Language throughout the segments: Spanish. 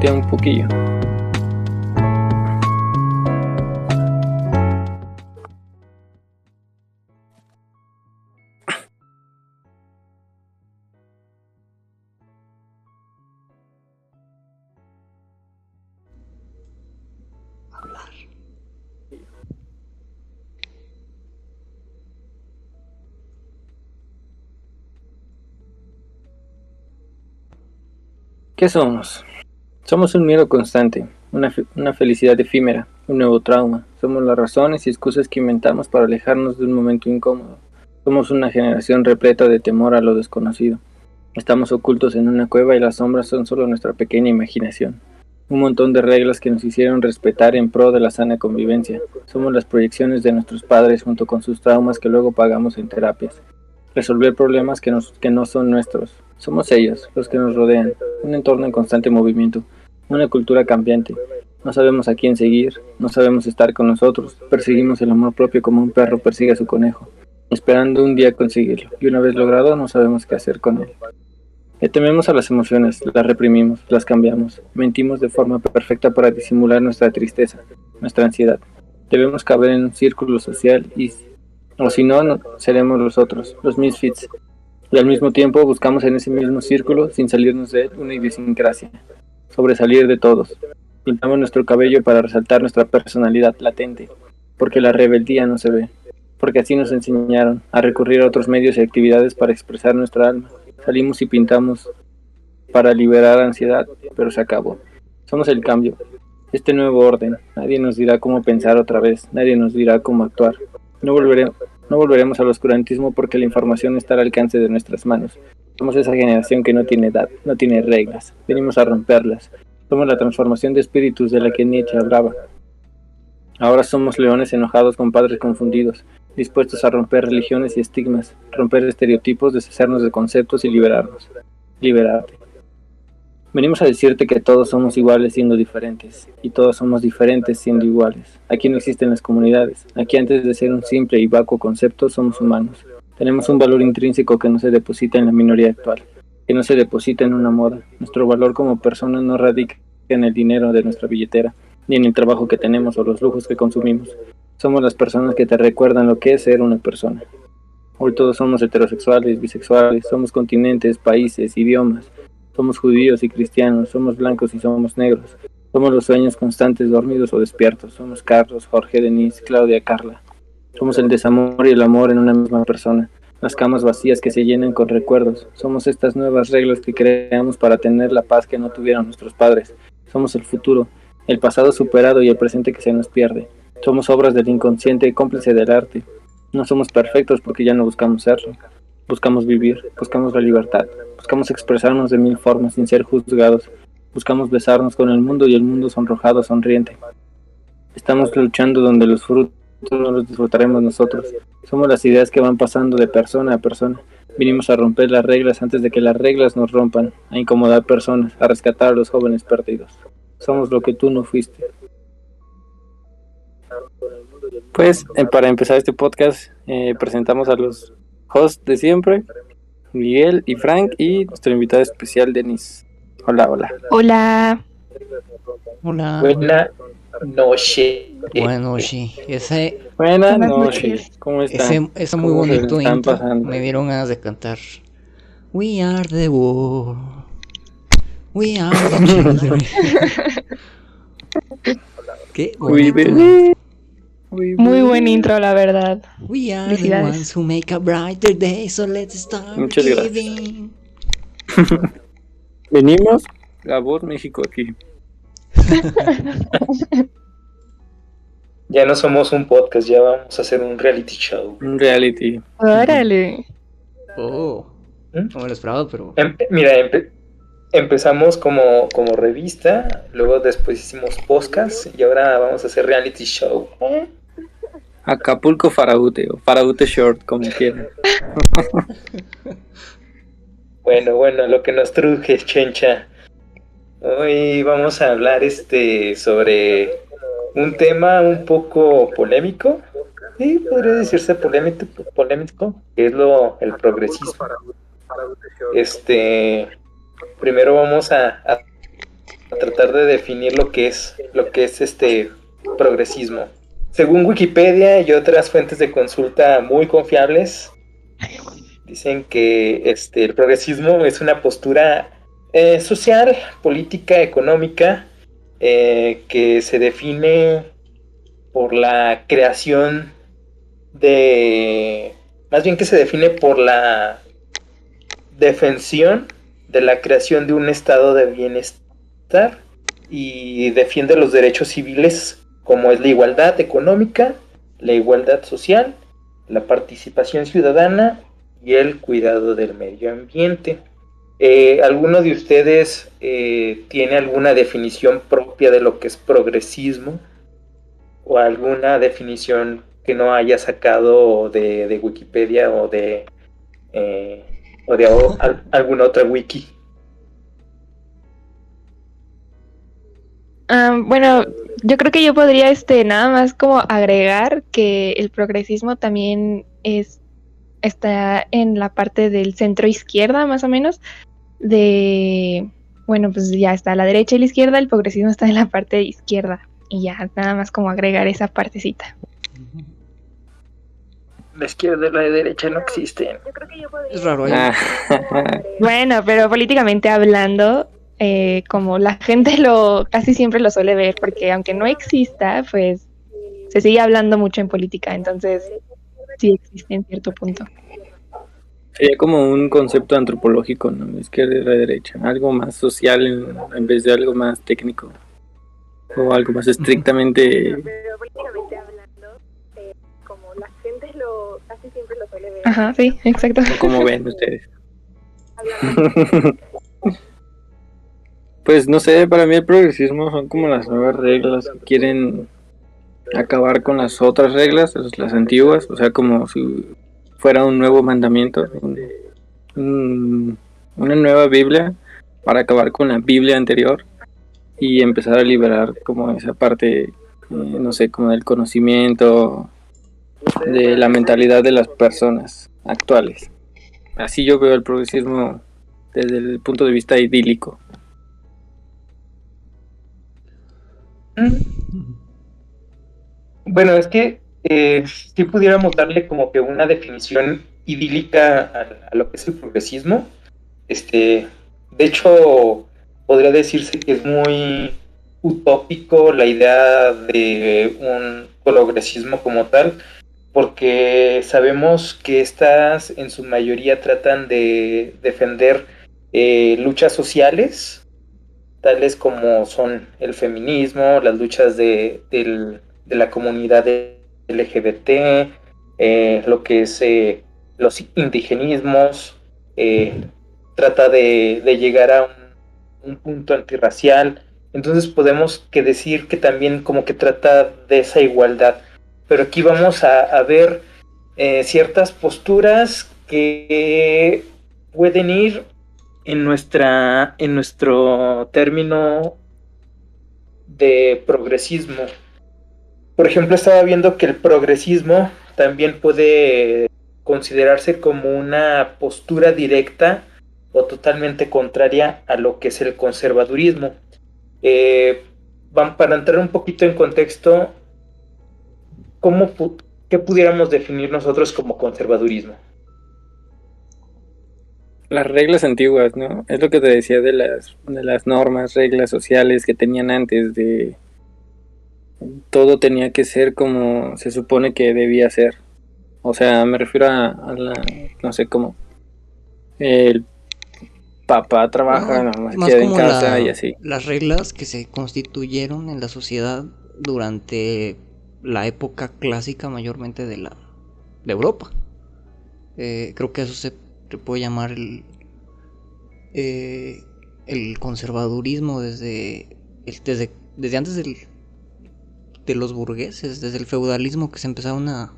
Eructea un poquillo. ¿Qué somos? Somos un miedo constante, una, una felicidad efímera, un nuevo trauma. Somos las razones y excusas que inventamos para alejarnos de un momento incómodo. Somos una generación repleta de temor a lo desconocido. Estamos ocultos en una cueva y las sombras son solo nuestra pequeña imaginación. Un montón de reglas que nos hicieron respetar en pro de la sana convivencia. Somos las proyecciones de nuestros padres junto con sus traumas que luego pagamos en terapias. Resolver problemas que, nos, que no son nuestros. Somos ellos, los que nos rodean. Un entorno en constante movimiento. Una cultura cambiante. No sabemos a quién seguir, no sabemos estar con nosotros. Perseguimos el amor propio como un perro persigue a su conejo, esperando un día conseguirlo. Y una vez logrado, no sabemos qué hacer con él. Tememos a las emociones, las reprimimos, las cambiamos. Mentimos de forma perfecta para disimular nuestra tristeza, nuestra ansiedad. Debemos caber en un círculo social y, o si no, no seremos los otros, los misfits. Y al mismo tiempo buscamos en ese mismo círculo, sin salirnos de él, una idiosincrasia. Sobresalir de todos. Pintamos nuestro cabello para resaltar nuestra personalidad latente, porque la rebeldía no se ve. Porque así nos enseñaron a recurrir a otros medios y actividades para expresar nuestra alma. Salimos y pintamos para liberar ansiedad, pero se acabó. Somos el cambio, este nuevo orden. Nadie nos dirá cómo pensar otra vez, nadie nos dirá cómo actuar. No, volveré, no volveremos al oscurantismo porque la información está al alcance de nuestras manos. Somos esa generación que no tiene edad, no tiene reglas. Venimos a romperlas. Somos la transformación de espíritus de la que Nietzsche hablaba. Ahora somos leones enojados con padres confundidos, dispuestos a romper religiones y estigmas, romper estereotipos, deshacernos de conceptos y liberarnos. Liberarte. Venimos a decirte que todos somos iguales siendo diferentes, y todos somos diferentes siendo iguales. Aquí no existen las comunidades. Aquí antes de ser un simple y vacuo concepto, somos humanos. Tenemos un valor intrínseco que no se deposita en la minoría actual, que no se deposita en una moda. Nuestro valor como persona no radica en el dinero de nuestra billetera, ni en el trabajo que tenemos o los lujos que consumimos. Somos las personas que te recuerdan lo que es ser una persona. Hoy todos somos heterosexuales, bisexuales, somos continentes, países, idiomas. Somos judíos y cristianos, somos blancos y somos negros. Somos los sueños constantes, dormidos o despiertos. Somos Carlos, Jorge, Denise, Claudia, Carla. Somos el desamor y el amor en una misma persona. Las camas vacías que se llenan con recuerdos. Somos estas nuevas reglas que creamos para tener la paz que no tuvieron nuestros padres. Somos el futuro, el pasado superado y el presente que se nos pierde. Somos obras del inconsciente, cómplice del arte. No somos perfectos porque ya no buscamos serlo. Buscamos vivir, buscamos la libertad, buscamos expresarnos de mil formas sin ser juzgados. Buscamos besarnos con el mundo y el mundo sonrojado, sonriente. Estamos luchando donde los frutos no los disfrutaremos nosotros. Somos las ideas que van pasando de persona a persona. Vinimos a romper las reglas antes de que las reglas nos rompan, a incomodar personas, a rescatar a los jóvenes perdidos. Somos lo que tú no fuiste. Pues eh, para empezar este podcast eh, presentamos a los hosts de siempre, Miguel y Frank y nuestro invitado especial Denis. Hola, hola. Hola. Hola. Buena noche. Buenas noches. Ese, Buenas noches. ¿Cómo están? ese, ese muy ¿Cómo se bonito están intro pasando? me dieron ganas de cantar. We are the world. We are the children. ¿Qué? Bonito. Muy buen intro, la verdad. We are the ones who make a brighter day, so let's start Muchas gracias. Venimos a voz México aquí. Ya no somos un podcast, ya vamos a hacer un reality show. Un reality. Órale. Oh, ¿Mm? no me lo esperaba, pero Em- mira, empe- empezamos como, como revista, luego después hicimos podcast y ahora vamos a hacer reality show. Acapulco Faraute o Faraute Short, como quieran. Bueno, bueno, lo que nos truje, chencha. Hoy vamos a hablar este sobre un tema un poco polémico. Sí, podría decirse polémico, polémico, que es lo el progresismo. Este, primero vamos a, a- tratar de definir lo que es lo que es este progresismo. Según Wikipedia y otras fuentes de consulta muy confiables, dicen que este, el progresismo es una postura eh, social, política, económica, eh, que se define por la creación de, más bien que se define por la defensión de la creación de un estado de bienestar y defiende los derechos civiles como es la igualdad económica, la igualdad social, la participación ciudadana y el cuidado del medio ambiente. Eh, ¿Alguno de ustedes eh, tiene alguna definición propia de lo que es progresismo? ¿O alguna definición que no haya sacado de, Wikipedia o de, eh, o de alguna otra wiki? Ah, bueno, yo creo que yo podría este nada más como agregar que el progresismo también es está en la parte del centro izquierda más o menos de bueno, pues ya está a la derecha y la izquierda, el progresismo está en la parte izquierda y ya nada más como agregar esa partecita. La izquierda y la derecha no existen. Es raro, ¿eh? Ah, Bueno, pero políticamente hablando, eh, como la gente lo casi siempre lo suele ver, porque aunque no exista, pues se sigue hablando mucho en política, entonces sí existe en cierto punto. Sería como un concepto antropológico, ¿no? Izquierda y la derecha. Algo más social en, en vez de algo más técnico. O algo más estrictamente... pero políticamente hablando, eh, como la gente lo casi siempre lo suele ver, Ajá, sí, exacto. como ven ustedes. Pues no sé, para mí el progresismo son como las nuevas reglas que quieren acabar con las otras reglas, las antiguas, o sea, como si fuera un nuevo mandamiento, un- un- una nueva Biblia para acabar con la Biblia anterior y empezar a liberar como esa parte, eh, no sé, como del conocimiento, de la mentalidad de las personas actuales. Así yo veo el progresismo desde el punto de vista idílico. Bueno, es que eh, si pudiéramos darle como que una definición idílica a, lo que es el progresismo, este, de hecho, podría decirse que es muy utópico la idea de un progresismo como tal, porque sabemos que estas en su mayoría tratan de defender eh, luchas sociales, tales como son el feminismo, las luchas de, del- de la comunidad LGBT, eh, lo que es eh, los indigenismos, eh, trata de, llegar a un, un punto antirracial. Entonces podemos que decir que también como que trata de esa igualdad. Pero aquí vamos a, a ver ciertas posturas que pueden ir en nuestra en nuestro término de progresismo. Por ejemplo, estaba viendo que el progresismo también puede considerarse como una postura directa o totalmente contraria a lo que es el conservadurismo. Eh, van para entrar un poquito en contexto, ¿cómo pu- ¿qué pudiéramos definir nosotros como conservadurismo? Las reglas antiguas, ¿no? Es lo que te decía de las, de las normas, reglas sociales que tenían antes, de todo tenía que ser como se supone que debía ser. O sea, me refiero a, a la, no sé cómo, el papá trabaja, No, nada más más queda en casa la- y así. las reglas que se constituyeron en la sociedad durante la época clásica mayormente de la de Europa. Eh, creo que eso se, se puede llamar el, eh, el conservadurismo desde, el- desde, desde antes del, de los burgueses, desde el feudalismo que se empezaron a,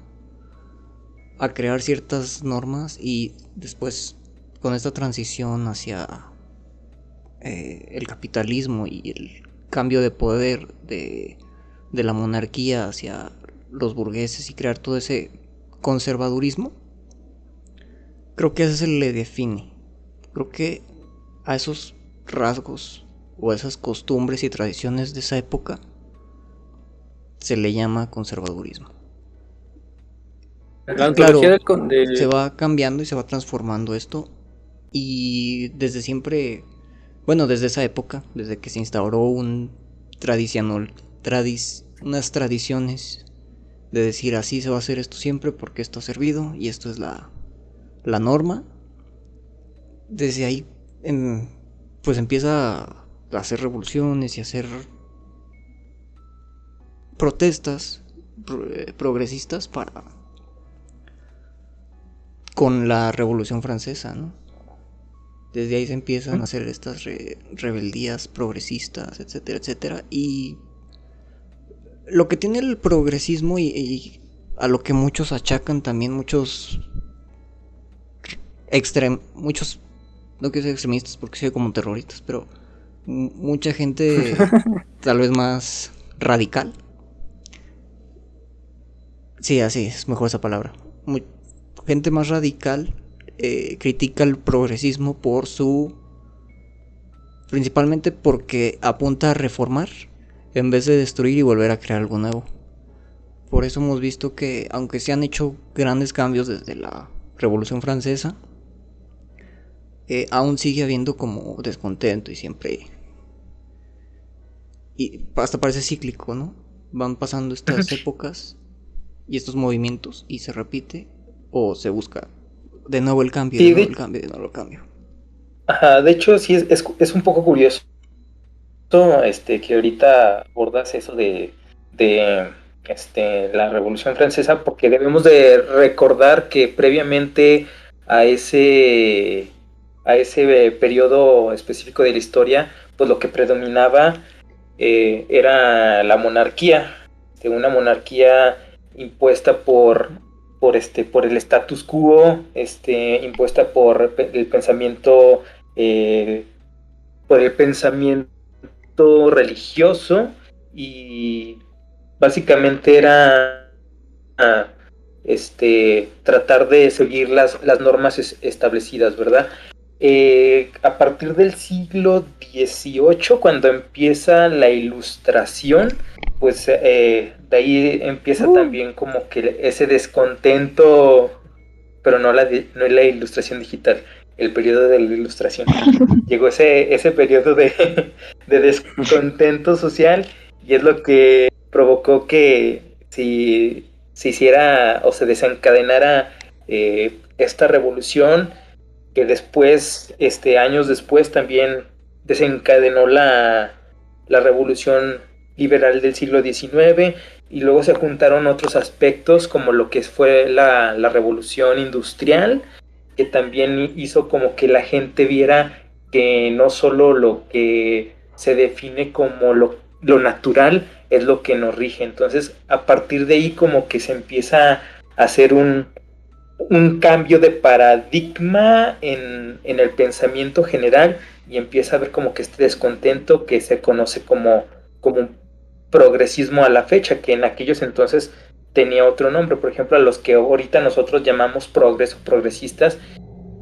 a crear ciertas normas y después con esta transición hacia eh, el capitalismo y el cambio de poder de, de la monarquía hacia los burgueses y crear todo ese conservadurismo, creo que eso se le define. Creo que a esos rasgos o esas costumbres y tradiciones de esa época se le llama conservadurismo. La Claro, del se va cambiando y se va transformando esto. Y desde siempre, bueno, desde esa época, desde que se instauró un tradicional, tradis, unas tradiciones de decir así se va a hacer esto siempre porque esto ha servido y esto es la, la norma. Desde ahí, em, pues empieza a hacer revoluciones y a hacer protestas pro- eh, progresistas para con la Revolución Francesa, ¿no? Desde ahí se empiezan a hacer estas re- rebeldías progresistas, etcétera, etcétera. Y lo que tiene el progresismo y, y a lo que muchos achacan también, muchos extrem, muchos, no quiero decir extremistas porque soy como terroristas, pero mu- mucha gente tal vez más radical. Sí, así es mejor esa palabra. Gente más radical eh, critica el progresismo por su... principalmente porque apunta a reformar en vez de destruir y volver a crear algo nuevo. Por eso hemos visto que aunque se han hecho grandes cambios desde la Revolución Francesa, eh, aún sigue habiendo como descontento y siempre... Y hasta parece cíclico, ¿no? Van pasando estas épocas y estos movimientos y se repite o se busca de nuevo el cambio, Sí, de nuevo de- el cambio, de nuevo el cambio. Ajá, de hecho sí es, es, es un poco curioso este, que ahorita abordas eso de, de este, la Revolución Francesa, porque debemos de recordar que previamente a ese, a ese periodo específico de la historia, pues lo que predominaba eh, era la monarquía, de una monarquía impuesta por, por, este, por el status quo, este, impuesta por el pensamiento, eh, por el pensamiento religioso y básicamente era ah, este, tratar de seguir las, las normas es- establecidas, ¿verdad? Eh, a partir del siglo XVIII, cuando empieza la ilustración, pues eh, de ahí empieza Uh. también como que ese descontento, pero no la, no la ilustración digital, el periodo de la ilustración. Llegó ese, ese periodo de, de descontento social y es lo que provocó que si se hiciera o se desencadenara eh, esta revolución que después, este, años después también desencadenó la, la revolución liberal del siglo XIX y luego se juntaron otros aspectos como lo que fue la, la revolución industrial que también hizo como que la gente viera que no solo lo que se define como lo, lo natural es lo que nos rige. Entonces, a partir de ahí como que se empieza a hacer un, un cambio de paradigma en, en el pensamiento general y empieza a haber como que este descontento que se conoce como, como un progresismo a la fecha, que en aquellos entonces tenía otro nombre. Por ejemplo, a los que ahorita nosotros llamamos progreso progresistas,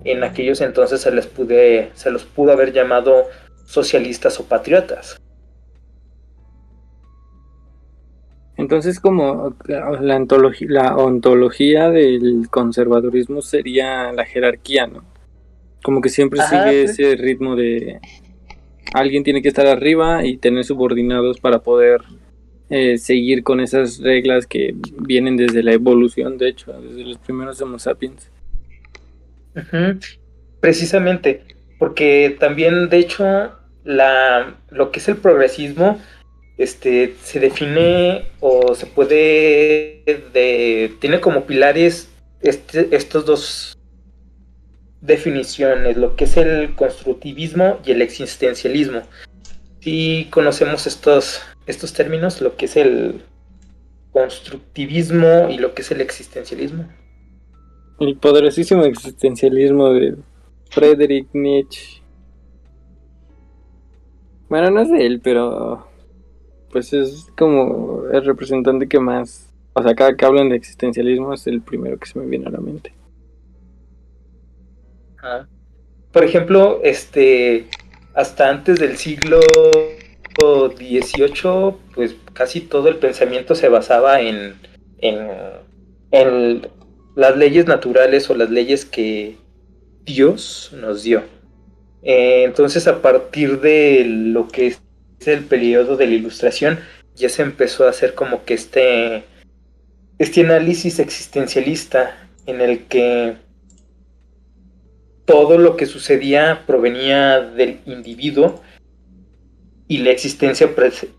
en aquellos entonces se les pude, se los pudo haber llamado socialistas o patriotas. Entonces, como la, ontología, la ontología del conservadurismo sería la jerarquía, ¿no? Como que siempre Ajá, sigue pues. ese ritmo de alguien tiene que estar arriba y tener subordinados para poder eh, seguir con esas reglas que vienen desde la evolución, de hecho, desde los primeros Homo sapiens. Precisamente, porque también, de hecho, la, lo que es el progresismo este, se define o se puede, de, tiene como pilares este, estos dos definiciones, lo que es el constructivismo y el existencialismo. Si conocemos estos, estos términos, lo que es el constructivismo y lo que es el existencialismo. El poderosísimo existencialismo de Friedrich Nietzsche. Bueno, no es de él, pero pues es como el representante que más, o sea, cada que hablan de existencialismo es el primero que se me viene a la mente. Ajá. Por ejemplo, este, hasta antes del siglo XVIII, pues casi todo el pensamiento se basaba en, en, en las leyes naturales o las leyes que Dios nos dio. Eh, entonces, a partir de lo que es el periodo de la ilustración, ya se empezó a hacer como que este, este análisis existencialista en el que todo lo que sucedía provenía del individuo y la existencia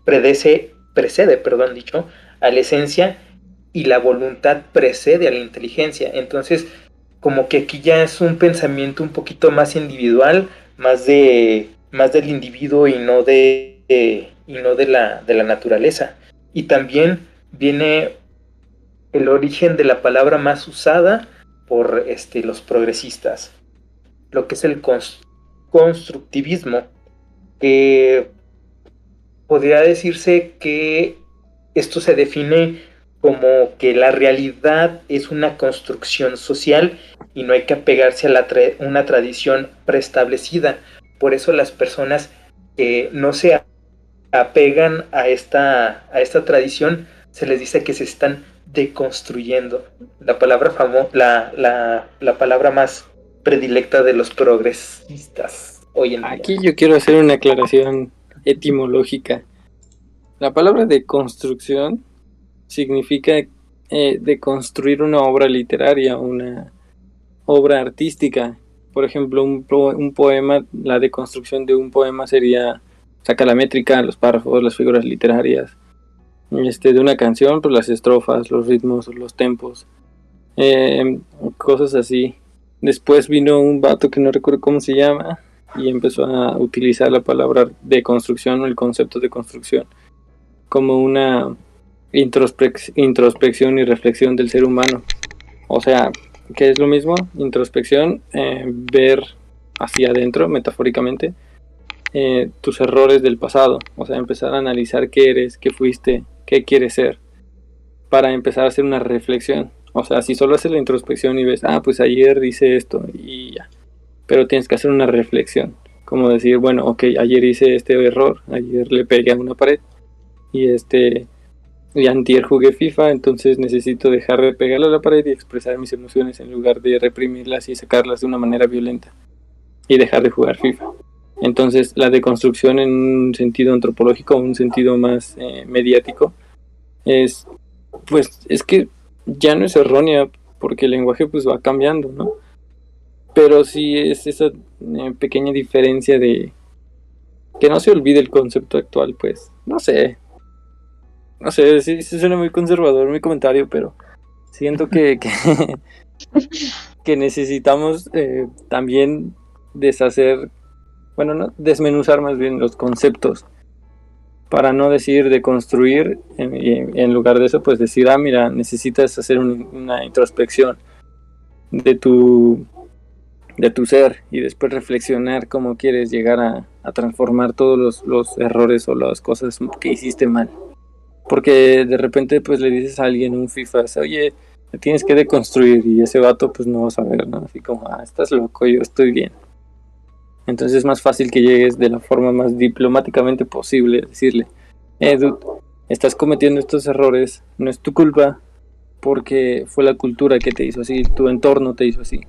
predece, precede, perdón, dicho, a la esencia y la voluntad precede a la inteligencia. Entonces, como que aquí ya es un pensamiento un poquito más individual, más de más del individuo y no de, y no de la de la naturaleza. Y también viene el origen de la palabra más usada por este, los progresistas, lo que es el constructivismo, que podría decirse que esto se define como que la realidad es una construcción social y no hay que apegarse a la una tradición preestablecida. Por eso las personas que no se apegan a esta, a esta tradición se les dice que se están deconstruyendo. La palabra famo la, la, la palabra más predilecta de los progresistas hoy en día. Aquí yo quiero hacer una aclaración etimológica. La palabra deconstrucción significa eh, deconstruir una obra literaria, una obra artística. Por ejemplo, un, un poema, la deconstrucción de un poema sería sacar la métrica, los párrafos, las figuras literarias. Este, de una canción, pues las estrofas, los ritmos, los tempos, eh, cosas así. Después vino un vato que no recuerdo cómo se llama y empezó a utilizar la palabra de construcción o el concepto de construcción como una introspección y reflexión del ser humano. O sea, que es lo mismo, introspección, eh, ver hacia adentro, metafóricamente, eh, tus errores del pasado. O sea, empezar a analizar qué eres, qué fuiste, qué quieres ser, para empezar a hacer una reflexión. O sea, si solo haces la introspección y ves, ah, pues ayer hice esto y ya. Pero tienes que hacer una reflexión. Como decir, bueno, ok, ayer hice este error, ayer le pegué a una pared y este y antier jugué FIFA, entonces necesito dejar de pegarle a la pared y expresar mis emociones en lugar de reprimirlas y sacarlas de una manera violenta y dejar de jugar FIFA. Entonces la deconstrucción en un sentido antropológico, un sentido más eh, mediático, es pues es que ya no es errónea porque el lenguaje pues va cambiando, ¿no? Pero sí es esa eh, pequeña diferencia de que no se olvide el concepto actual, pues, no sé, no sé, sí, suena muy conservador mi comentario, pero siento que, que, necesitamos eh, también deshacer, bueno, no, desmenuzar más bien los conceptos para no decir de construir, en, en lugar de eso, pues decir, ah, mira, necesitas hacer una introspección de tu, de tu ser y después reflexionar cómo quieres llegar a, transformar todos los, los errores o las cosas que hiciste mal. Porque de repente pues le dices a alguien un FIFA, oye, me tienes que deconstruir y ese vato pues no va a saber, ¿no? Así como, ah, estás loco, yo estoy bien. Entonces es más fácil que llegues de la forma más diplomáticamente posible, decirle, eh, estás cometiendo estos errores, no es tu culpa, porque fue la cultura que te hizo así, tu entorno te hizo así.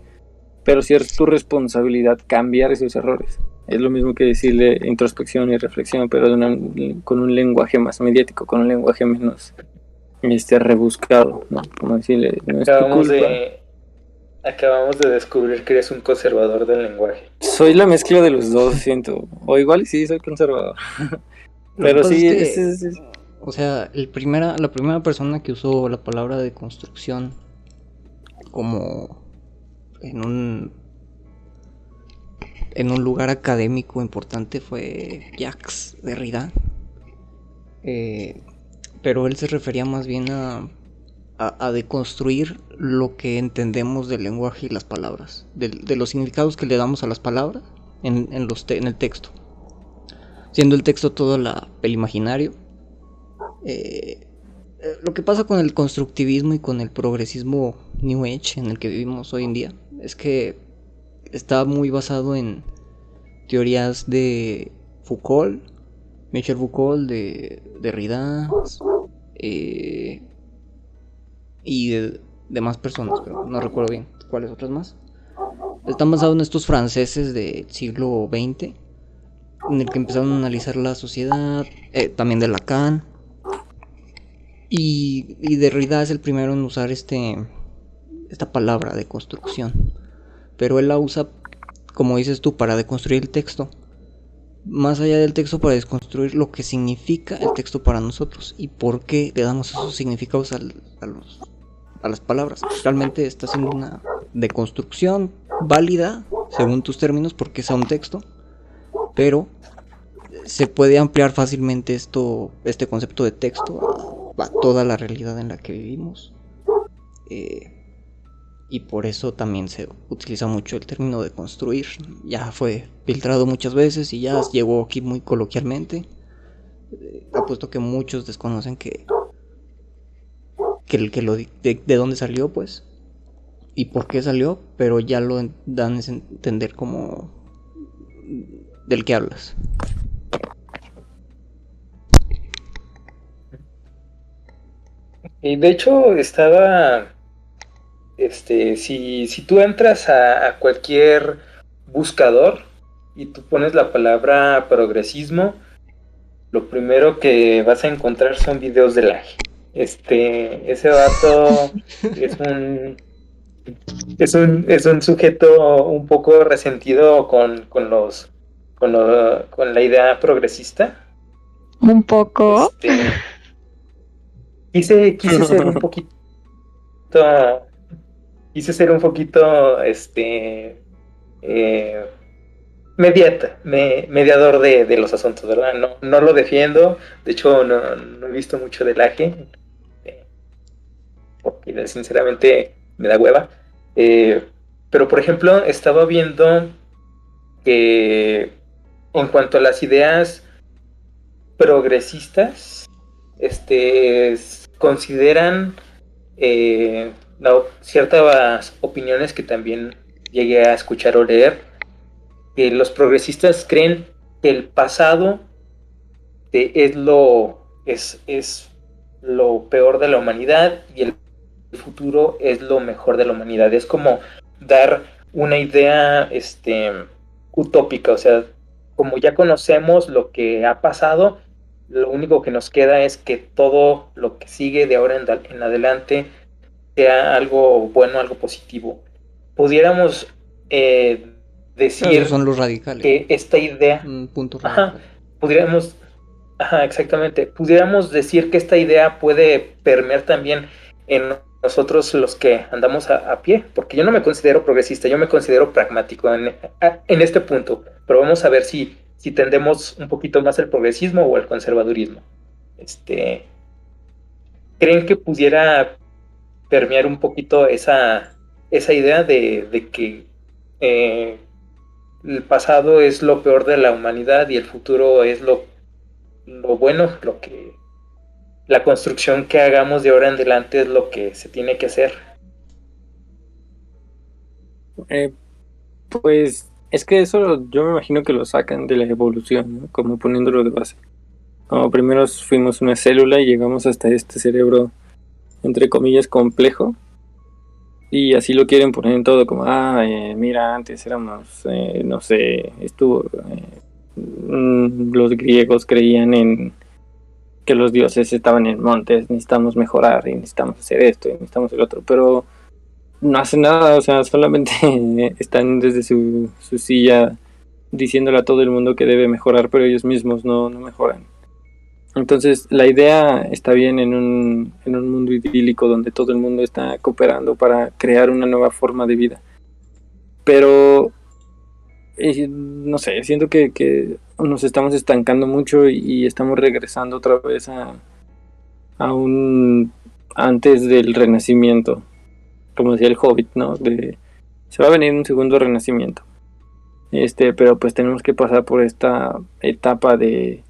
Pero si es tu responsabilidad cambiar esos errores. Es lo mismo que decirle introspección y reflexión, pero con un lenguaje más mediático, con un lenguaje menos este, rebuscado, ¿no? Como decirle, acabamos, de, acabamos de descubrir que eres un conservador del lenguaje. Soy la mezcla de los dos, siento. O igual sí, soy conservador. pero sí, o sea, el primera, la primera persona que usó la palabra de construcción como en un en un lugar académico importante fue Jacques Derrida. Eh, pero él se refería más bien a, a, deconstruir lo que entendemos del lenguaje y las palabras, de, los significados que le damos a las palabras en, en, los en el texto. Siendo el texto todo la, el imaginario. Eh, eh, lo que pasa con el constructivismo y con el progresismo New Age en el que vivimos hoy en día es que está muy basado en teorías de Foucault, Michel Foucault, de Derrida eh, y de demás personas, pero no recuerdo bien cuáles otras más. Están basados en estos franceses del siglo XX, en el que empezaron a analizar la sociedad, eh, también de Lacan. Y, y Derrida es el primero en usar este, esta palabra de construcción. Pero él la usa, como dices tú, para deconstruir el texto más allá del texto para desconstruir lo que significa el texto para nosotros y por qué le damos esos significados a, a las palabras. Realmente está haciendo una deconstrucción válida según tus términos porque es un texto, pero se puede ampliar fácilmente esto, este concepto de texto a, toda la realidad en la que vivimos. Eh, y por eso también se utiliza mucho el término de construir. Ya fue filtrado muchas veces y ya llegó aquí muy coloquialmente. Eh, apuesto que muchos desconocen que, que, que lo, de, de, dónde salió, pues, y por qué salió, pero ya lo dan a entender como del que hablas. Y de hecho estaba este, si, si tú entras a, cualquier buscador y tú pones la palabra progresismo, lo primero que vas a encontrar son videos de lag. Este, ese vato es un es un, es un sujeto un poco resentido con, con los con, con la idea progresista. Un poco. Este, quise, quise ser un poquito quise ser un poquito, este, eh, mediador de, los asuntos, ¿verdad? No, no lo defiendo, de hecho no, he visto mucho del AGE, eh, porque sinceramente me da hueva. Eh, pero por ejemplo, estaba viendo que en cuanto a las ideas progresistas, este, consideran ciertas opiniones que también llegué a escuchar o leer, que los progresistas creen que el pasado es lo, es, es lo peor de la humanidad y el futuro es lo mejor de la humanidad. Es como dar una idea este, utópica, o sea, como ya conocemos lo que ha pasado, lo único que nos queda es que todo lo que sigue de ahora en adelante sea algo bueno, algo positivo. Pudiéramos eh, decir son los radicales. que esta idea, Un punto ajá, pudiéramos, ajá, exactamente, pudiéramos decir que esta idea puede permear también en nosotros los que andamos a, pie, porque yo no me considero progresista, yo me considero pragmático en, en este punto, pero vamos a ver si, si tendemos un poquito más al progresismo o al conservadurismo. Este, ¿Creen que pudiera permear un poquito esa, esa idea de, que eh, el pasado es lo peor de la humanidad y el futuro es lo, lo bueno, lo que la construcción que hagamos de ahora en adelante es lo que se tiene que hacer. Eh, pues es que eso yo me imagino que lo sacan de la evolución, como poniéndolo de base. Como primero fuimos una célula y llegamos hasta este cerebro entre comillas, complejo. Y así lo quieren poner en todo, como, ah, eh, mira, antes éramos, eh, no sé, estuvo, eh, mm, los griegos creían en que los dioses estaban en montes, necesitamos mejorar y necesitamos hacer esto y necesitamos el otro, pero no hacen nada, o sea, solamente están desde su, su silla diciéndole a todo el mundo que debe mejorar, pero ellos mismos no, no mejoran. Entonces, la idea está bien en un, en un mundo idílico donde todo el mundo está cooperando para crear una nueva forma de vida. Pero, no sé, siento que, nos estamos estancando mucho y, estamos regresando otra vez a, a un antes del renacimiento, como decía el Hobbit, ¿no? De, se va a venir un segundo renacimiento. Este, pero pues tenemos que pasar por esta etapa de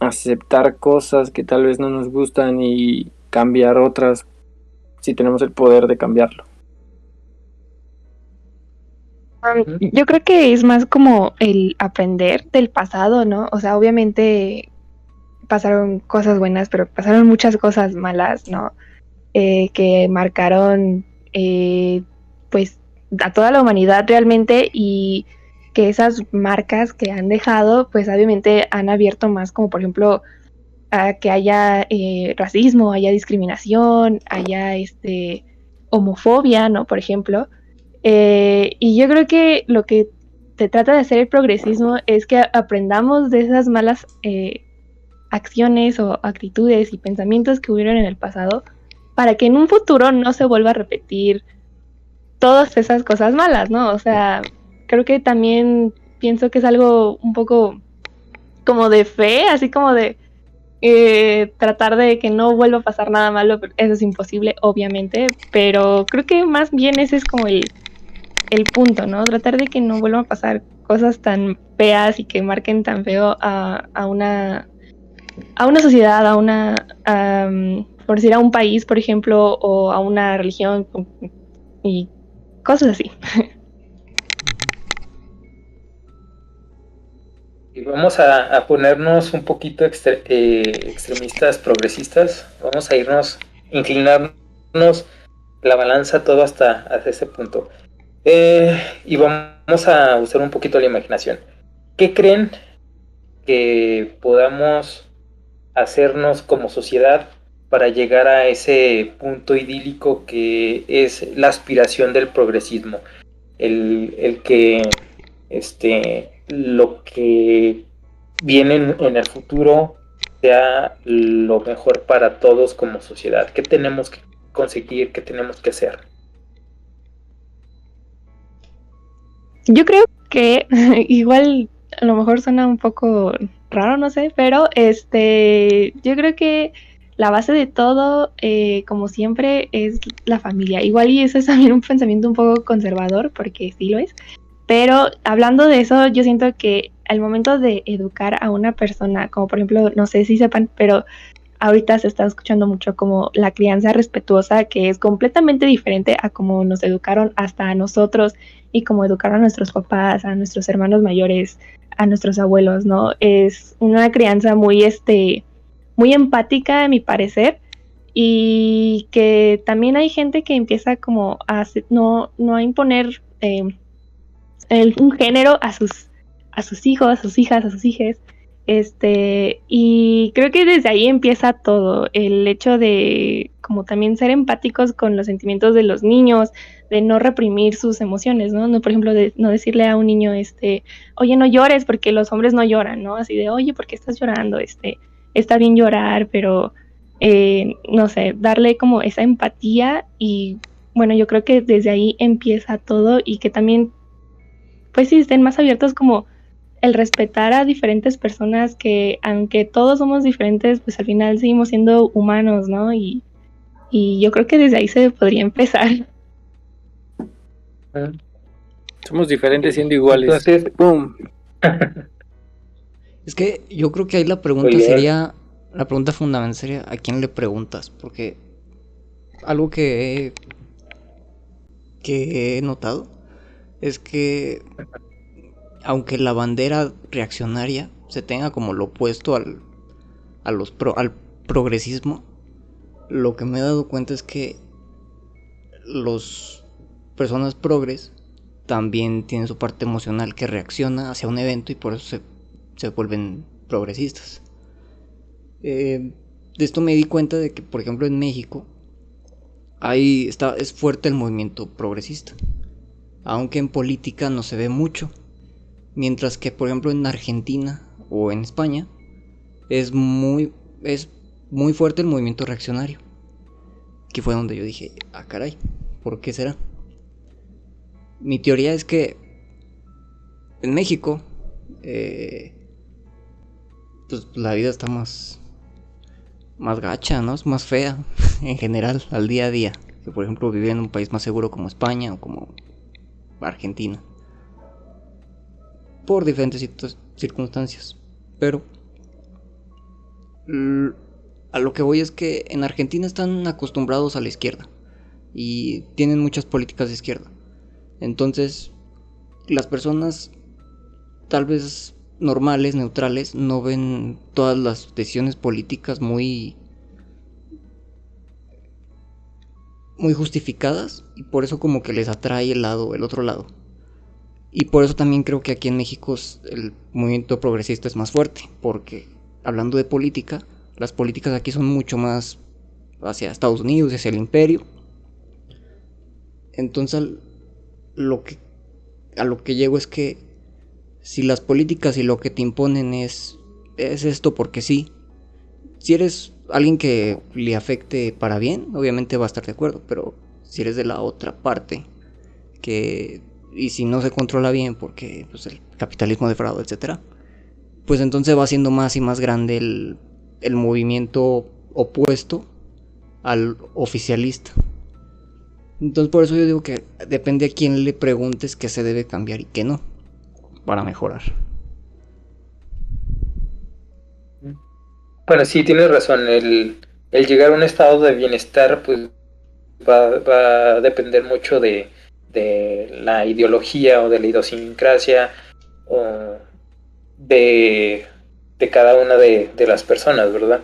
aceptar cosas que tal vez no nos gustan y cambiar otras si tenemos el poder de cambiarlo. Um, yo creo que es más como el aprender del pasado, ¿no? O sea, obviamente pasaron cosas buenas, pero pasaron muchas cosas malas, ¿no? Eh, que marcaron, eh, pues, a toda la humanidad realmente y que esas marcas que han dejado, pues obviamente han abierto más, como por ejemplo, a que haya eh, racismo, haya discriminación, haya este homofobia, ¿no? Por ejemplo. Eh, y yo creo que lo que te trata de hacer el progresismo es que aprendamos de esas malas eh, acciones o actitudes y pensamientos que hubieron en el pasado para que en un futuro no se vuelva a repetir todas esas cosas malas, ¿no? O sea, creo que también pienso que es algo un poco como de fe, así como de eh, tratar de que no vuelva a pasar nada malo, eso es imposible, obviamente, pero creo que más bien ese es como el, el punto, ¿no? Tratar de que no vuelvan a pasar cosas tan feas y que marquen tan feo a, a una a una sociedad, a una por decir a un país, por ejemplo, o a una religión y cosas así. Vamos a, ponernos un poquito eh, extremistas, progresistas. Vamos a irnos, inclinarnos la balanza todo hasta, ese punto. Eh, y vamos a usar un poquito la imaginación. ¿Qué creen que podamos hacernos como sociedad para llegar a ese punto idílico que es la aspiración del progresismo? El, el que este lo que viene en el futuro sea lo mejor para todos como sociedad. ¿Qué tenemos que conseguir? ¿Qué tenemos que hacer? Yo creo que igual a lo mejor suena un poco raro, no sé, pero este, yo creo que la base de todo, eh, como siempre, es la familia. Igual y eso es también un pensamiento un poco conservador, porque sí lo es, pero hablando de eso, yo siento que al momento de educar a una persona, como por ejemplo, no sé si sepan, pero ahorita se está escuchando mucho como la crianza respetuosa, que es completamente diferente a como nos educaron hasta a nosotros y como educaron a nuestros papás, a nuestros hermanos mayores, a nuestros abuelos, ¿no? Es una crianza muy, este, muy empática, a mi parecer, y que también hay gente que empieza como a no, no a imponer eh, un género a sus, a sus hijos, a sus hijas, a sus hijas. Este, y creo que desde ahí empieza todo, el hecho de como también ser empáticos con los sentimientos de los niños, de no reprimir sus emociones, ¿no? no por ejemplo, de no decirle a un niño, este, oye, no llores porque los hombres no lloran, ¿no? Así de, oye, ¿por qué estás llorando? Este, está bien llorar, pero, eh, no sé, darle como esa empatía y, bueno, yo creo que desde ahí empieza todo y que también pues sí estén más abiertos como el respetar a diferentes personas que aunque todos somos diferentes, pues al final seguimos siendo humanos, ¿no? Y, yo creo que desde ahí se podría empezar. Somos diferentes siendo iguales. es que yo creo que ahí la pregunta sería, la pregunta fundamental sería, ¿a quién le preguntas? Porque algo que que he notado es que aunque la bandera reaccionaria se tenga como lo opuesto al, los al progresismo, lo que me he dado cuenta es que los personas progres también tienen su parte emocional que reacciona hacia un evento y por eso se, se vuelven progresistas. Eh, de esto me di cuenta de que, por ejemplo, en México ahí está, es fuerte el movimiento progresista aunque en política no se ve mucho. Mientras que, por ejemplo, en Argentina o en España es muy, es muy fuerte el movimiento reaccionario. Que fue donde yo dije, ah, caray, ¿por qué será? Mi teoría es que en México, eh, pues la vida está más, más gacha, ¿no? Es más fea en general, al día a día. Que por ejemplo vivir en un país más seguro como España o como Argentina. Por diferentes circunstancias. Pero a lo que voy es que en Argentina están acostumbrados a la izquierda y tienen muchas políticas de izquierda. Entonces, las personas tal vez normales, neutrales, no ven todas las decisiones políticas muy muy justificadas y por eso como que les atrae el lado, el otro lado. Y por eso también creo que aquí en México el movimiento progresista es más fuerte, porque hablando de política, las políticas aquí son mucho más hacia Estados Unidos, hacia el imperio. Entonces, lo que, a lo que llego es que si las políticas y lo que te imponen es, es esto porque sí, si eres alguien que le afecte para bien, obviamente va a estar de acuerdo, pero si eres de la otra parte, que y si no se controla bien porque pues, el capitalismo defrauda, etcétera, pues entonces va siendo más y más grande el, el movimiento opuesto al oficialista. Entonces por eso yo digo que depende a quién le preguntes qué se debe cambiar y qué no, para mejorar. Bueno, sí, tienes razón. El, llegar a un estado de bienestar, pues va, va a depender mucho de, la ideología o de la idiosincrasia o de, cada una de, las personas, ¿verdad?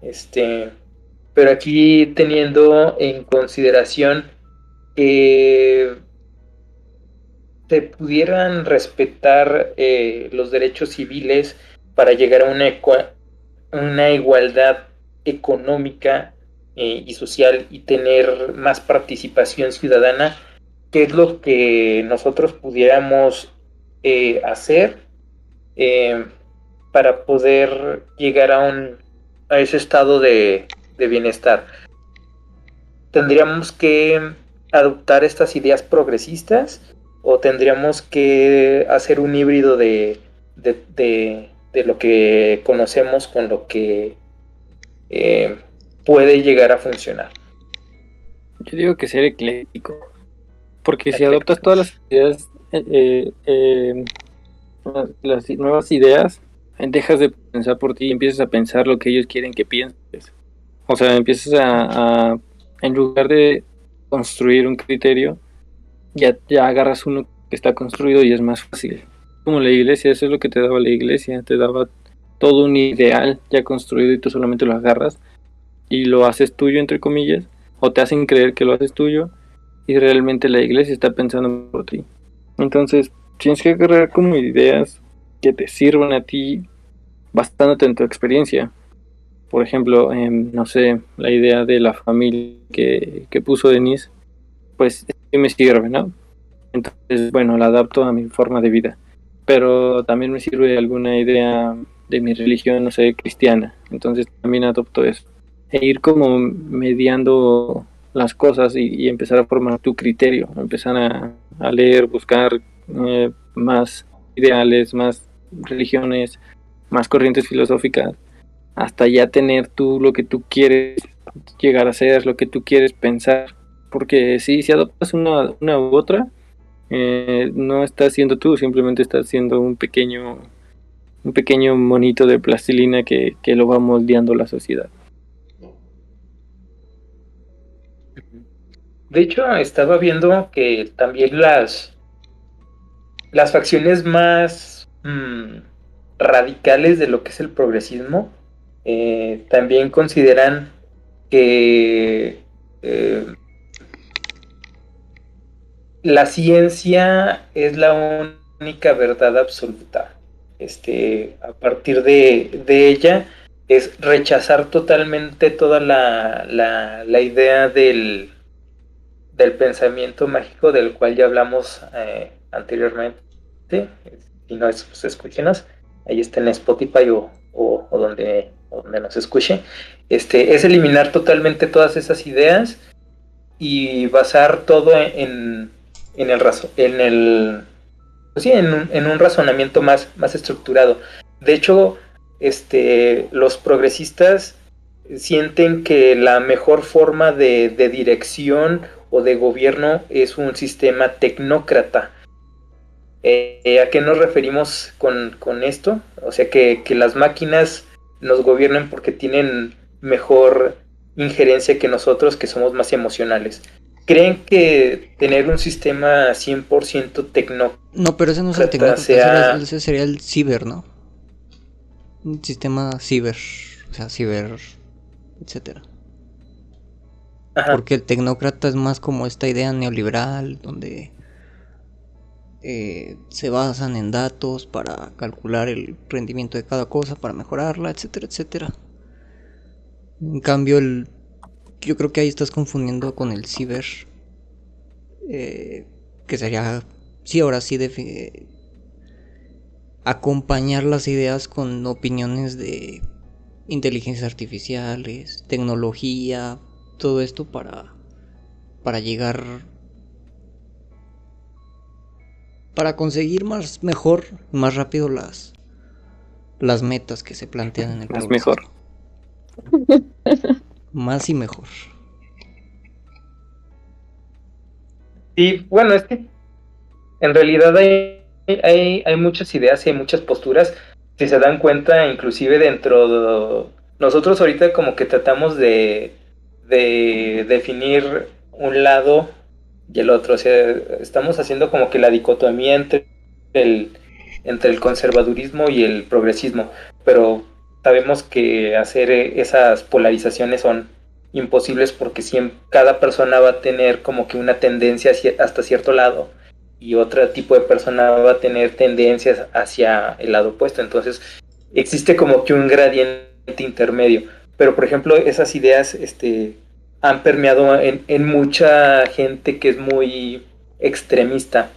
Este, pero aquí teniendo en consideración que se pudieran respetar eh, los derechos civiles para llegar a una, una igualdad económica eh, y social y tener más participación ciudadana, ¿qué es lo que nosotros pudiéramos eh, hacer eh, para poder llegar a, un, a ese estado de, bienestar? ¿Tendríamos que adoptar estas ideas progresistas o tendríamos que hacer un híbrido de, de de lo que conocemos con lo que eh, puede llegar a funcionar. Yo digo que ser ecléctico, porque si adoptas todas las ideas, eh, eh, las nuevas ideas, dejas de pensar por ti y empiezas a pensar lo que ellos quieren que pienses. O sea, empiezas a, en lugar de construir un criterio, ya, ya agarras uno que está construido y es más fácil como la iglesia, eso es lo que te daba la iglesia, te daba todo un ideal ya construido y tú solamente lo agarras y lo haces tuyo, entre comillas, o te hacen creer que lo haces tuyo y realmente la iglesia está pensando por ti. Entonces, tienes que agarrar como ideas que te sirvan a ti basándote en tu experiencia. Por ejemplo, no sé, la idea de la familia que, que puso Denise, pues me sirve, ¿no? Entonces, bueno, la adapto a mi forma de vida pero también me sirve alguna idea de mi religión, no sé, cristiana. Entonces también adopto eso. E ir como mediando las cosas y, empezar a formar tu criterio, empezar a, leer, buscar eh, más ideales, más religiones, más corrientes filosóficas, hasta ya tener tú lo que tú quieres llegar a ser, lo que tú quieres pensar. Porque si, si adoptas una, una u otra, eh, no estás siendo tú, simplemente estás siendo un pequeño, un pequeño monito de plastilina que, lo va moldeando la sociedad. De hecho, estaba viendo que también las, las facciones más mm, radicales de lo que es el progresismo eh, también consideran que eh, la ciencia es la única verdad absoluta. Este, a partir de, ella es rechazar totalmente toda la, la, idea del, del, pensamiento mágico del cual ya hablamos eh, anteriormente. Si no, pues escúchenos. Ahí está en Spotify o, o, donde, donde nos escuche. Este, es eliminar totalmente todas esas ideas y basar todo en el, en el pues sí, en un, en un razonamiento más, más estructurado. De hecho, este, los progresistas sienten que la mejor forma de, dirección o de gobierno es un sistema tecnócrata. Eh, ¿A qué nos referimos con, esto? O sea, que, que, las máquinas nos gobiernen porque tienen mejor injerencia que nosotros, que somos más emocionales. ¿Creen que tener un sistema 100% tecno No, pero ese no es el sea- ese, ese sería el ciber, ¿no? Un sistema ciber, o sea, ciber, etcétera. Ajá. Porque el tecnócrata es más como esta idea neoliberal donde eh, se basan en datos para calcular el rendimiento de cada cosa, para mejorarla, etcétera, etcétera. En cambio, el, yo creo que ahí estás confundiendo con el ciber, eh, que sería, sí, ahora sí, defi- acompañar las ideas con opiniones de inteligencias artificiales, tecnología, todo esto para para llegar para conseguir más mejor, más rápido las las metas que se plantean en el Más progreso. mejor. Más y mejor. Sí, bueno, es que en realidad hay, hay, hay muchas ideas y hay muchas posturas. Si se dan cuenta, inclusive dentro de... Nosotros ahorita como que tratamos de, de definir un lado y el otro. O sea, estamos haciendo como que la dicotomía entre el, entre el conservadurismo y el progresismo. Pero sabemos que hacer eh, esas polarizaciones son imposibles porque siempre, cada persona va a tener como que una tendencia hacia- hasta cierto lado y otro tipo de persona va a tener tendencias hacia el lado opuesto. Entonces existe como que un gradiente intermedio. Pero por ejemplo esas ideas este, han permeado en, mucha gente que es muy extremista.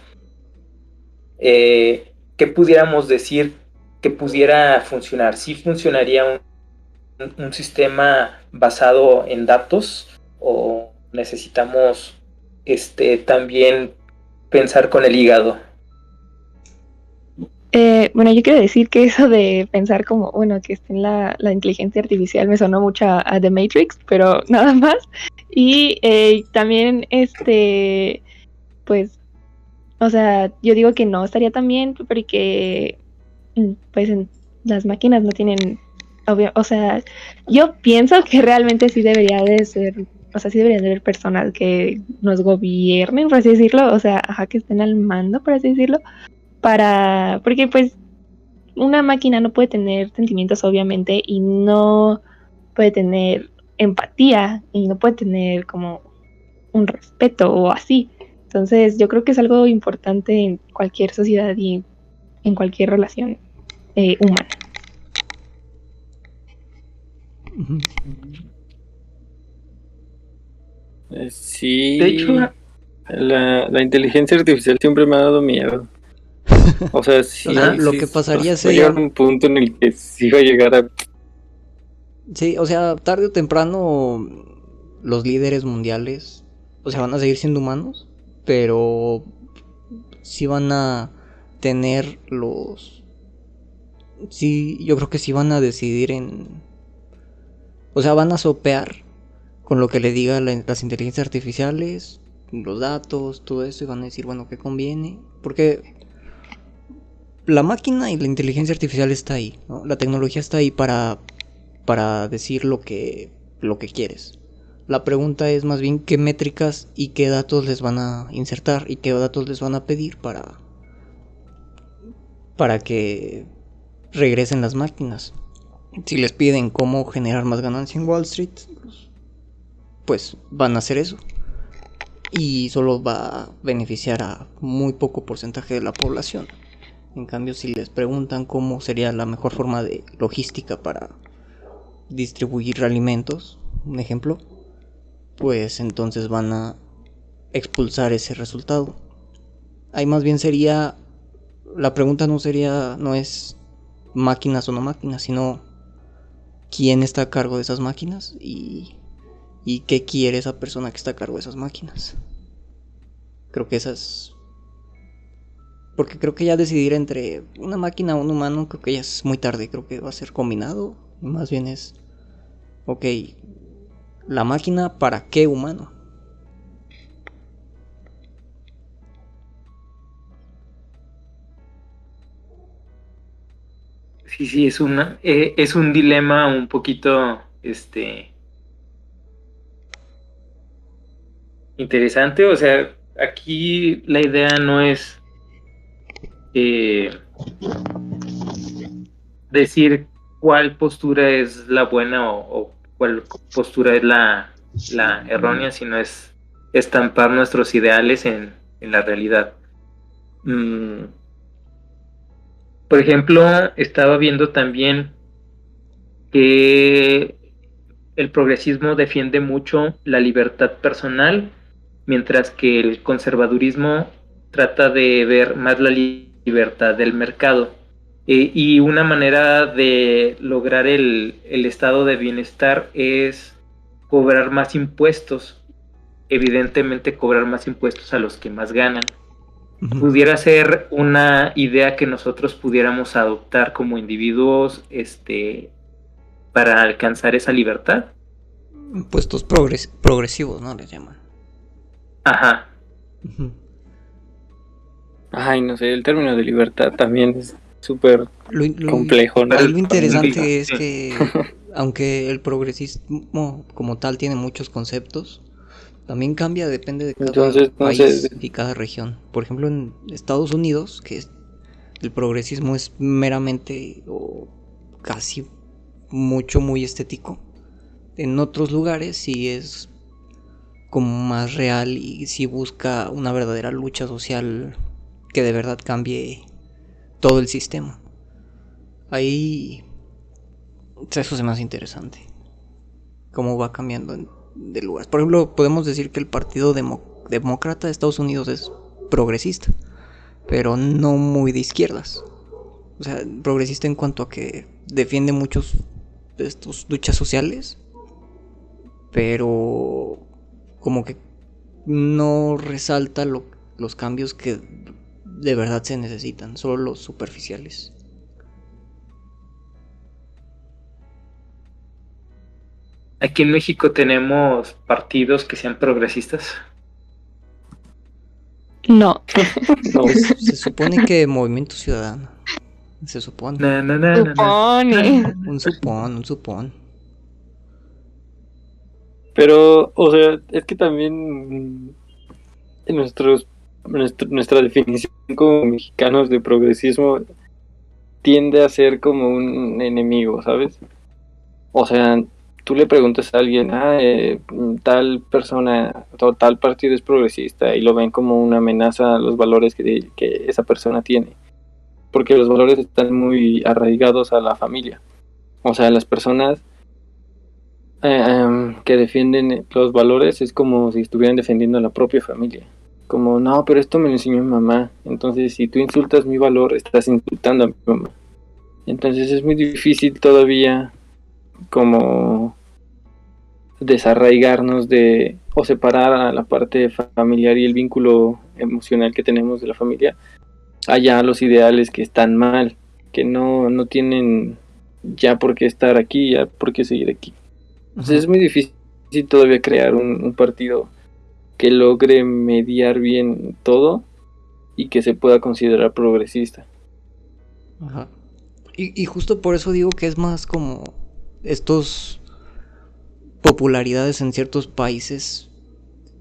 Eh, ¿Qué pudiéramos decir que pudiera funcionar? Sí funcionaría un sistema basado en datos o necesitamos este también pensar con el hígado. Eh, bueno, yo quiero decir que eso de pensar como, bueno, que esté en la, inteligencia artificial me sonó mucho a, The Matrix, pero nada más. Y eh, también, este, pues, o sea, yo digo que no estaría tan bien porque, pues, en- las máquinas no tienen, obvio, o sea, yo pienso que realmente sí debería de ser, o sea, sí debería de haber personas que nos gobiernen, por así decirlo, o sea, ajá, que estén al mando, por así decirlo para, porque pues una máquina no puede tener sentimientos obviamente y no puede tener empatía y no puede tener como un respeto o así. Entonces yo creo que es algo importante en cualquier sociedad y en cualquier relación eh, humana. Eh, sí. De hecho, la, la inteligencia artificial siempre me ha dado miedo. O sea, sí, O sea, lo sí, que pasaría va a sería- llegar un punto en el que sí va a llegar a Sí, o sea, tarde o temprano los líderes mundiales, o sea, van a seguir siendo humanos, pero sí van a tener los... Sí, yo creo que sí van a decidir en... O sea, van a sopear con lo que le digan la- las inteligencias artificiales, los datos, todo eso, y van a decir, bueno, ¿qué conviene? Porque la máquina y la inteligencia artificial está ahí. La tecnología está ahí para para decir lo que lo que quieres. La pregunta es más bien qué métricas y qué datos les van a insertar y qué datos les van a pedir para para que regresen las máquinas. Si les piden cómo generar más ganancia en Wall Street, pues, van a hacer eso. Y solo va a beneficiar a muy poco porcentaje de la población. En cambio, si les preguntan cómo sería la mejor forma de logística para distribuir alimentos, un ejemplo, pues entonces van a expulsar ese resultado. Ahí más bien sería, la pregunta no sería, no es máquinas o no máquinas, sino quién está a cargo de esas máquinas y, qué quiere esa persona que está a cargo de esas máquinas. Creo que esas... Porque creo que ya decidir entre una máquina o un humano, creo que ya es muy tarde, creo que va a ser combinado. Más bien es Ok, la máquina para qué humano? Sí, sí, es una, eh, es un dilema un poquito, este, interesante. O sea, aquí la idea no es eh, decir cuál postura es la buena o, cuál postura es la, la, errónea, sino es estampar nuestros ideales en, en la realidad. Mm. Por ejemplo, estaba viendo también que el progresismo defiende mucho la libertad personal, mientras que el conservadurismo trata de ver más la libertad del mercado. Eh, y una manera de lograr el, estado de bienestar es cobrar más impuestos. Evidentemente cobrar más impuestos a los que más ganan. Pudiera ser una idea que nosotros pudiéramos adoptar como individuos este, para alcanzar esa libertad. Impuestos progresivos, ¿no? Les llaman. Ajá. Ay, no sé, el término de libertad también es súper complejo. ¿no? Lo interesante es que, aunque el progresismo como tal tiene muchos conceptos, también cambia, depende de cada país y cada región. Por ejemplo, en Estados Unidos, que el progresismo es meramente o casi mucho, muy estético. En otros lugares sí es como más real y sí busca una verdadera lucha social que de verdad cambie todo el sistema. Ahí eso es más interesante. Cómo va cambiando de lugares. Por ejemplo, podemos decir que el Partido Demócrata de Estados Unidos es progresista, pero no muy de izquierdas. O sea, progresista en cuanto a que defiende muchos de estos luchas sociales, pero como que no resalta los cambios que de verdad se necesitan, solo los superficiales. Aquí en México tenemos partidos que sean progresistas. No. no se supone que Movimiento Ciudadano. Se supone. supone. Un supón, un supón. Pero, o sea, es que también en nuestros, nuestra, definición como mexicanos de progresismo tiende a ser como un enemigo, ¿sabes? O sea, tú le preguntas a alguien, ah, eh, tal persona o tal partido es progresista y lo ven como una amenaza a los valores que, esa persona tiene, porque los valores están muy arraigados a la familia. O sea, las personas eh, em, que defienden los valores es como si estuvieran defendiendo a la propia familia. Como, no, pero esto me lo enseñó mi mamá. Entonces, si tú insultas mi valor, estás insultando a mi mamá. Entonces es muy difícil todavía como desarraigarnos de o separar a la parte familiar y el vínculo emocional que tenemos de la familia allá los ideales que están mal, que no, no tienen ya por qué estar aquí, ya por qué seguir aquí. Entonces es muy difícil todavía crear un, partido que logre mediar bien todo y que se pueda considerar progresista. Ajá. Y, y, justo por eso digo que es más como estos popularidades en ciertos países.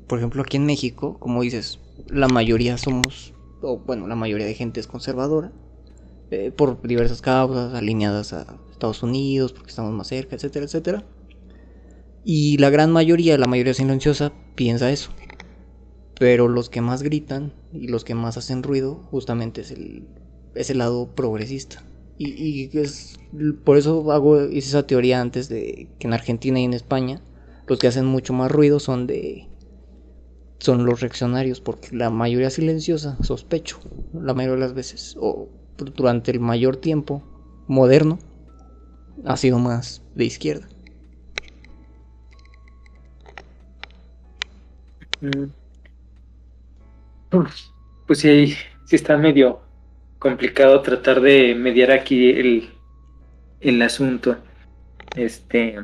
Por ejemplo, aquí en México, como dices, la mayoría somos, o bueno, la mayoría de gente es conservadora. Eh, por diversas causas alineadas a Estados Unidos, porque estamos más cerca, etcétera, etcétera. Y la gran mayoría, la mayoría silenciosa, piensa eso. Pero los que más gritan y los que más hacen ruido justamente es el, es el lado progresista. Y, es, por eso hago hice esa teoría antes de que en Argentina y en España los que hacen mucho más ruido son de son los reaccionarios porque la mayoría silenciosa sospecho la mayoría de las veces o durante el mayor tiempo moderno ha sido más de izquierda Mm. Pues sí, sí está medio complicado tratar de mediar aquí el, el asunto. Este.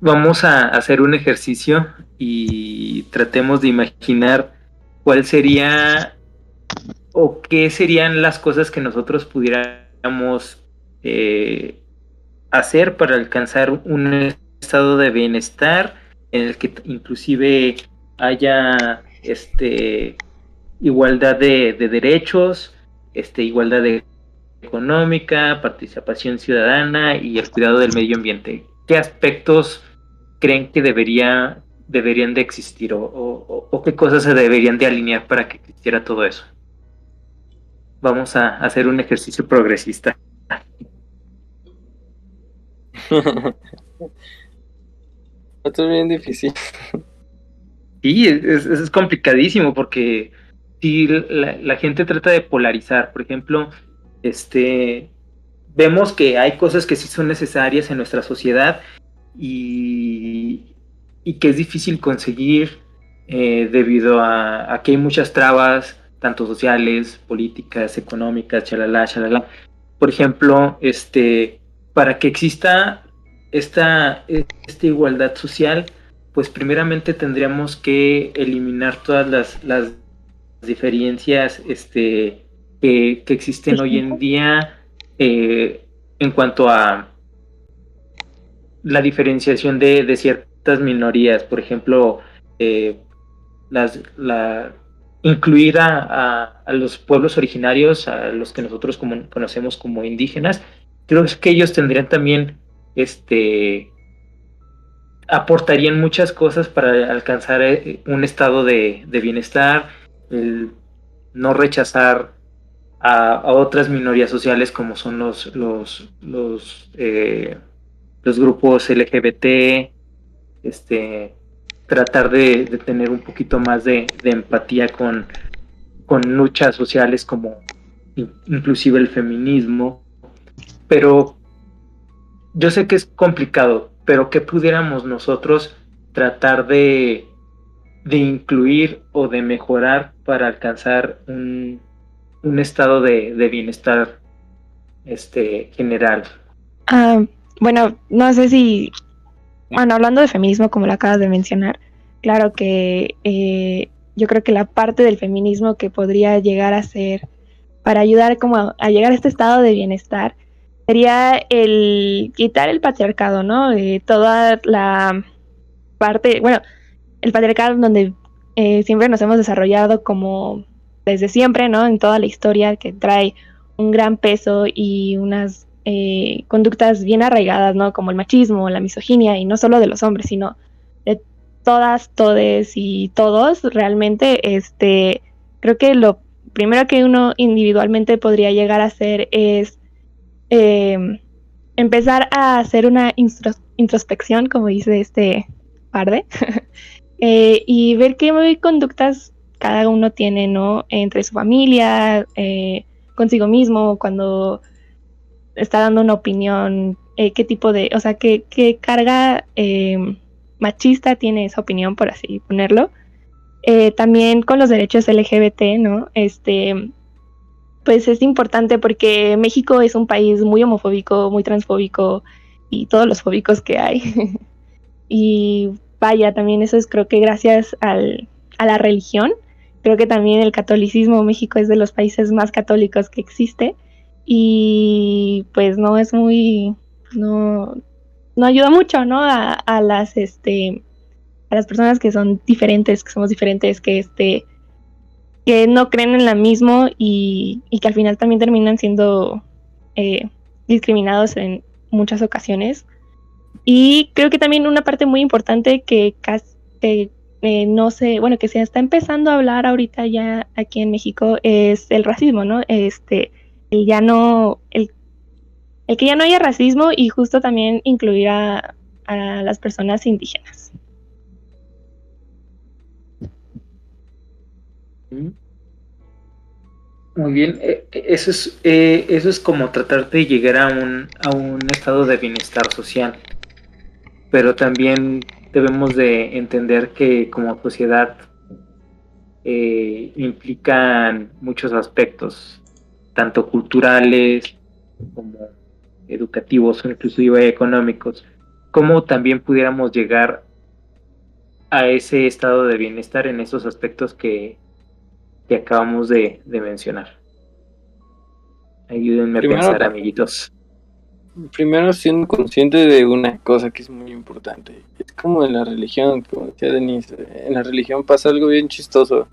Vamos a hacer un ejercicio y tratemos de imaginar cuál sería o qué serían las cosas que nosotros pudiéramos eh, hacer para alcanzar un estado de bienestar en el que inclusive haya este igualdad de, de derechos, este igualdad económica, participación ciudadana y el cuidado del medio ambiente. ¿Qué aspectos creen que debería, deberían de existir o qué cosas se deberían de alinear para que existiera todo eso? Vamos a hacer un ejercicio progresista. Esto es bien difícil. Sí, es, complicadísimo porque si la, gente trata de polarizar, por ejemplo, este, vemos que hay cosas que sí son necesarias en nuestra sociedad y, que es difícil conseguir eh, debido a, que hay muchas trabas, tanto sociales, políticas, económicas, chalala, chalala. Por ejemplo, este, para que exista esta igualdad social, pues primeramente tendríamos que eliminar todas las, las diferencias este, que, que existen hoy en día eh, en cuanto a la diferenciación de, de ciertas minorías, por ejemplo, eh, las, la, incluir a, a, a, los pueblos originarios, a los que nosotros como, conocemos como indígenas, creo que ellos tendrían también este aportarían muchas cosas para alcanzar eh, un estado de, de bienestar, el no rechazar a, otras minorías sociales como son los los los, eh, los grupos LGBT, este tratar de, de, tener un poquito más de, de empatía con, con luchas sociales como inclusive el feminismo, pero yo sé que es complicado, pero que pudiéramos nosotros tratar de, de incluir o de mejorar para alcanzar un, un estado de, de, bienestar este general. Uh, bueno, no sé si, bueno, hablando de feminismo, como lo acabas de mencionar, claro que eh, yo creo que la parte del feminismo que podría llegar a ser para ayudar como a llegar a este estado de bienestar sería el quitar el patriarcado, ¿no? Toda la parte, bueno, el patriarcado donde eh, siempre nos hemos desarrollado como desde siempre, ¿no? En toda la historia que trae un gran peso y unas eh, conductas bien arraigadas, ¿no? Como el machismo, la misoginia, y no solo de los hombres, sino de todas, todes y todos, realmente, este, creo que lo primero que uno individualmente podría llegar a hacer es eh, empezar a hacer una introspección, como dice este parde, eh, y ver qué conductas cada uno tiene, ¿no? Entre su familia, eh, consigo mismo, cuando está dando una opinión, eh, qué tipo de, o sea, qué, qué carga eh, machista tiene esa opinión, por así ponerlo. Eh, también con los derechos LGBT, ¿no? Este, pues es importante porque México es un país muy homofóbico, muy transfóbico y todos los fóbicos que hay. y vaya, también eso es creo que gracias al, a la religión. Creo que también el catolicismo, México es de los países más católicos que existe y pues no es muy, no, no ayuda mucho, ¿no? A, a las, este, a las personas que son diferentes, que somos diferentes, que este, que no creen en la mismo y, y, que al final también terminan siendo eh, discriminados en muchas ocasiones. Y creo que también una parte muy importante que, que eh, no sé, bueno, que se está empezando a hablar ahorita ya aquí en México es el racismo, ¿no? Este, el ya no, el, el que ya no haya racismo y justo también incluir a, a las personas indígenas. Muy bien, eso es, eh, eso es como tratar de llegar a un, a un estado de bienestar social, pero también debemos de entender que como sociedad eh, implican muchos aspectos, tanto culturales como educativos o inclusive económicos, cómo también pudiéramos llegar a ese estado de bienestar en esos aspectos que, que acabamos de, de, mencionar. Ayúdenme Primero, a pensar, amiguitos. primero siendo consciente de una cosa que es muy importante. Es como en la religión, como decía Denise, en la religión pasa algo bien chistoso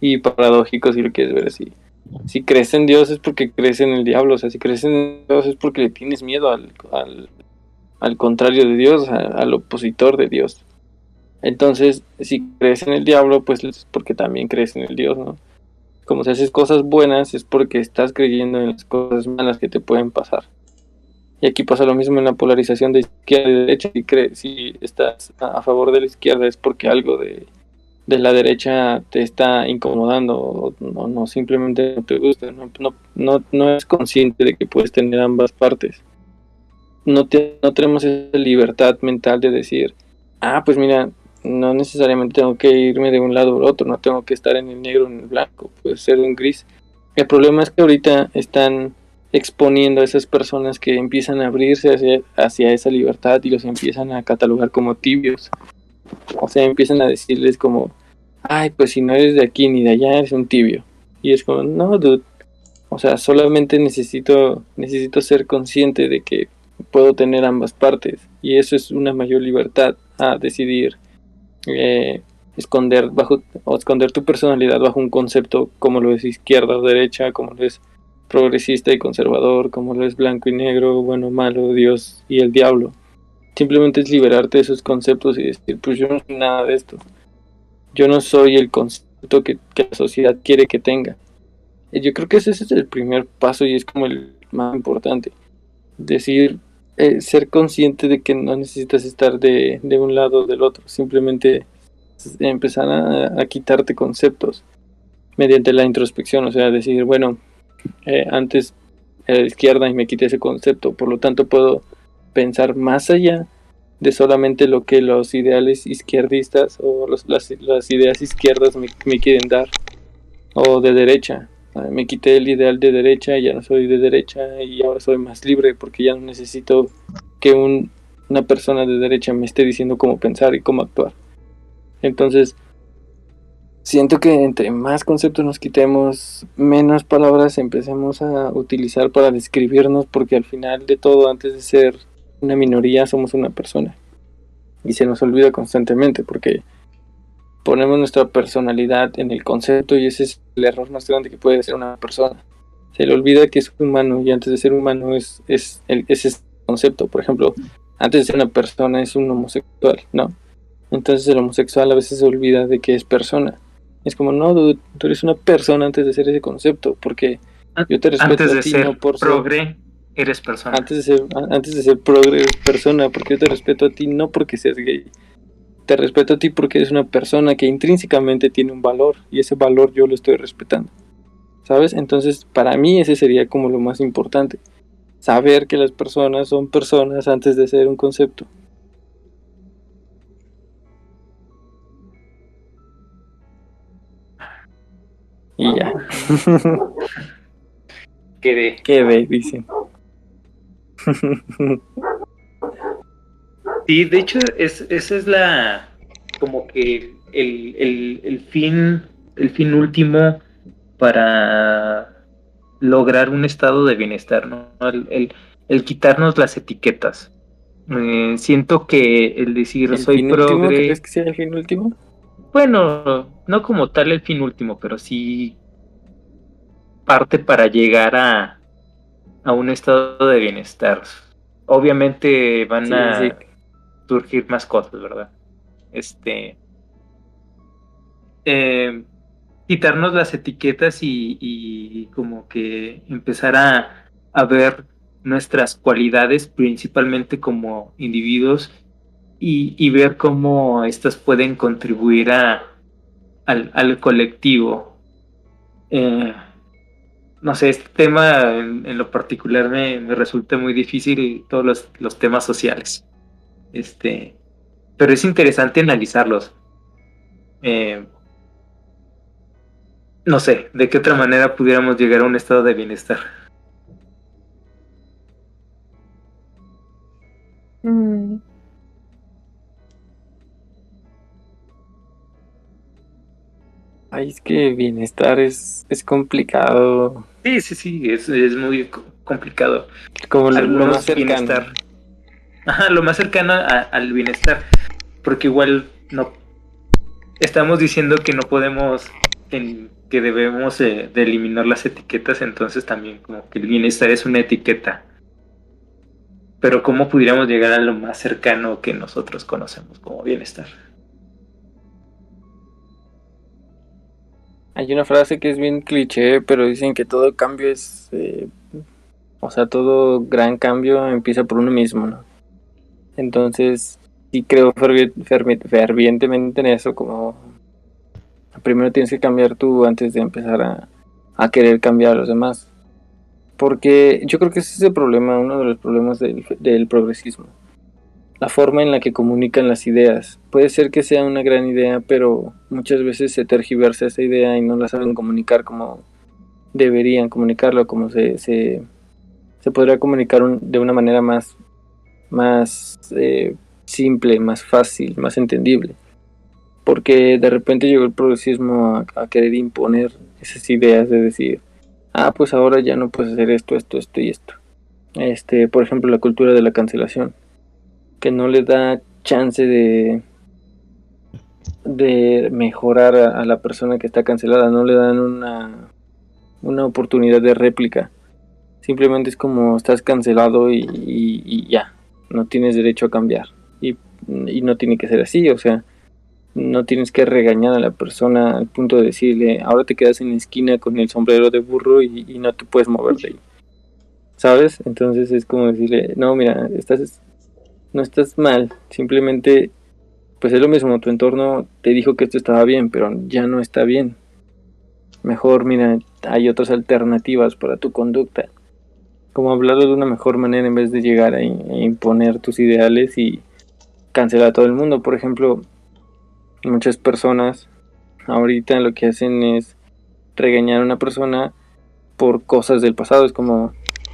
y paradójico si lo quieres ver así. Si crees en Dios es porque crees en el diablo, o sea, si crees en Dios es porque le tienes miedo al, al, contrario de Dios, al opositor de Dios. Entonces, si crees en el diablo, pues es porque también crees en el Dios, ¿no? Como si haces cosas buenas es porque estás creyendo en las cosas malas que te pueden pasar. Y aquí pasa lo mismo en la polarización de izquierda y derecha. Si, crees, si estás a favor de la izquierda es porque algo de, de la derecha te está incomodando o no, no simplemente no te gusta. No, no, no, es consciente de que puedes tener ambas partes. No, te, no tenemos esa libertad mental de decir, ah, pues mira, no necesariamente tengo que irme de un lado al otro, no tengo que estar en el negro o en el blanco, puede ser un gris. El problema es que ahorita están exponiendo a esas personas que empiezan a abrirse hacia, hacia esa libertad y los empiezan a catalogar como tibios. O sea, empiezan a decirles como, ay, pues si no eres de aquí ni de allá, eres un tibio. Y es como, no, dude. O sea, solamente necesito, necesito ser consciente de que puedo tener ambas partes. Y eso es una mayor libertad a decidir eh, esconder bajo o esconder tu personalidad bajo un concepto como lo es izquierda o derecha, como lo es progresista y conservador, como lo es blanco y negro, bueno, malo, Dios y el diablo. Simplemente es liberarte de esos conceptos y decir, pues yo no soy nada de esto. Yo no soy el concepto que, la sociedad quiere que tenga. Y yo creo que ese es el primer paso y es como el más importante. Decir, eh, ser consciente de que no necesitas estar de, un lado o del otro, simplemente empezar a, quitarte conceptos mediante la introspección, o sea, decir, bueno, eh, antes era de izquierda y me quité ese concepto, por lo tanto puedo pensar más allá de solamente lo que los ideales izquierdistas o las, las, ideas izquierdas me, quieren dar, o de derecha, me quité el ideal de derecha ya no soy de derecha y ahora soy más libre porque ya no necesito que una persona de derecha me esté diciendo cómo pensar y cómo actuar. Entonces, siento que entre más conceptos nos quitemos, menos palabras empecemos a utilizar para describirnos porque al final de todo, antes de ser una minoría, somos una persona. Y se nos olvida constantemente porque ponemos nuestra personalidad en el concepto y ese es el error más grande que puede ser una persona. Se le olvida que es humano y antes de ser humano es, es, el, ese concepto. Por ejemplo, antes de ser una persona es un homosexual, ¿no? Entonces el homosexual a veces se olvida de que es persona. Es como, no, tú eres una persona antes de ser ese concepto, porque yo te respeto antes de a ti ser no por progre, eres persona. Antes de ser, antes de ser progre, eres persona, porque yo te respeto a ti no porque seas gay, te respeto a ti porque eres una persona que intrínsecamente tiene un valor y ese valor yo lo estoy respetando. ¿Sabes? Entonces, para mí ese sería como lo más importante. Saber que las personas son personas antes de ser un concepto. Y ya. Quedé. Quedé, dicen. Sí, de hecho, es, esa es la como que el, fin, el fin último para lograr un estado de bienestar, ¿no? El, quitarnos las etiquetas. Eh, siento que el decir soy progre. ¿Crees que sea el fin último? Bueno, no como tal el fin último, pero sí parte para llegar a, a un estado de bienestar. Obviamente van a surgir más cosas, ¿verdad? Este. Eh, quitarnos las etiquetas y, como que empezar a, ver nuestras cualidades principalmente como individuos y, ver cómo estas pueden contribuir a, al, colectivo. Eh, no sé, este tema en, lo particular me, resulta muy difícil, todos los, los temas sociales. Este, pero es interesante analizarlos. Eh, no sé, de qué otra manera pudiéramos llegar a un estado de bienestar. Ay, es que bienestar es, es complicado. Sí, sí, sí, es, es muy co- complicado. Como lo, más cercano. bienestar. Ajá, lo más cercano al bienestar. Porque igual no. Estamos diciendo que no podemos. en- que debemos de eliminar las etiquetas, entonces también como que el bienestar es una etiqueta. Pero ¿cómo pudiéramos llegar a lo más cercano que nosotros conocemos como bienestar? Hay una frase que es bien cliché, pero dicen que todo cambio es, eh, o sea, todo gran cambio empieza por uno mismo, ¿no? Entonces, sí creo fervi- fervi- fervientemente en eso, como primero tienes que cambiar tú antes de empezar a, querer cambiar a los demás. Porque yo creo que ese es el problema, uno de los problemas del, progresismo. La forma en la que comunican las ideas. Puede ser que sea una gran idea, pero muchas veces se tergiversa esa idea y no la saben comunicar como deberían comunicarlo, como se, se, podría comunicar un- de una manera más, más eh, simple, más fácil, más entendible. Porque de repente llegó el progresismo a, querer imponer esas ideas de decir, ah, pues ahora ya no puedes hacer esto, esto, esto y esto. Este, por ejemplo, la cultura de la cancelación, que no le da chance de de mejorar a, la persona que está cancelada, no le dan una una oportunidad de réplica. Simplemente es como estás cancelado y ya, no tienes derecho a cambiar. Y, y no tiene que ser así, o sea, no tienes que regañar a la persona al punto de decirle, ahora te quedas en la esquina con el sombrero de burro y, y no te puedes mover de ahí. ¿Sabes? Entonces es como decirle, no, mira, estás, no estás mal, simplemente, pues es lo mismo, tu entorno te dijo que esto estaba bien, pero ya no está bien. Mejor, mira, hay otras alternativas para tu conducta. Como hablarlo de una mejor manera en vez de llegar a, imponer tus ideales y cancelar a todo el mundo. Por ejemplo, muchas personas ahorita lo que hacen es regañar a una persona por cosas del pasado. Es como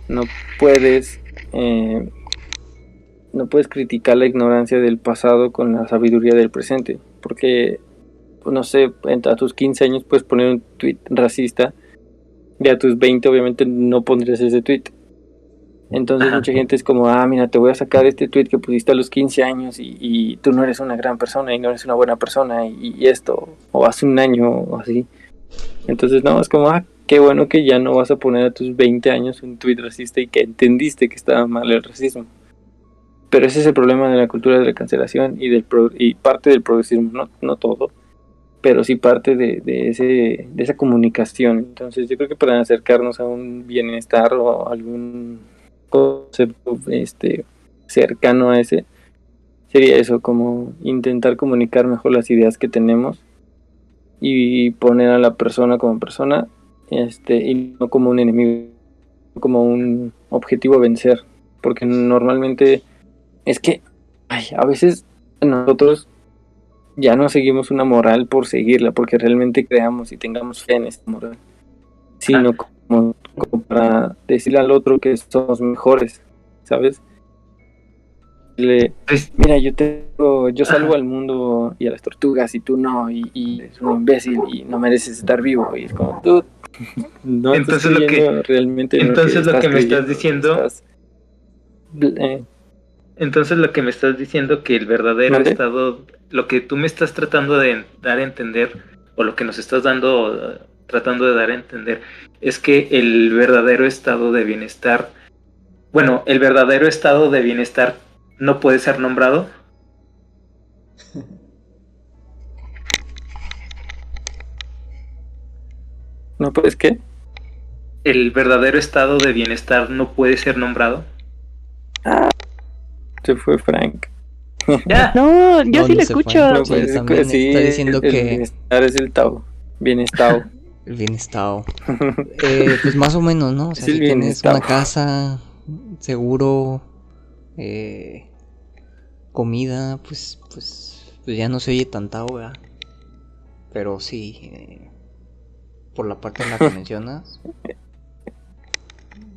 no puedes eh, no puedes criticar la ignorancia del pasado con la sabiduría del presente. Porque, no sé, a tus 15 años puedes poner un tweet racista y a tus 20 obviamente no pondrías ese tweet. Entonces Ajá. mucha gente es como, ah, mira, te voy a sacar este tweet que pusiste a los 15 años y, y tú no eres una gran persona y no eres una buena persona y, y esto, o hace un año o así. Entonces, no, es como, ah, qué bueno que ya no vas a poner a tus 20 años un tweet racista y que entendiste que estaba mal el racismo. Pero ese es el problema de la cultura de la cancelación y, del pro- y parte del progresismo, no, no todo, pero sí parte de, de, ese, de esa comunicación. Entonces yo creo que para acercarnos a un bienestar o algún concepto este, cercano a ese, sería eso, como intentar comunicar mejor las ideas que tenemos y poner a la persona como persona este, y no como un enemigo, como un objetivo a vencer. Porque normalmente es que ay, a veces nosotros ya no seguimos una moral por seguirla, porque realmente creamos y tengamos fe en esta moral, sino como, como para decirle al otro que somos mejores, ¿sabes? Le, Pues, mira, yo tengo, yo salvo al mundo y a las tortugas y tú no, y, y eres un imbécil y no mereces estar vivo. Y es como, tú, no Entonces lo que- realmente en entonces lo que me estás diciendo- estás- eh, Entonces lo que me estás diciendo que el verdadero estado, lo que tú me estás tratando de dar a entender, o lo que nos estás dando, tratando de dar a entender, es que el verdadero estado de bienestar, bueno, el verdadero estado de bienestar no puede ser nombrado. no puedes qué? El verdadero estado de bienestar no puede ser nombrado. Se fue Frank. Ya, No, yo sí ¿Dónde lo se fue? escucho. No, No, Sí, pues, sí, está diciendo el, el que- bienestar es el Tao. Bienestar. El bienestar. Eh, pues más o menos, ¿no? O sea, el si tienes una casa, seguro, eh, comida, pues, pues, pues ya no se oye tan Tao, ¿verdad? Pero sí, eh, por la parte en la que mencionas,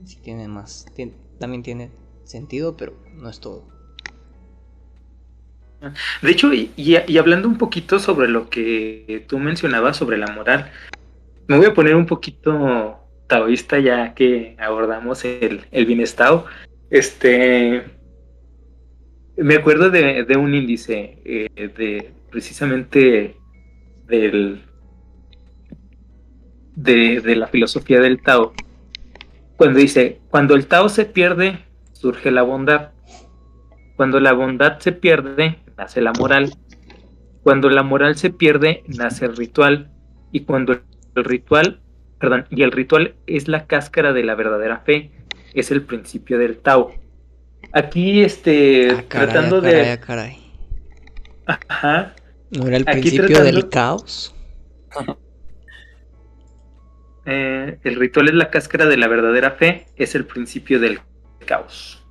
sí tiene más, también tiene sentido, pero no es todo. De hecho, y, y hablando un poquito sobre lo que tú mencionabas sobre la moral, me voy a poner un poquito taoísta ya que abordamos el, el bienestar. Este, me acuerdo de, un índice eh, de precisamente del de, de, la filosofía del Tao, cuando dice, cuando el Tao se pierde, surge la bondad. Cuando la bondad se pierde, nace la moral. Cuando la moral se pierde, nace el ritual. Y cuando el ritual, perdón, y el ritual es la cáscara de la verdadera fe, es el principio del Tao. Aquí, este, Ah, caray, tratando ah, caray, de... ah, caray. Ajá, ¿No era el Aquí principio tratando- del caos? eh, el ritual es la cáscara de la verdadera fe, es el principio del caos.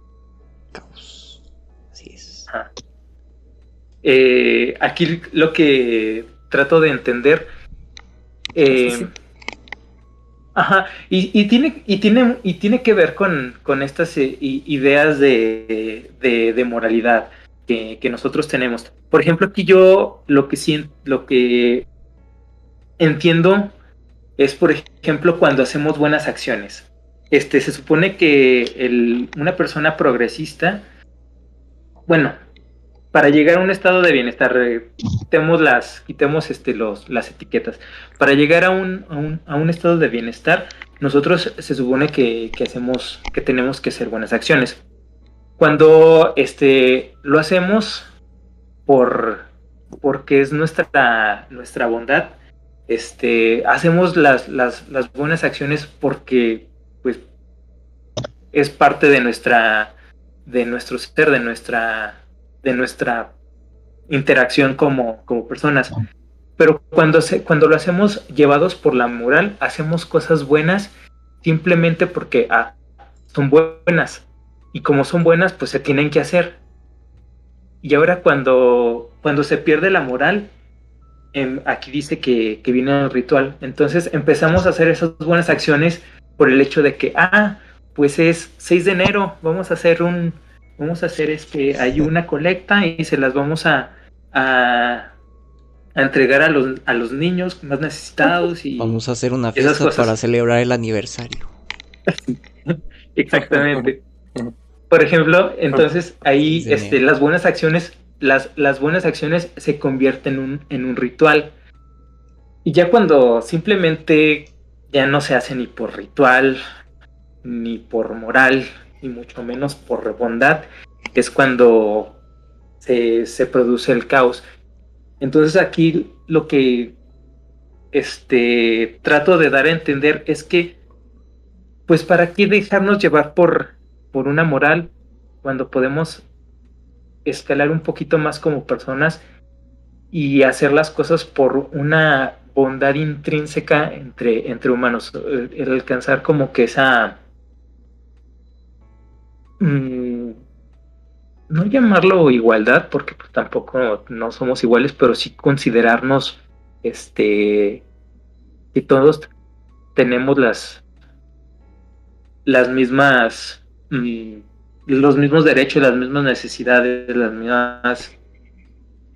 Caos. Así es. Eh, aquí lo que trato de entender. Sí. Ajá, y, y tiene, y, tiene, y tiene que ver con, con estas eh, ideas de, de, de moralidad que, que nosotros tenemos. Por ejemplo, aquí yo lo que sien- lo que entiendo es, por ejemplo, cuando hacemos buenas acciones. Este, se supone que el- una persona progresista, bueno, para llegar a un estado de bienestar, eh, quitemos las, quitemos este, los, las etiquetas. Para llegar a un, a un, a un estado de bienestar, nosotros se supone que, que hacemos, que tenemos que hacer buenas acciones. Cuando este, lo hacemos por, porque es nuestra, nuestra bondad, este, hacemos las, las, las buenas acciones porque pues, es parte de nuestra, de nuestro ser, de nuestra, de nuestra interacción como, como personas. Pero cuando, se, cuando lo hacemos llevados por la moral, hacemos cosas buenas simplemente porque ah, son buenas. Y como son buenas, pues se tienen que hacer. Y ahora cuando, cuando se pierde la moral, em, aquí dice que, que viene el ritual. Entonces empezamos a hacer esas buenas acciones por el hecho de que, ah, pues es 6 de enero, vamos a hacer un, vamos a hacer este, hay una colecta y se las vamos a, a, a entregar a los, a los niños más necesitados y Vamos a hacer una fiesta para celebrar el aniversario. exactamente. Por ejemplo, entonces ahí De este, las buenas acciones, las, las buenas acciones se convierten en un, en un ritual. Y ya cuando simplemente ya no se hace ni por ritual, ni por moral, ni mucho menos por bondad, es cuando se, se produce el caos. Entonces aquí lo que este trato de dar a entender es que pues para qué dejarnos llevar por, por una moral cuando podemos escalar un poquito más como personas y hacer las cosas por una bondad intrínseca entre, entre humanos, el alcanzar como que esa mm, no llamarlo igualdad, porque pues, tampoco no somos iguales, pero sí considerarnos este que todos tenemos las las mismas mm, los mismos derechos, las mismas necesidades, las mismas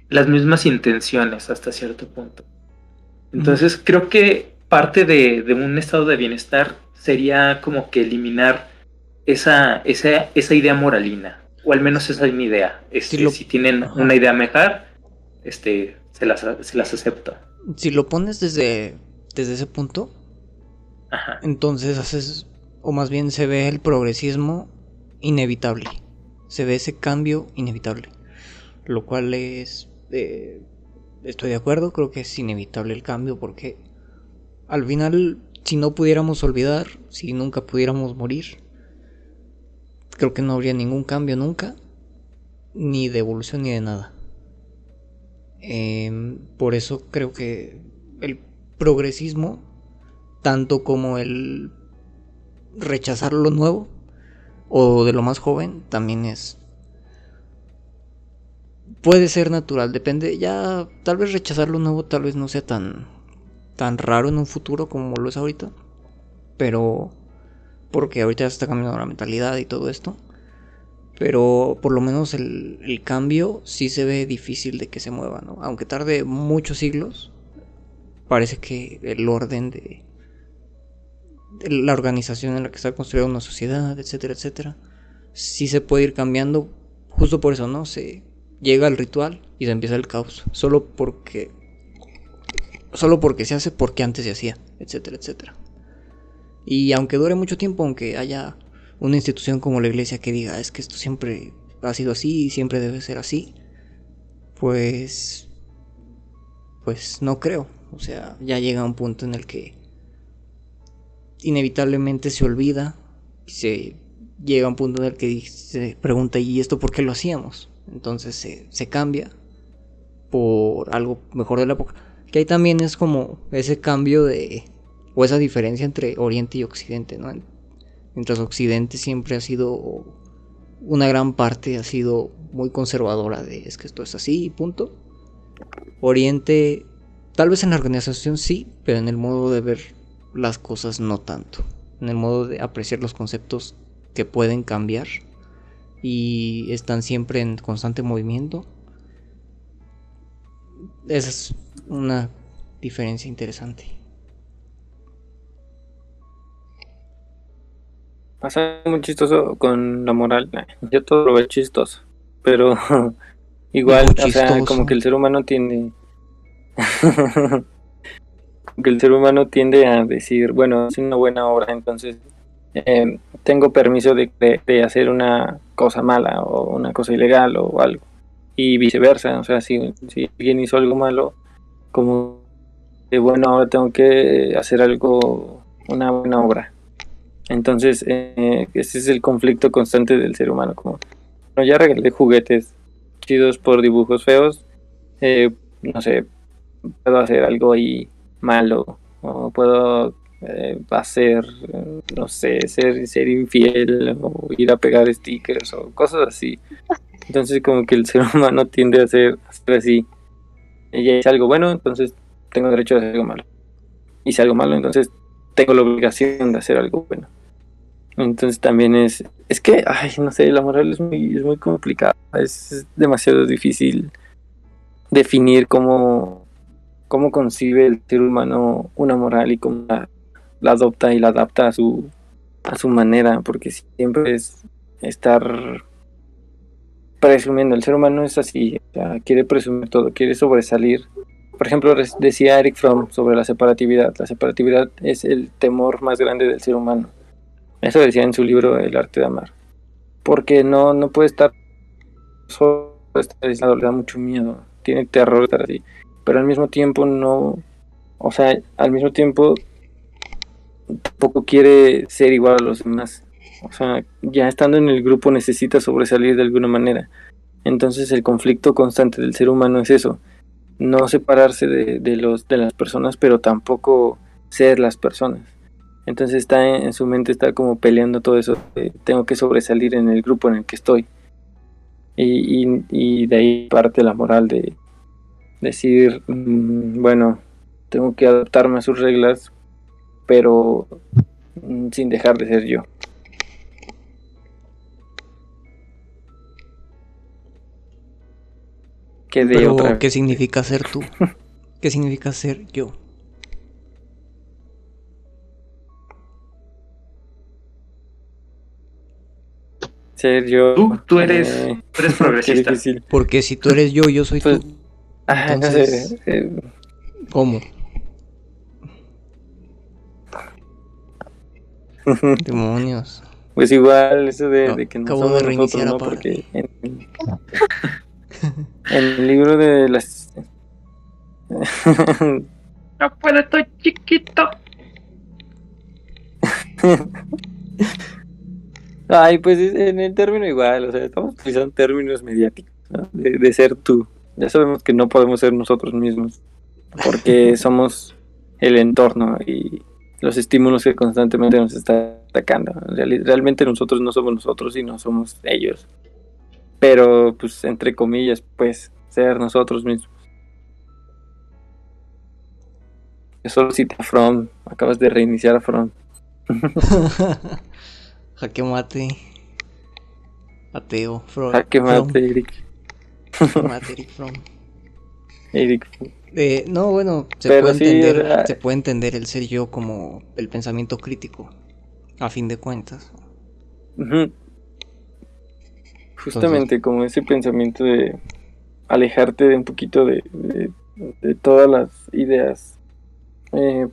las mismas intenciones hasta cierto punto. Entonces creo que parte de, de un estado de bienestar sería como que eliminar esa, esa, esa idea moralina, o al menos esa es mi idea. Este, lo- Si tienen Ajá. una idea mejor, este, se las, se las acepto. Si lo pones desde, desde ese punto, Ajá. entonces haces, o más bien se ve el progresismo inevitable. Se ve ese cambio inevitable. Lo cual es... eh, estoy de acuerdo, creo que es inevitable el cambio porque al final, si no pudiéramos olvidar, si nunca pudiéramos morir, creo que no habría ningún cambio nunca, ni de evolución ni de nada. Em, por eso creo que el progresismo, tanto como el rechazar lo nuevo o de lo más joven, también es... Puede ser natural, depende, ya tal vez rechazar lo nuevo tal vez no sea tan, tan raro en un futuro como lo es ahorita, pero porque ahorita está cambiando la mentalidad y todo esto, Pero por lo menos el, el cambio sí se ve difícil de que se mueva, ¿no? Aunque tarde muchos siglos, parece que el orden de, la organización en la que está construida una sociedad, etcétera, etcétera, sí se puede ir cambiando justo por eso, ¿no? Se llega al ritual y se empieza el caos, solo porque solo porque se hace porque antes se hacía, etcétera, etcétera. Y aunque dure mucho tiempo, aunque haya una institución como la iglesia que diga es que esto siempre ha sido así y siempre debe ser así, pues pues no creo, o sea, ya llega un punto en el que inevitablemente se olvida, se llega a un punto en el que se pregunta ¿y esto por qué lo hacíamos? Entonces se, se cambia por algo mejor de la época. Que ahí también es como ese cambio de. O esa diferencia entre Oriente y Occidente, ¿no? Mientras Occidente siempre ha sido. una gran parte ha sido muy conservadora de es que esto es así y punto. Oriente, tal vez en la organización sí, pero en el modo de ver las cosas no tanto. En el modo de apreciar los conceptos que pueden cambiar y están siempre en constante movimiento. Esa es una diferencia interesante. Pasa muy chistoso con la moral. Yo todo lo veo chistoso. Pero igual, o sea, como que el ser humano tiende. que el ser humano tiende a decir, bueno, es una buena obra, entonces eh, tengo permiso de, de- de hacer una cosa mala o una cosa ilegal o algo. Y viceversa, o sea, si, si alguien hizo algo malo, como que bueno, ahora tengo que hacer algo, una buena obra. Entonces, eh, ese es el conflicto constante del ser humano. Como, ya regalé juguetes chidos por dibujos feos. eh, no sé, puedo hacer algo ahí malo. O puedo eh, hacer, eh, no sé, ser, ser infiel o ir a pegar stickers o cosas así. Entonces, como que el ser humano tiende a ser, así. Ella hice algo bueno, entonces tengo derecho a hacer algo malo. Hice algo malo, entonces tengo la obligación de hacer algo bueno. Entonces también es, es que, ay, no sé, la moral es muy, es muy complicada, es, demasiado difícil definir cómo, cómo concibe el ser humano una moral y cómo la, la adopta y la adapta a su, a su manera, porque siempre es estar presumiendo, el ser humano es así, o sea, quiere presumir todo, quiere sobresalir. Por ejemplo, decía Eric Fromm sobre la separatividad, la separatividad es el temor más grande del ser humano. Eso decía en su libro El arte de amar. Porque no, no puede estar solo, estar aislado, le da mucho miedo, tiene terror estar así. Pero al mismo tiempo no, o sea, al mismo tiempo tampoco quiere ser igual a los demás. O sea, ya estando en el grupo necesita sobresalir de alguna manera. Entonces el conflicto constante del ser humano es eso. No separarse de, de los, de las personas, pero tampoco ser las personas. Entonces está en, su mente está como peleando todo eso. de, tengo que sobresalir en el grupo en el que estoy. Y, y- y de ahí parte la moral de decir, mm, bueno, tengo que adaptarme a sus reglas, pero mm, sin dejar de ser yo. Que de Pero, otra ¿qué significa ser tú? ¿Qué significa ser yo? ser yo. Tú, tú eres, eh, tú eres qué progresista. Porque si tú eres yo, yo soy Pues, tú. Ah, no Entonces- sé, eh, ¿Cómo? Demonios. Pues igual, eso de, No, de que no acabo somos de reiniciar nosotros, ¿no? Porque el libro de las... No puedo, estoy chiquito. Ay, pues es- en el término igual, o sea, estamos utilizando términos mediáticos, ¿no? de, de ser tú. Ya sabemos que no podemos ser nosotros mismos, porque somos el entorno y los estímulos que constantemente nos está atacando. En realmente nosotros no somos nosotros, sino somos ellos. Pero, pues, entre comillas, pues, ser nosotros mismos. Yo solo cita a From, acabas de reiniciar a From. Jaque mate. Ateo. Fro Jaque From. mate, Eric. Mate, Eric Fromm. Eric. Eh, no, bueno, se Pero puede, sí, entender, era- se puede entender el ser yo como el pensamiento crítico, a fin de cuentas. Ujú. Justamente como ese pensamiento de alejarte de un poquito de, de- de todas las ideas eh,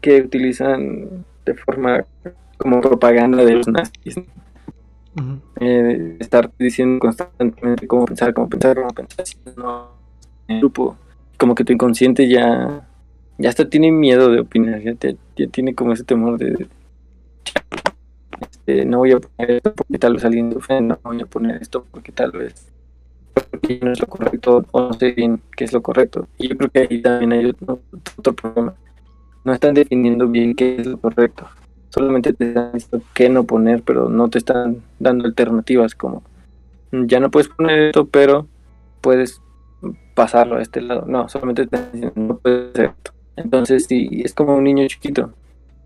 que utilizan de forma como propaganda de los nazis. ¿no? Eh, estar diciendo constantemente cómo pensar, cómo pensar, cómo pensar, si no, en el grupo, como que tu inconsciente ya, ya hasta tiene miedo de opinar, ya, te- ya tiene como ese temor de, este, no voy a poner esto porque tal vez alguien se ofenda, no voy a poner esto porque tal vez porque no es lo correcto o no sé bien qué es lo correcto. Y yo creo que ahí también hay otro, problema. No están definiendo bien qué es lo correcto. Solamente te están diciendo qué no poner, pero no te están dando alternativas como "Mm, ya no puedes poner esto, pero puedes pasarlo a este lado. No, solamente te están diciendo no puedes hacer esto. Entonces, si es como un niño chiquito,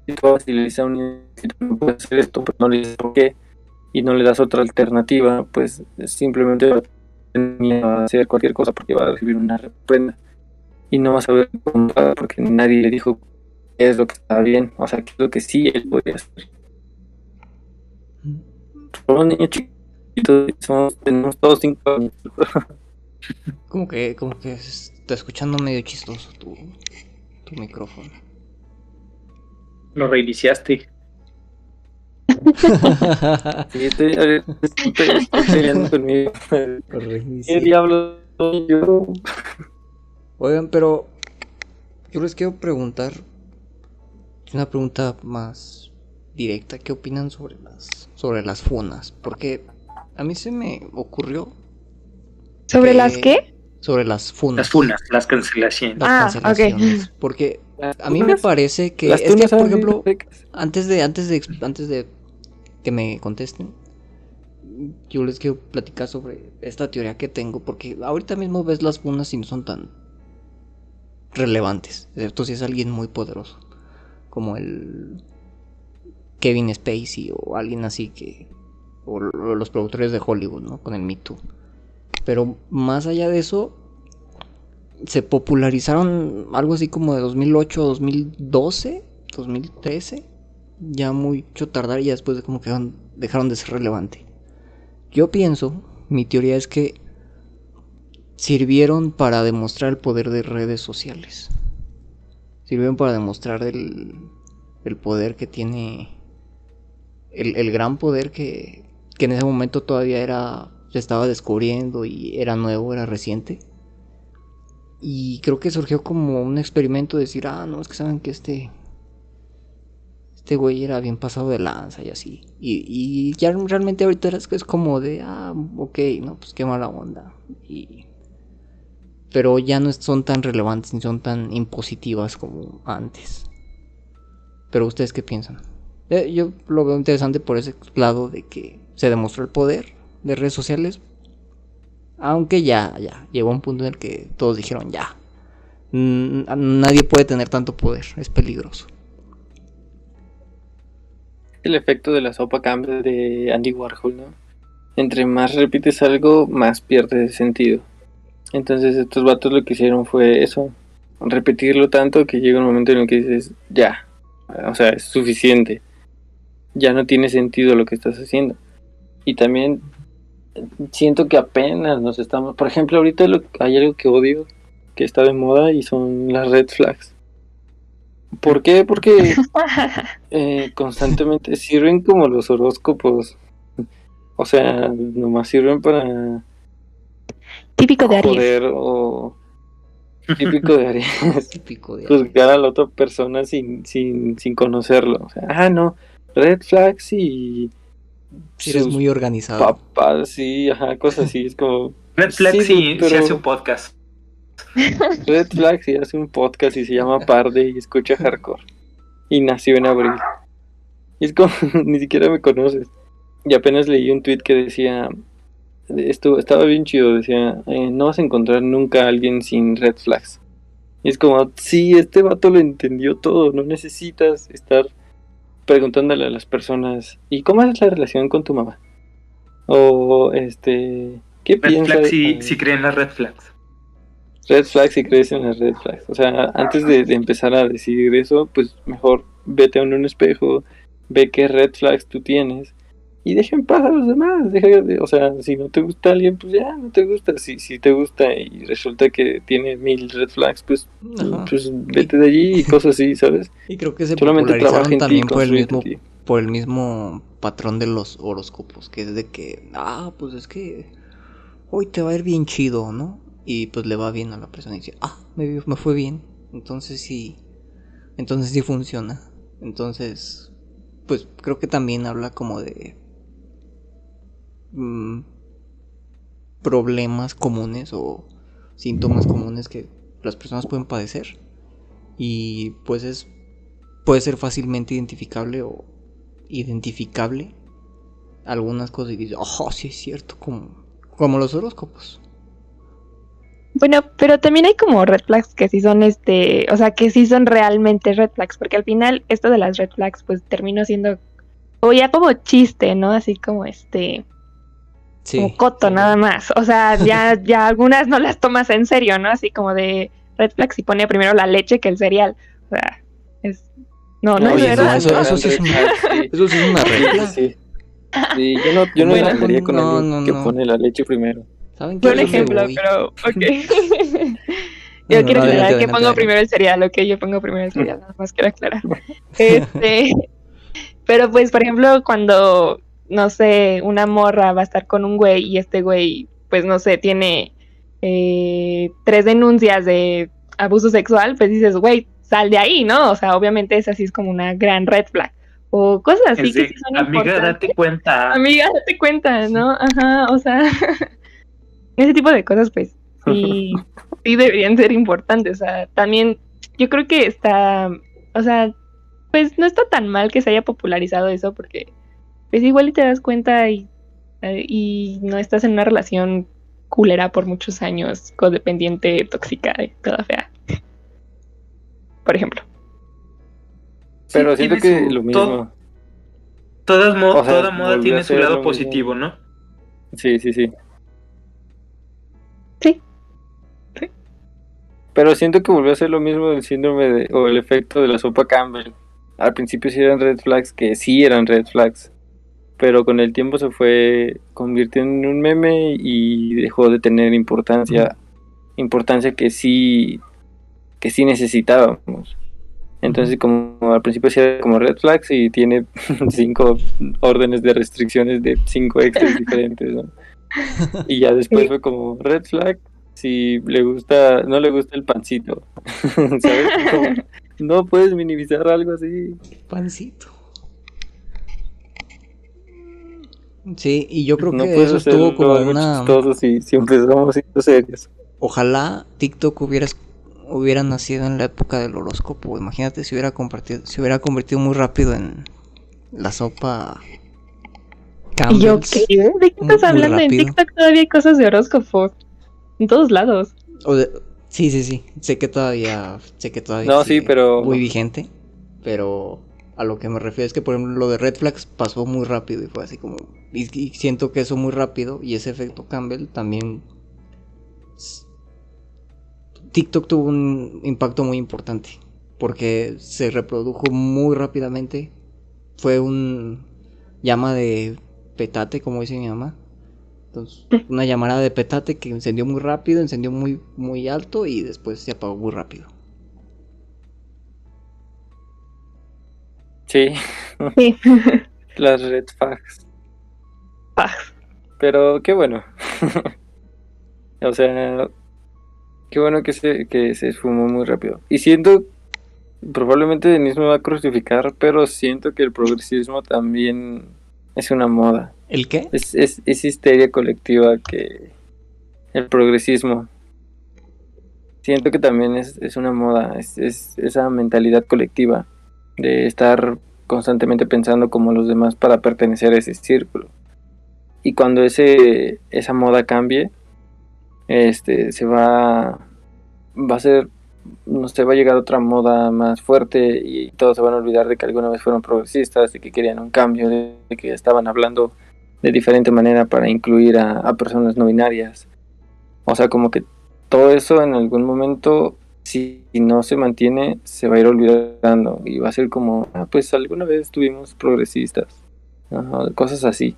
y le dices a un no puedes hacer esto, pero no le dices por qué y no le das otra alternativa, pues simplemente va a hacer cualquier cosa porque va a recibir una reprenda y no va a saber cómo porque nadie le dijo qué es lo que está bien, o sea, qué es lo que sí él podría hacer. Somos niños chiquitos, somos, tenemos todos cinco años. Como que, como que está escuchando medio chistoso tu, tu micrófono. Lo reiniciaste. Sí, estoy, estoy, estoy peleando conmigo. ¿Qué diablos soy yo? Oigan, pero yo les quiero preguntar una pregunta más directa. ¿Qué opinan sobre las sobre las funas? Porque a mí se me ocurrió ¿Sobre las qué? sobre las funas. Las funas, las cancelaciones. Las Ah, ok. cancelaciones. Porque a mí me parece que es que, por ejemplo, antes de antes de antes de que me contesten yo les quiero platicar sobre esta teoría que tengo porque ahorita mismo ves las funas y no son tan relevantes. Excepto si es alguien muy poderoso como el Kevin Spacey o alguien así que o los productores de Hollywood no con el Me Too. Pero más allá de eso se popularizaron algo así como de 2008 a 2012 2013 ya mucho tardar y ya después de como que dejaron de ser relevante. Yo pienso, mi teoría es que sirvieron para demostrar el poder de redes sociales. Sirvieron para demostrar el, el poder que tiene, el, el gran poder que, que en ese momento todavía era, se estaba descubriendo y era nuevo, era reciente. Y creo que surgió como un experimento de decir, ah, no, es que saben que este, este güey era bien pasado de lanza y así. Y, y ya realmente ahorita es, como de, ah, ok, no, pues qué mala onda. Y... Pero ya no son tan relevantes ni son tan impositivas como antes. Pero ustedes qué piensan? Eh, yo lo veo interesante por ese lado de que se demostró el poder de redes sociales. Aunque ya, ya, llegó un punto en el que todos dijeron ya. Nadie puede tener tanto poder, es peligroso. El efecto de la sopa cambia de Andy Warhol, ¿no? Entre más repites algo, más pierde sentido. Entonces estos vatos lo que hicieron fue eso, repetirlo tanto que llega un momento en el que dices, ya, o sea, es suficiente. Ya no tiene sentido lo que estás haciendo. Y también siento que apenas nos estamos, por ejemplo, ahorita lo- hay algo que odio, que está de moda y son las red flags. ¿Por qué? Porque eh, constantemente sirven como los horóscopos. O sea, nomás sirven para Típico de Aries. joder o típico de Aries, Típico de juzgar a la otra persona sin, sin, sin conocerlo. O sea, ah, no, red flags y Si eres muy organizado. papás, sí, ajá, cosas así. Es como Red Flag Sí, sí, pero- sí hace un podcast. Red flags y hace un podcast y se llama Parde y escucha hardcore. Y nació en abril. Y es como, ni siquiera me conoces. Y apenas leí un tweet que decía, esto estaba bien chido, decía, eh, no vas a encontrar nunca a alguien sin red flags. Y es como, sí, este vato lo entendió todo, no necesitas estar preguntándole a las personas, ¿y cómo es la relación con tu mamá? O este, ¿qué Red flags sí, eh, sí creen las red flags. Red flags y crees en las red flags. O sea, antes de, de empezar a decir eso, pues mejor vete a un espejo, ve qué red flags tú tienes y deja en paz a los demás. Deja de- o sea, si no te gusta alguien, pues ya no te gusta. Si, si te gusta y resulta que tiene mil red flags, pues, Ajá. pues vete de allí y cosas así, ¿sabes? Y creo que se Solamente popularizaron también por el mismo por el mismo patrón de los horóscopos, que es de que, ah, pues es que hoy te va a ir bien chido, ¿no? Y pues le va bien a la persona y dice, ah, me, me fue bien, entonces sí, entonces sí funciona. Entonces, pues creo que también habla como de mm, problemas comunes o síntomas comunes que las personas pueden padecer. Y pues es puede ser fácilmente identificable o identificable algunas cosas y dices, oh, sí es cierto, como, como los horóscopos. Bueno, pero también hay como red flags que sí son este, o sea, que sí son realmente red flags, porque al final esto de las red flags pues terminó siendo o ya como chiste, ¿no? Así como este, Sí. como coto nada más. O sea, ya ya algunas no las tomas en serio, ¿no? Así como de red flags y pone primero la leche que el cereal. O sea, es no, no, es verdad. eso- eso sí es una- flag. Eso sí es una regla. sí, yo no, yo no Bueno, con no, alguien no, que no. pone la leche primero. ¿Saben qué? Un soy ejemplo, pero ok. Yo quiero no, aclarar que pongo primero el cereal, ok, yo pongo primero el cereal, nada más quiero aclarar. Este, pero pues, por ejemplo, cuando, no sé, una morra va a estar con un güey y este güey, pues, no sé, tiene eh, tres denuncias de abuso sexual, pues dices, güey, sal de ahí, ¿no? O sea, obviamente esa sí es como una gran red flag. O cosas así que sí son amiga, importantes. date cuenta. Amiga, date cuenta, ¿no? Ajá, o sea, ese tipo de cosas, pues, sí, sí deberían ser importantes. O sea, también yo creo que está, o sea, pues no está tan mal que se haya popularizado eso, porque pues igual y te das cuenta y, eh, y no estás en una relación culera por muchos años, codependiente, tóxica y toda fea. Por ejemplo. Sí, Pero siento que su- lo to- mismo. Todas mo- O sea, toda moda tiene su lado mismo. positivo, ¿no? Sí, sí, sí. Sí. Pero siento que volvió a ser lo mismo del síndrome de, o el efecto de la sopa Campbell. Al principio sí eran red flags, que sí eran red flags. Pero con el tiempo se fue convirtiendo en un meme y dejó de tener importancia, importancia que sí, que sí necesitábamos. Entonces como al principio era como red flags y tiene cinco órdenes de restricciones de cinco extras diferentes, ¿no? Y ya después fue como red flag si le gusta, no le gusta el pancito. ¿Sabes? Como, no puedes minimizar algo así. Pancito. Sí, y yo creo no que eso estuvo como una... si siempre somos siendo serios. Ojalá TikTok hubiera, hubiera nacido en la época del horóscopo. Imagínate si hubiera compartido, se hubiera convertido muy rápido en la sopa ¿Y yo Campbell's. qué? ¿De qué estás muy hablando? En. TikTok todavía hay cosas de horóscopos. En todos lados. O de- sí, sí, sí. Sé que todavía, sé que todavía No, sí, pero- muy vigente, pero a lo que me refiero es que por ejemplo lo de Red Flags pasó muy rápido y fue así como y, y siento que eso muy rápido y ese efecto Campbell también TikTok tuvo un impacto muy importante porque se reprodujo muy rápidamente. Fue un llama de petate, como dice mi mamá. Entonces, una llamada de petate que encendió muy rápido, encendió muy, muy alto y después se apagó muy rápido. Sí, Sí. las red flags. Ah. Pero qué bueno. o sea, qué bueno que se, que se esfumó muy rápido. Y siento, probablemente Denise me va a crucificar, pero siento que el progresismo también es una moda. ¿El qué? Es, es, es histeria colectiva que el progresismo. Siento que también es, es una moda, es, es esa mentalidad colectiva de estar constantemente pensando como los demás para pertenecer a ese círculo. Y cuando ese, esa moda cambie, este se va, va a ser, no sé, va a llegar otra moda más fuerte y todos se van a olvidar de que alguna vez fueron progresistas, de que querían un cambio, de que estaban hablando de diferente manera para incluir a, a personas no binarias. O sea, como que todo eso en algún momento, si no se mantiene, se va a ir olvidando y va a ser como, ah, pues alguna vez tuvimos progresistas, Ajá, cosas así.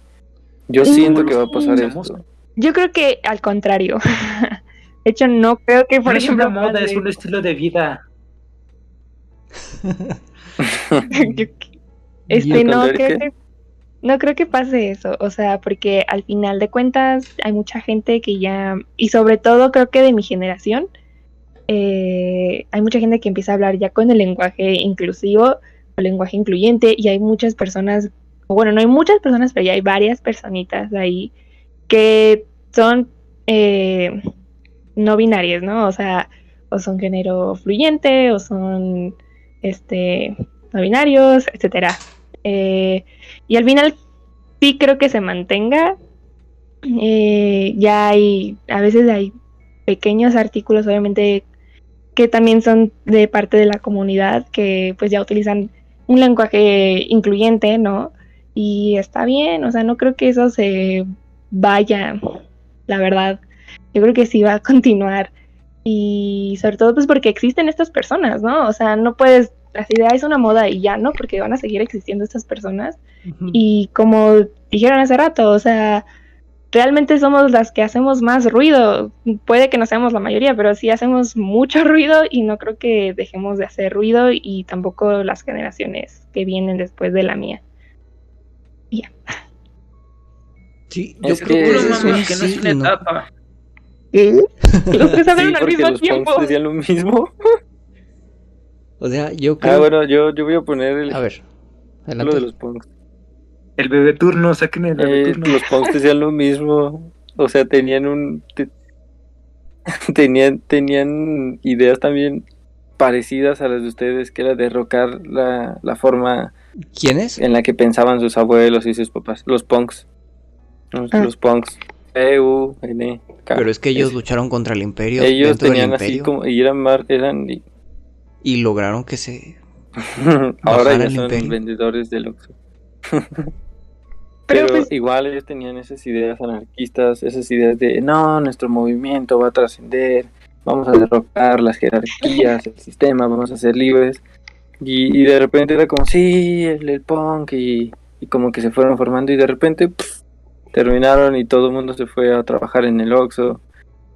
Yo siento que va a pasar esto. Yo creo que al contrario. De hecho, no creo que, por no es ejemplo, una moda, es un estilo de vida. Este, ¿Y al no creo que no creo que pase eso, o sea, porque al final de cuentas hay mucha gente que ya, y sobre todo creo que de mi generación, eh, hay mucha gente que empieza a hablar ya con el lenguaje inclusivo o lenguaje incluyente, y hay muchas personas, bueno, no hay muchas personas, pero ya hay varias personitas ahí que son eh, no binarias, ¿no? O sea, o son género fluyente, o son este no binarios, etcétera. Eh, y al final sí creo que se mantenga. Ya hay, a veces hay pequeños artículos, obviamente, que también son de parte de la comunidad, que pues ya utilizan un lenguaje incluyente, ¿no? Y está bien, o sea, no creo que eso se vaya, la verdad. Yo creo que sí va a continuar. Y sobre todo pues porque existen estas personas, ¿no? O sea, no puedes, la idea es una moda y ya, ¿no? Porque van a seguir existiendo estas personas. Y como dijeron hace rato, o sea, realmente somos las que hacemos más ruido. Puede que no seamos la mayoría, pero sí hacemos mucho ruido y no creo que dejemos de hacer ruido y tampoco las generaciones que vienen después de la mía. Ya. Sí, yo Es creo que es mamá, que no es una no. etapa. Los que saben Sí, al mismo los tiempo. decían lo mismo. O sea, yo creo... Ah, bueno, yo, yo voy a poner el A ver, adelante. de los punks. El bebé turno, saquen el bebé Eh, turno. los punks decían lo mismo. O sea, tenían un. te- tenían, tenían ideas también parecidas a las de ustedes, que era derrocar la, la forma ¿Quién es? en la que pensaban sus abuelos y sus papás. Los punks. Los, Ah. los punks. P-U-N-K. Pero es que ellos Es- lucharon contra el imperio ellos del tenían así como. Y eran. mar- eran y- y lograron que se... ahora ya son imperio. vendedores de Oxxo. Pero, Pero pues- igual ellos tenían esas ideas anarquistas, esas ideas de no, nuestro movimiento va a trascender, vamos a derrocar las jerarquías, el sistema, vamos a ser libres. Y, y de repente era como, sí, el, el punk, y, y como que se fueron formando, y de repente pff, terminaron y todo el mundo se fue a trabajar en el Oxxo,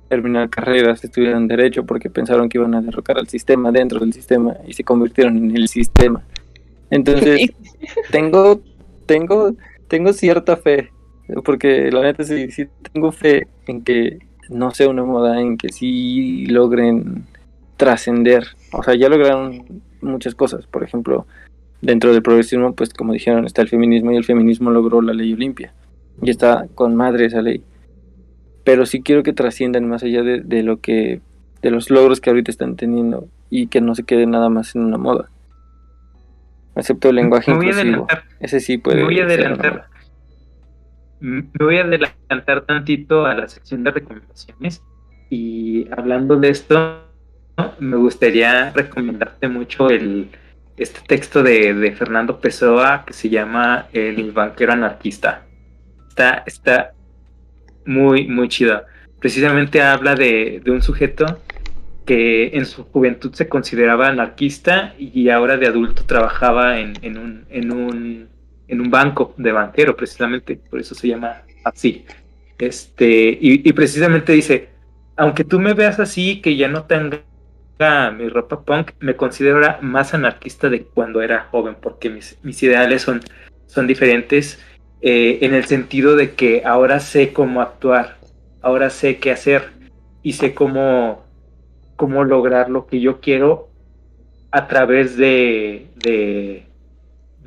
terminar carreras, estudiaron Derecho porque pensaron que iban a derrocar al sistema dentro del sistema y se convirtieron en el sistema. Entonces, tengo, tengo, tengo cierta fe, porque la neta sí, sí tengo fe en que no sea una moda, en que sí logren trascender. O sea, ya lograron muchas cosas. Por ejemplo, dentro del progresismo, pues como dijeron, está el feminismo y el feminismo logró la ley Olimpia. Y está con madre esa ley. Pero sí quiero que trasciendan más allá de, de lo que, de los logros que ahorita están teniendo y que no se quede nada más en una moda. Excepto el lenguaje Me voy a inclusivo. adelantar. Ese sí puede Me voy a adelantar. moda. Me voy a adelantar tantito a la sección de recomendaciones. Y hablando de esto, me gustaría recomendarte mucho el este texto de, de Fernando Pessoa que se llama El banquero anarquista. Está, está muy, muy chido. Precisamente habla de, de un sujeto que en su juventud se consideraba anarquista y ahora de adulto trabajaba en, en un, en, un, en un banco de banquero, precisamente, por eso se llama así. Este, y, y precisamente dice, aunque tú me veas así, que ya no tenga mi ropa punk, me considero ahora más anarquista de cuando era joven, porque mis, mis ideales son, son diferentes eh, en el sentido de que ahora sé cómo actuar, ahora sé qué hacer y sé cómo, cómo lograr lo que yo quiero a través de, de,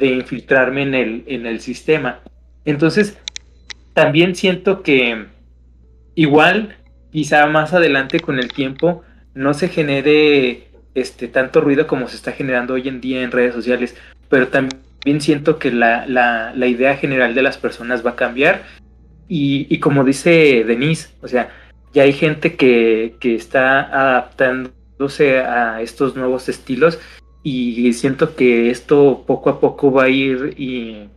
infiltrarme en el, en el sistema. Entonces, también siento que igual, quizá más adelante con el tiempo, no se genere este tanto ruido como se está generando hoy en día en redes sociales, pero también siento que la, la, la idea general de las personas va a cambiar y, y, como dice Denise, o sea, ya hay gente que, que está adaptándose a estos nuevos estilos y siento que esto poco a poco va a ir y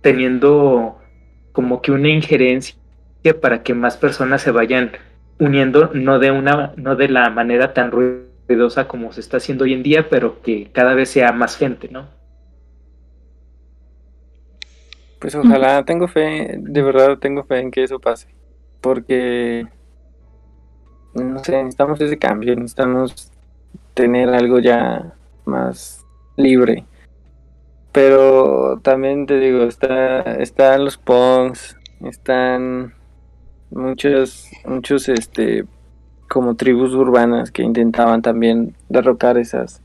teniendo como que una injerencia para que más personas se vayan uniendo, no de una, no de la manera tan ruidosa como se está haciendo hoy en día, pero que cada vez sea más gente, ¿no? Pues ojalá, tengo fe, de verdad tengo fe en que eso pase, porque no sé, necesitamos ese cambio, necesitamos tener algo ya más libre. Pero también te digo, está, están los punks, están muchos, muchos, este, como tribus urbanas que intentaban también derrocar esas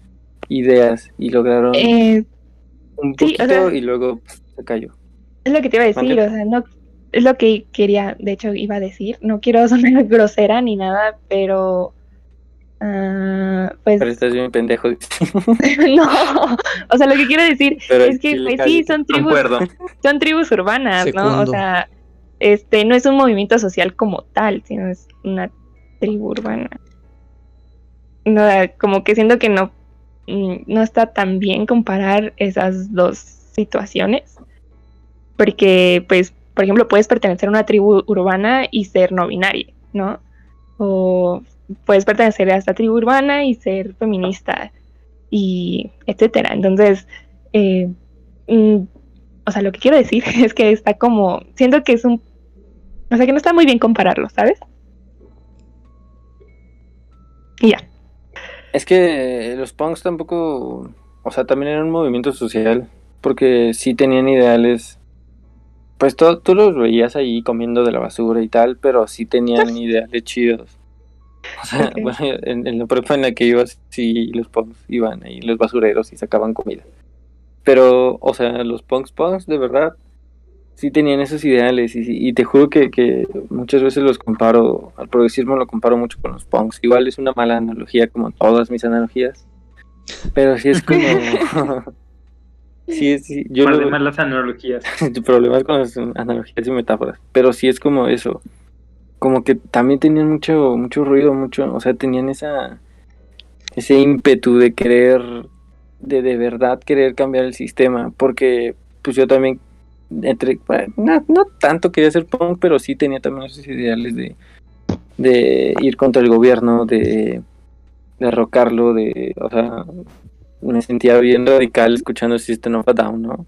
ideas y lograron Eh, un sí, o poquito sea- y luego pues, se cayó. es lo que te iba a decir, Mande. o sea, no, es lo que quería, de hecho iba a decir, no quiero sonar grosera ni nada, pero ah, pues Pero estás bien pendejo. no, o sea, lo que quiero decir Pero es que sí pues sí, son tribus, son tribus urbanas, ¿no? O sea, este no es un movimiento social como tal, sino es una tribu urbana. No, como que siento que no, mm, no está tan bien comparar esas dos situaciones. Porque, pues, por ejemplo, puedes pertenecer a una tribu urbana y ser no binaria, ¿no? O puedes pertenecer a esta tribu urbana y ser feminista y etcétera. Entonces, eh, mm, o sea, lo que quiero decir es que está como, siento que es un, o sea, que no está muy bien compararlo, ¿sabes? Y ya. Es que los punks tampoco, o sea, también eran un movimiento social, porque sí tenían ideales, pues tú, tú los veías ahí comiendo de la basura y tal, pero sí tenían ideales chidos. O sea, bueno, en, en la prepa en la que ibas, sí, los punks iban ahí, los basureros y sacaban comida. Pero, o sea, los punks punks, de verdad, sí tenían esos ideales y, y te juro que, que muchas veces los comparo, al progresismo lo comparo mucho con los punks. Igual es una mala analogía como todas mis analogías, pero sí es como... sí, es, sí, yo Más lo- las analogías. problemas con las analogías y metáforas, pero sí es como eso, como que también tenían mucho, mucho ruido, mucho, o sea, tenían esa, ese ímpetu de querer, de de verdad querer cambiar el sistema, porque pues yo también, entre, bueno, no, no tanto quería ser punk, pero sí tenía también esos ideales de, de ir contra el gobierno, de derrocarlo, de, o sea, me sentía bien radical escuchando System of a Down, ¿no?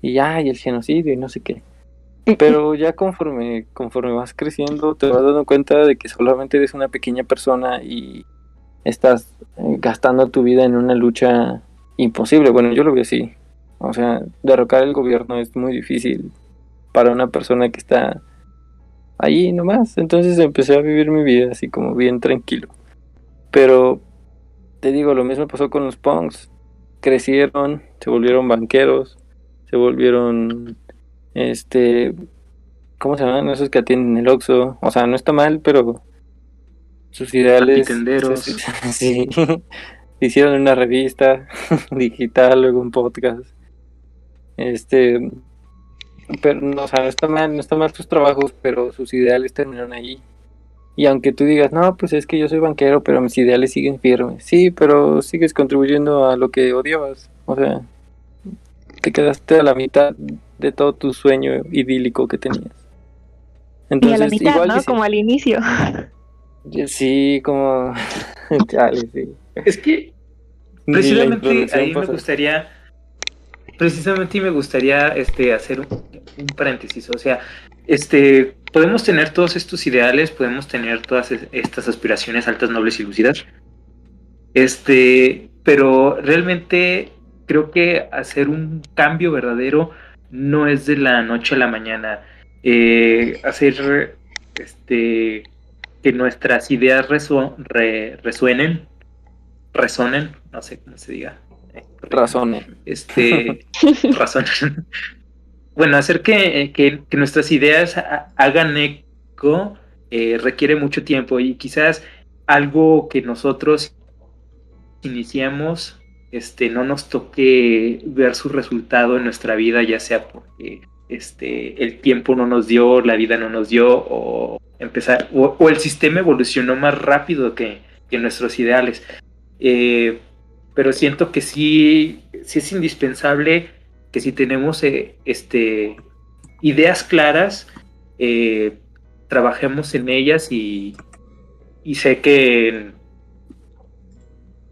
Y ya, y el genocidio y no sé qué. Pero ya conforme, conforme vas creciendo, te vas dando cuenta de que solamente eres una pequeña persona y estás eh, gastando tu vida en una lucha imposible. Bueno, yo lo veo así. O sea, derrocar el gobierno es muy difícil para una persona que está ahí nomás. Entonces empecé a vivir mi vida así como bien tranquilo. Pero te digo, lo mismo pasó con los punks. Crecieron, se volvieron banqueros, se volvieron este ¿cómo se llaman esos que atienden el Oxxo? O sea, no está mal, pero sus ideales Patitenderos. sí, hicieron una revista digital, luego un podcast. Este pero no, o sea, no está mal, no está mal sus trabajos, pero sus ideales terminaron ahí. Y aunque tú digas, no, pues es que yo soy banquero, pero mis ideales siguen firmes. Sí, pero sigues contribuyendo a lo que odiabas. O sea, te quedaste a la mitad de todo tu sueño idílico que tenías. Y a Entonces, la mitad, igual ¿no? sí. Como al inicio. Sí, como. Sí. Es que precisamente ahí me gustaría precisamente me gustaría este hacer un, un paréntesis o sea este podemos tener todos estos ideales podemos tener todas es- estas aspiraciones altas nobles y lúcidas. Este pero realmente creo que hacer un cambio verdadero no es de la noche a la mañana. Eh, hacer este que nuestras ideas resu- re- resuenen resonen no sé cómo se diga. Razones. este razón bueno hacer que, que- que nuestras ideas ha- hagan eco eh, requiere mucho tiempo y quizás algo que nosotros iniciamos este no nos toque ver su resultado en nuestra vida ya sea porque este el tiempo no nos dio la vida no nos dio o empezar o, o el sistema evolucionó más rápido que, que nuestros ideales. Eh, pero siento que sí, sí es indispensable que si tenemos eh, este ideas claras, eh, trabajemos en ellas y, sé que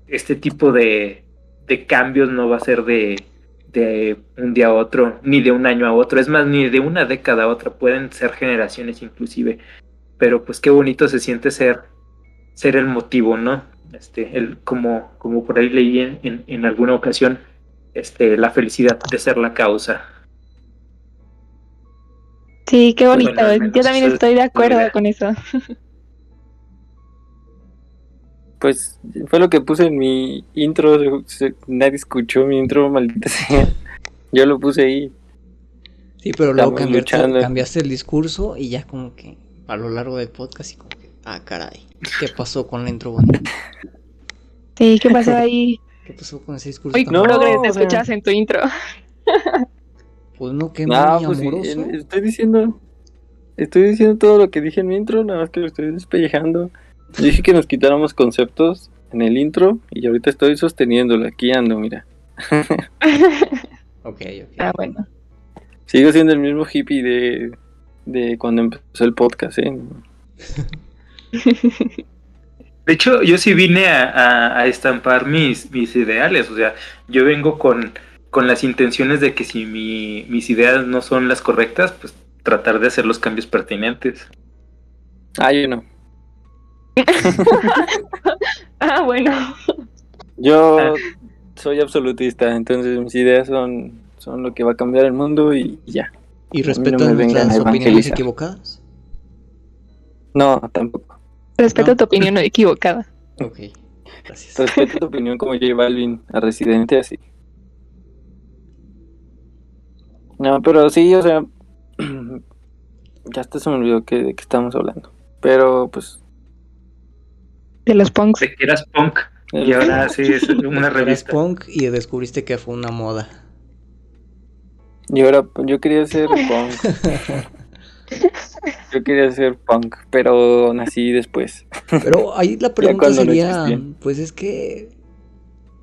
este tipo de, cambios no va a ser de, de un día a otro, ni de un año a otro, es más, ni de una década a otra, pueden ser generaciones inclusive, pero pues qué bonito se siente ser, ser el motivo, ¿no? Este, el, como, como por ahí leí en, en, alguna ocasión, este, la felicidad de ser la causa. Sí, qué bonito, yo también estoy de acuerdo con eso. Pues fue lo que puse en mi intro. Nadie escuchó mi intro, maldita sea. Yo lo puse ahí. Sí, pero luego cambiaste, cambiaste, el discurso y ya como que a lo largo del podcast y como que, ah, caray, ¿qué pasó con la intro bonita? Sí, ¿qué pasó ahí? ¿Qué pasó con ese discurso? Uy, no, progres te escuchas en tu intro. Pues no, qué no, muy pues amoroso. estoy diciendo, estoy diciendo todo lo que dije en mi intro, nada más que lo estoy despellejando. Dije que nos quitáramos conceptos en el intro y ahorita estoy sosteniéndolo. Aquí ando, mira. ok, ok. Ah, bueno. Sigo siendo el mismo hippie de, de cuando empezó el podcast, ¿eh? De hecho, yo sí vine a, estampar mis, mis ideales. O sea, yo vengo con, con las intenciones de que si mi, mis ideas no son las correctas, pues tratar de hacer los cambios pertinentes. Ah, yo no. ah, bueno. Yo ah. soy absolutista, entonces mis ideas son, son lo que va a cambiar el mundo y ya. ¿Y respeto las opiniones equivocadas? No, tampoco. Respeto tu opinión equivocada. Ok, gracias. Respeto tu opinión como J Balvin a Residente, así. No, pero sí, o sea, ya hasta se me olvidó que, de qué estamos hablando. Pero pues de los punks. De que eras punk. Y ahora sí es una revista. punk y descubriste que fue una moda. Y ahora yo quería ser punk. yo quería ser punk, pero nací después. Pero ahí la pregunta sería, pues es que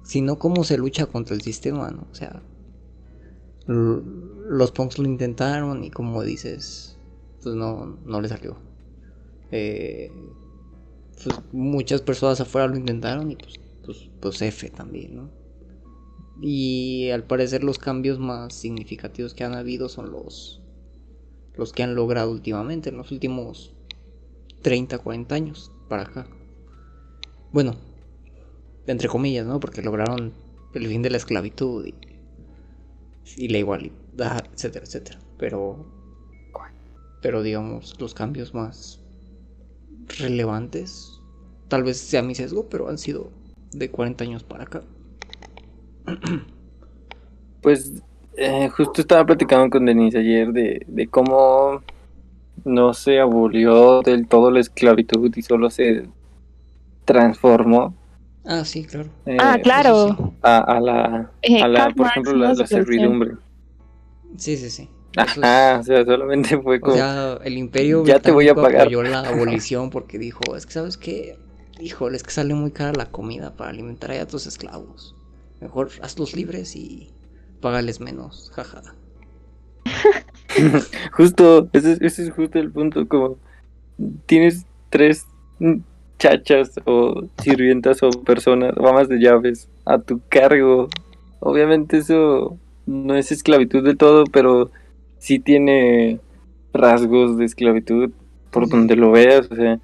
si no, ¿cómo se lucha contra el sistema? ¿no? O sea, los punks lo intentaron y como dices, pues no, no le salió. Eh, pues, muchas personas afuera lo intentaron y pues, pues, pues F también, ¿no? Y al parecer los cambios más significativos que han habido son los, los que han logrado últimamente, en los últimos 30, 40 años para acá. Bueno, entre comillas, ¿no? Porque lograron el fin de la esclavitud y, y la igualdad, etcétera, etcétera. Pero, pero digamos, los cambios más relevantes. Tal vez sea mi sesgo, pero han sido de 40 años para acá. Pues eh, justo estaba platicando con Denise ayer de, de cómo no se abolió del todo la esclavitud y solo se transformó. Ah, sí, claro. Eh, ah, claro. A, la, eh, a la por ejemplo, la servidumbre. Sí, sí, sí. Ajá, o sea, solamente fue como. O sea, el imperio ya te voy a pagar. apoyó la abolición porque dijo: Es que, ¿sabes qué? Híjole, es que sale muy cara la comida para alimentar a tus esclavos. Mejor hazlos libres y págales menos, jaja. justo, ese, ese es justo el punto. Como tienes tres chachas o sirvientas o personas, o amas de llaves a tu cargo. Obviamente eso no es esclavitud de todo, pero sí tiene rasgos de esclavitud por donde lo veas, o sea,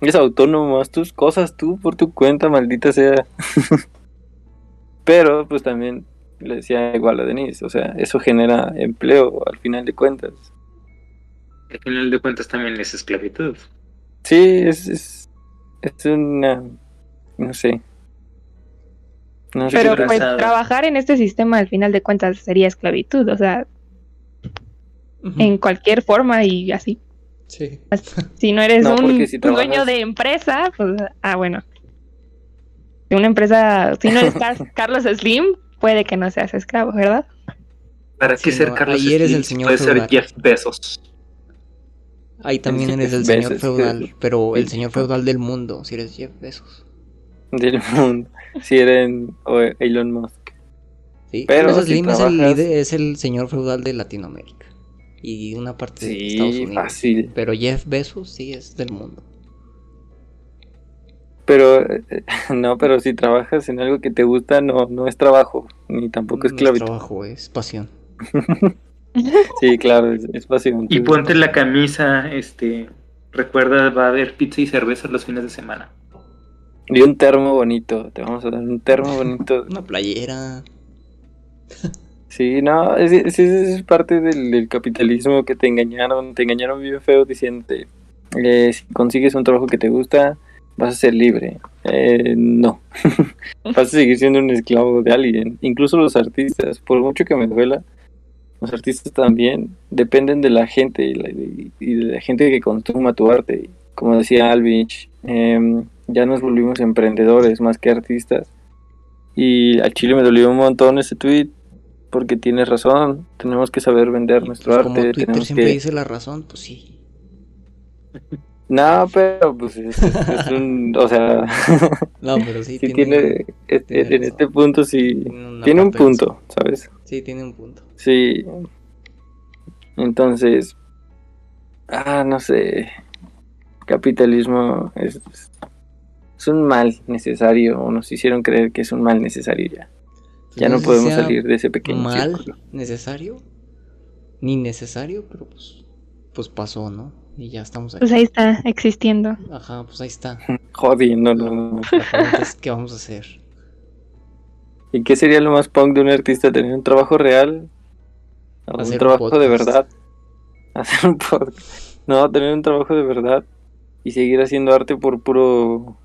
es autónomo, haz tus cosas tú por tu cuenta, maldita sea. Pero pues también le decía igual a Denise, o sea, eso genera empleo al final de cuentas. Al final de cuentas también es esclavitud. Sí, es, es, es una, no sé. No sé Pero pues trabajar en este sistema al final de cuentas sería esclavitud, o sea, en cualquier forma y así. Sí. Si no eres un dueño de empresa, pues, ah, bueno. Si una empresa, si no eres Carlos Slim, puede que no seas esclavo, ¿verdad? ¿Para qué ser Carlos Slim? eres el señor puede ser Jeff Bezos. Ahí también eres el señor feudal, pero el señor feudal del mundo, si eres Jeff Bezos. Del mundo, si eres Elon Musk. Sí, pero Slim es, el, es el señor feudal de Latinoamérica. y una parte de Sí, Estados Unidos. fácil. Pero Jeff Bezos sí es del mundo. Pero, eh, no, pero si trabajas en algo que te gusta, no, no es trabajo, ni tampoco es No esclavitud. trabajo, es pasión. Sí, claro, es, es pasión. Y ponte la camisa, este, recuerda, va a haber pizza y cerveza los fines de semana. Y un termo bonito, te vamos a dar un termo bonito. Una playera. Sí, no, es, es, es parte del, del capitalismo que te engañaron, te engañaron bien feo diciéndote, eh, si consigues un trabajo que te gusta, vas a ser libre. Eh, no, vas a seguir siendo un esclavo de alguien. Incluso los artistas, por mucho que me duela, los artistas también dependen de la gente y, la- y- de la gente que consuma tu arte. Como decía Alvich, em, ya nos volvimos emprendedores más que artistas. Y a Chile me dolió un montón ese tweet porque tienes razón, tenemos que saber vender nuestro Pues como arte, Twitter tenemos siempre que... dice la razón, pues sí. No, pero pues es, es- es un... O sea, No, pero sí, sí tiene... es- tiene en este punto sí... tiene Tiene un punto, ¿sabes? Sí, tiene un punto. Sí. Entonces... Ah, no sé. Capitalismo es... Es un mal necesario, o nos hicieron creer que es un mal necesario ya. Ya no podemos salir de ese pequeño mal círculo. necesario ni necesario pero pues pues pasó no y ya estamos ahí Pues ahí está, existiendo. ajá pues ahí está Jodiendo, no, no, qué vamos a hacer ¿Y qué sería lo más punk de un artista? ¿Tener un trabajo real? ¿O Hacer un un trabajo de verdad? Hacer un podcast. No, tener un trabajo de verdad y seguir haciendo arte por puro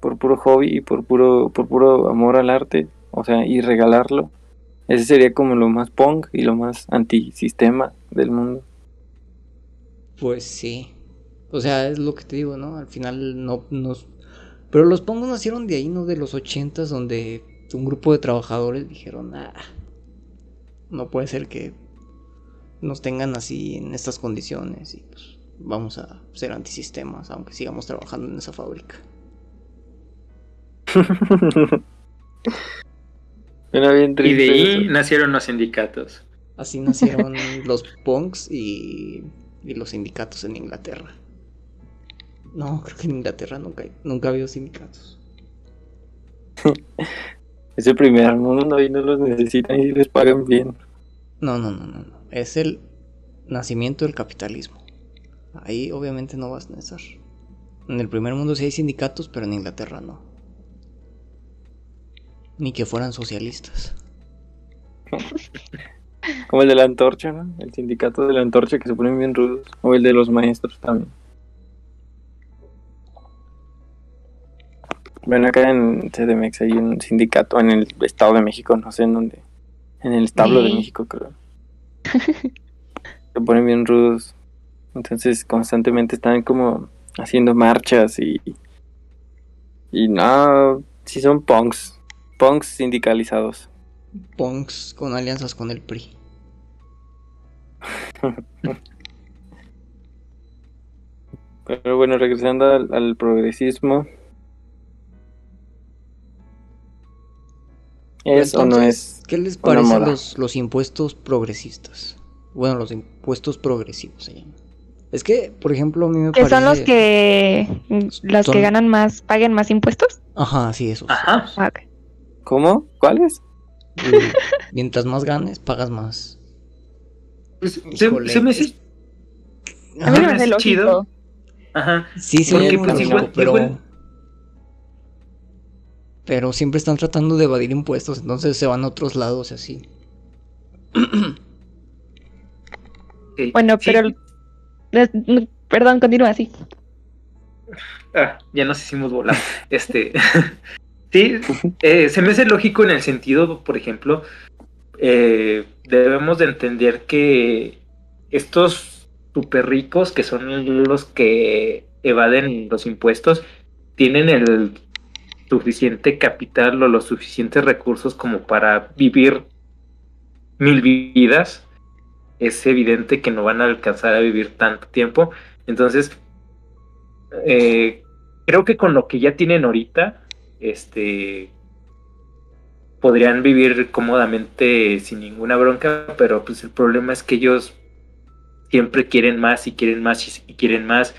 por puro hobby y por puro por puro amor al arte, o sea, y regalarlo. Ese sería como lo más punk y lo más antisistema del mundo. Pues sí o sea es lo que te digo no al final no nos pero los pongos nacieron de ahí no de los ochentas donde un grupo de trabajadores dijeron ah no puede ser que nos tengan así en estas condiciones y pues vamos a ser antisistemas aunque sigamos trabajando en esa fábrica Suena bien Y de ahí eso. nacieron los sindicatos. Así nacieron los punks y, y los sindicatos en Inglaterra. No, creo que en Inglaterra nunca, nunca ha habido sindicatos. Es el primer mundo y no los necesitan y les pagan bien. No, no, no, no, no. Es el nacimiento del capitalismo. Ahí obviamente no vas a estar. En el primer mundo sí hay sindicatos, pero en Inglaterra no. Ni que fueran socialistas. Como el de la antorcha, ¿no? El sindicato de la antorcha que se ponen bien rudos. O el de los maestros también. Bueno, acá en CDMX hay un sindicato en el Estado de México, no sé en dónde. En el establo de. México, creo. Se ponen bien rudos. Entonces constantemente están como haciendo marchas y... Y no, sí son punks. Punks sindicalizados. Punks con alianzas con el PRI. Pero bueno, regresando al, al progresismo. ¿Es o no es? ¿Qué les parecen los, los impuestos progresistas? Bueno, los impuestos progresivos se llaman. Es que, por ejemplo, a mí me Que parece... son los que los Son- que ganan más, paguen más impuestos. Ajá, sí, esos. Ajá. esos. Ah, ok. ¿Cómo? ¿Cuáles? Y mientras más ganes, pagas más. Pues, se, Híjole, se me hace- es- A mí me Ajá, hace chido. Ajá. Sí, sí, Porque, es pues, lógico, igual- pero... igual- Pero siempre están tratando de evadir impuestos, entonces se van a otros lados y así. Bueno, sí. pero perdón, continúa así. Ah, ya nos hicimos volar. Este. sí, eh, se me hace lógico en el sentido, por ejemplo, eh, debemos de entender que estos super ricos, que son los que evaden los impuestos, tienen el suficiente capital o los suficientes recursos como para vivir mil vidas. Es evidente que no van a alcanzar a vivir tanto tiempo. Entonces, eh, creo que con lo que ya tienen ahorita, este podrían vivir cómodamente sin ninguna bronca, pero pues el problema es que ellos siempre quieren más y quieren más y quieren más.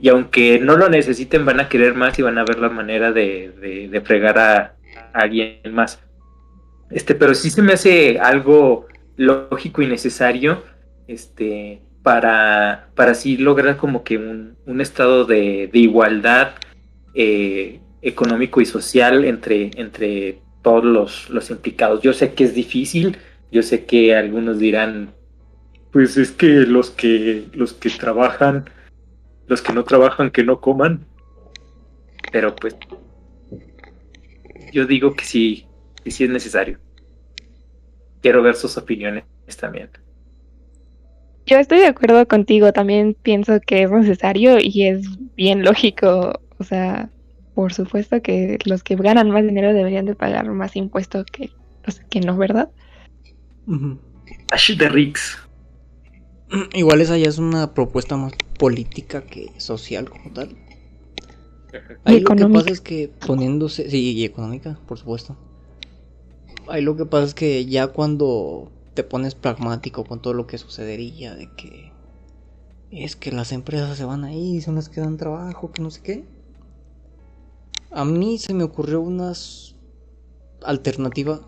Y aunque no lo necesiten, van a querer más y van a ver la manera de, de, fregar a, alguien más. Este, pero sí se me hace algo lógico y necesario este, para, para así lograr como que un, un estado de, de igualdad eh, económico y social entre, entre todos los, los implicados. Yo sé que es difícil, yo sé que algunos dirán, pues es que los que, los que trabajan, los que no trabajan, que no coman. Pero pues yo digo que sí, que sí es necesario. Quiero ver sus opiniones también. Yo estoy de acuerdo contigo, también pienso que es necesario y es bien lógico, o sea, por supuesto que los que ganan más dinero deberían de pagar más impuestos que los que no, ¿verdad? de Rix. Igual esa ya es una propuesta más política que social como tal. Ahí lo que pasa es que poniéndose, sí, y económica, por supuesto. Ahí lo que pasa es que ya cuando te pones pragmático con todo lo que sucedería, de que es que las empresas se van ahí, son las que dan trabajo, que no sé qué. A mí se me ocurrió una alternativa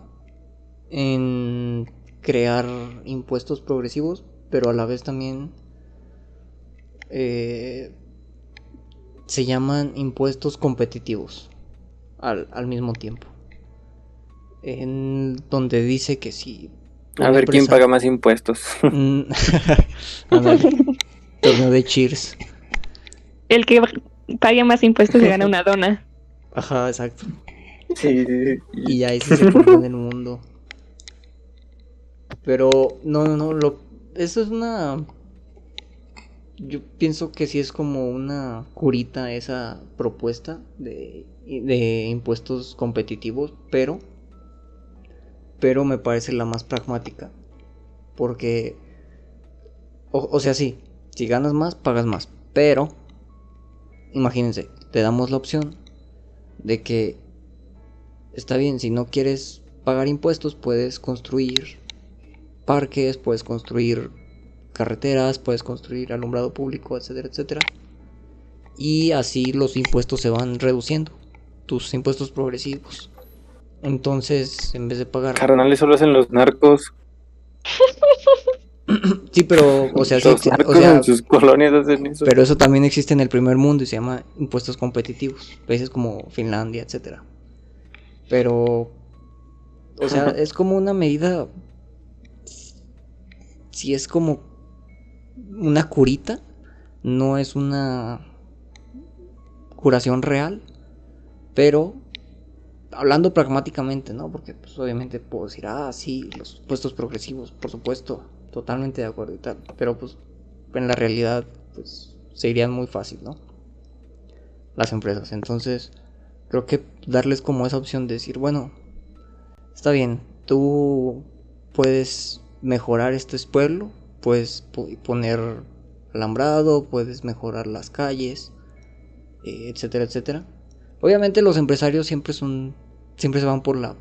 en crear impuestos progresivos, pero a la vez también eh, se llaman impuestos competitivos al, al mismo tiempo. En donde dice que si a ver quién paga más impuestos. Mm. torneo de Cheers. El que pague más impuestos se gana una dona. Ajá, exacto. Sí, Y ya ese se en el mundo. Pero, no, no, no, lo, eso es una... Yo pienso que sí es como una curita esa propuesta de, de impuestos competitivos, pero pero me parece la más pragmática. Porque, o, sea, sí, si ganas más, pagas más. Pero, imagínense, te damos la opción de que, está bien, si no quieres pagar impuestos, puedes construir parques, puedes construir carreteras, puedes construir alumbrado público, etcétera, etcétera. Y así los impuestos se van reduciendo, tus impuestos progresivos. Entonces, en vez de pagar. Carnales solo hacen los narcos. sí, pero, o sea, sus colonias hacen eso. Pero eso también existe en el primer mundo y se llama impuestos competitivos. Países como Finlandia, etcétera. Pero, o sea, es como una medida. Si es como una curita, no es una curación real, pero hablando pragmáticamente, ¿no? Porque pues obviamente puedo decir, ah, sí, los puestos progresivos, por supuesto, totalmente de acuerdo y tal. Pero pues en la realidad, pues se irían muy fácil, ¿no? Las empresas. Entonces, creo que darles como esa opción de decir, bueno, está bien, tú puedes mejorar este pueblo, puedes poner alambrado, puedes mejorar las calles, eh, etcétera, etcétera. Obviamente los empresarios siempre son siempre se van por la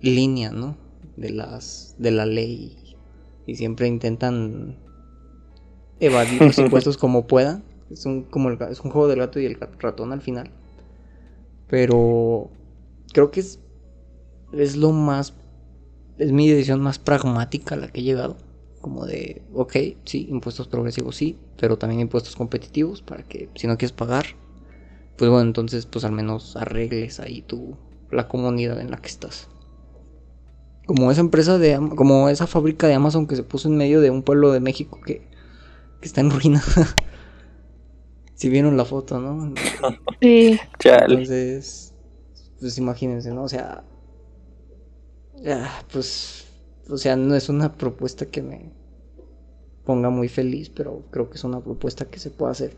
línea, ¿no? De las de la ley y siempre intentan evadir los impuestos como puedan. Es un como es un juego del gato y el ratón al final. Pero creo que es es lo más es mi decisión más pragmática la que he llegado. Como de, ok, sí, impuestos progresivos sí, pero también impuestos competitivos para que si no quieres pagar, pues bueno, entonces pues al menos arregles ahí tu, la comunidad en la que estás. Como esa empresa de como esa fábrica de Amazon que se puso en medio de un pueblo de México que, que está en ruina. si vieron la foto, ¿no? Sí. Entonces, pues imagínense, ¿no? O sea, pues, o sea, no es una propuesta que me ponga muy feliz, pero creo que es una propuesta que se puede hacer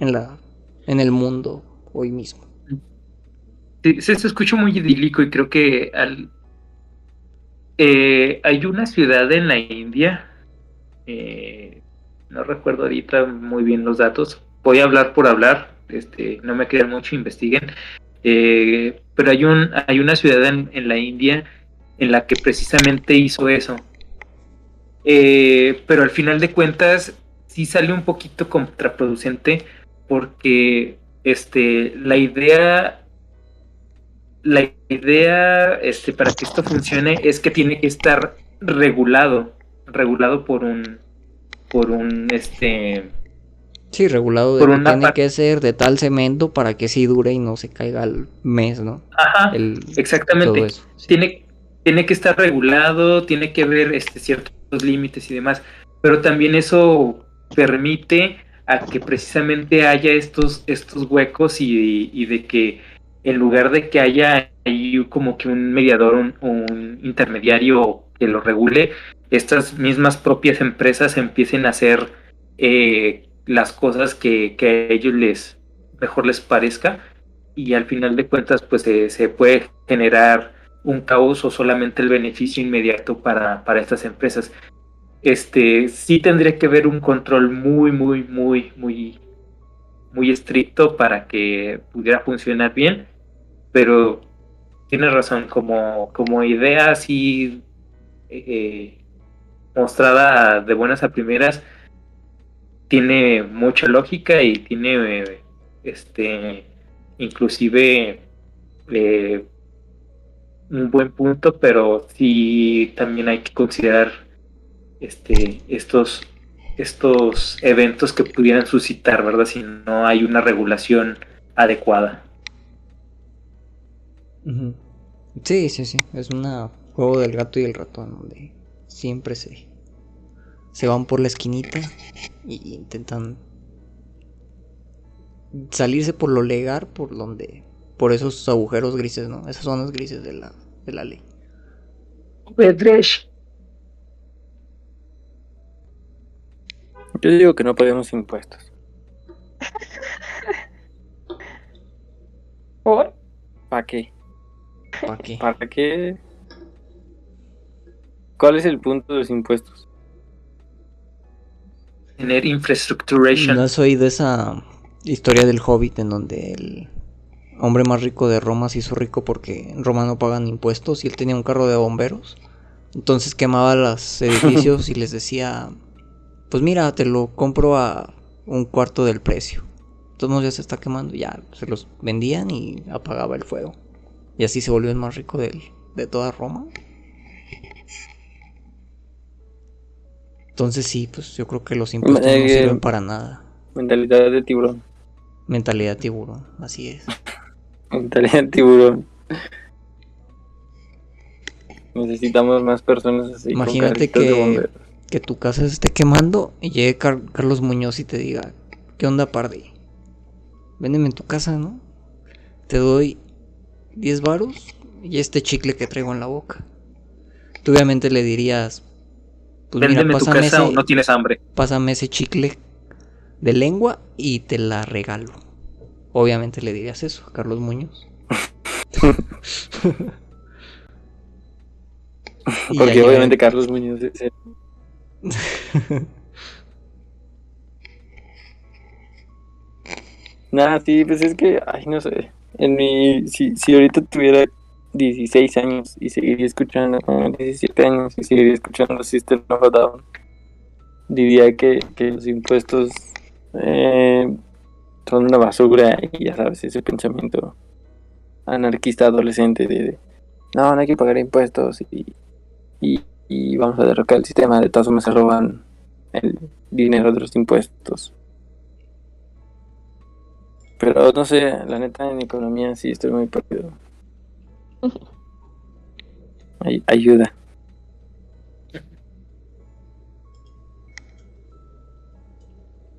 en la, en el mundo hoy mismo se, escucha muy idílico y creo que al, eh, hay una ciudad en la India, eh, no recuerdo ahorita muy bien los datos, voy a hablar por hablar, este, no me crean mucho, investiguen, eh, pero hay, un, hay una ciudad en, la India en la que precisamente hizo eso. pero al final de cuentas sí sale un poquito contraproducente porque este la idea la idea este para que esto funcione es que tiene que estar regulado regulado por un por un este Sí, regulado de que tiene que ser de tal cemento para que sí dure y no se caiga al mes, ¿no? ajá El, exactamente todo eso. sí. tiene, tiene que estar regulado, tiene que ver este, ciertos límites y demás, pero también eso permite a que precisamente haya estos, estos huecos y, y de que en lugar de que haya ahí como que un mediador, un, un intermediario que lo regule, estas mismas propias empresas empiecen a hacer eh, las cosas que, a ellos les mejor les parezca y al final de cuentas pues se, se puede generar un caos o solamente el beneficio inmediato para, para estas empresas. Este sí tendría que haber un control muy, muy, muy, muy, muy estricto para que pudiera funcionar bien, pero tienes razón, como, como idea así eh, mostrada de buenas a primeras, tiene mucha lógica y tiene eh, este inclusive eh, un buen punto, pero sí también hay que considerar este estos estos eventos que pudieran suscitar, ¿verdad? Si no hay una regulación adecuada. Ujú. Sí, sí, sí. Es un juego del gato y el ratón donde siempre se, se van por la esquinita y intentan salirse por lo legal, por donde, por esos agujeros grises, ¿no? Esas zonas grises de la, de la ley. Yo digo que no pagamos impuestos. ¿Por? ¿Para qué? ¿Para qué? ¿Para qué? ¿Cuál es el punto de los impuestos? Tener infrastructuration. ¿No has oído esa historia del Hobbit en donde el hombre más rico de Roma se hizo rico porque en Roma no pagan impuestos y él tenía un carro de bomberos? Entonces quemaba los edificios y les decía, pues mira, te lo compro a un cuarto del precio. Entonces ya se está quemando, ya se los vendían y apagaba el fuego. Y así se volvió el más rico del- de toda Roma. Entonces sí, pues yo creo que los impuestos no Eh, sirven para nada. Mentalidad de tiburón. Mentalidad tiburón, así es. Mentalidad de tiburón. Necesitamos más personas así. Imagínate de que, que tu casa se esté quemando y llegue Car- Carlos Muñoz y te diga, ¿qué onda, Pardi? Véndeme en tu casa, ¿no? Te doy 10 varos y este chicle que traigo en la boca. Tú obviamente le dirías, pues mira, Véndeme tu pásame casa ese, o no tienes hambre. pásame ese chicle de lengua y te la regalo. Obviamente le dirías eso a Carlos Muñoz. Porque obviamente Carlos Muñoz es el- Nada, sí, pues es que, ay, no sé. En mi, si, si ahorita tuviera 16 años y seguiría escuchando, ah, 17 años y seguiría escuchando System of a Down, diría que, que los impuestos eh, son una basura y ya sabes, ese pensamiento anarquista adolescente de, de, no, no hay que pagar impuestos y, y, y vamos a derrocar el sistema, de todas formas se roban el dinero de los impuestos. Pero no sé, la neta en economía sí estoy muy perdido. Ay- ayuda.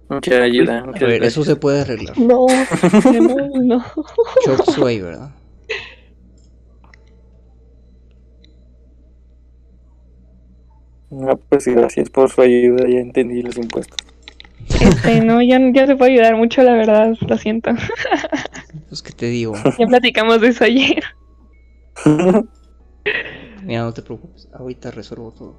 Mucha ayuda. A muchas ver, eso se puede arreglar. No, no, no. Short sway, ¿verdad? Ah, pues gracias por su ayuda, ya entendí los impuestos. Este, no, ya, ya se puede ayudar mucho, la verdad, lo siento. Pues que te digo, Ya platicamos de eso ayer. mira, no te preocupes, ahorita resuelvo todo.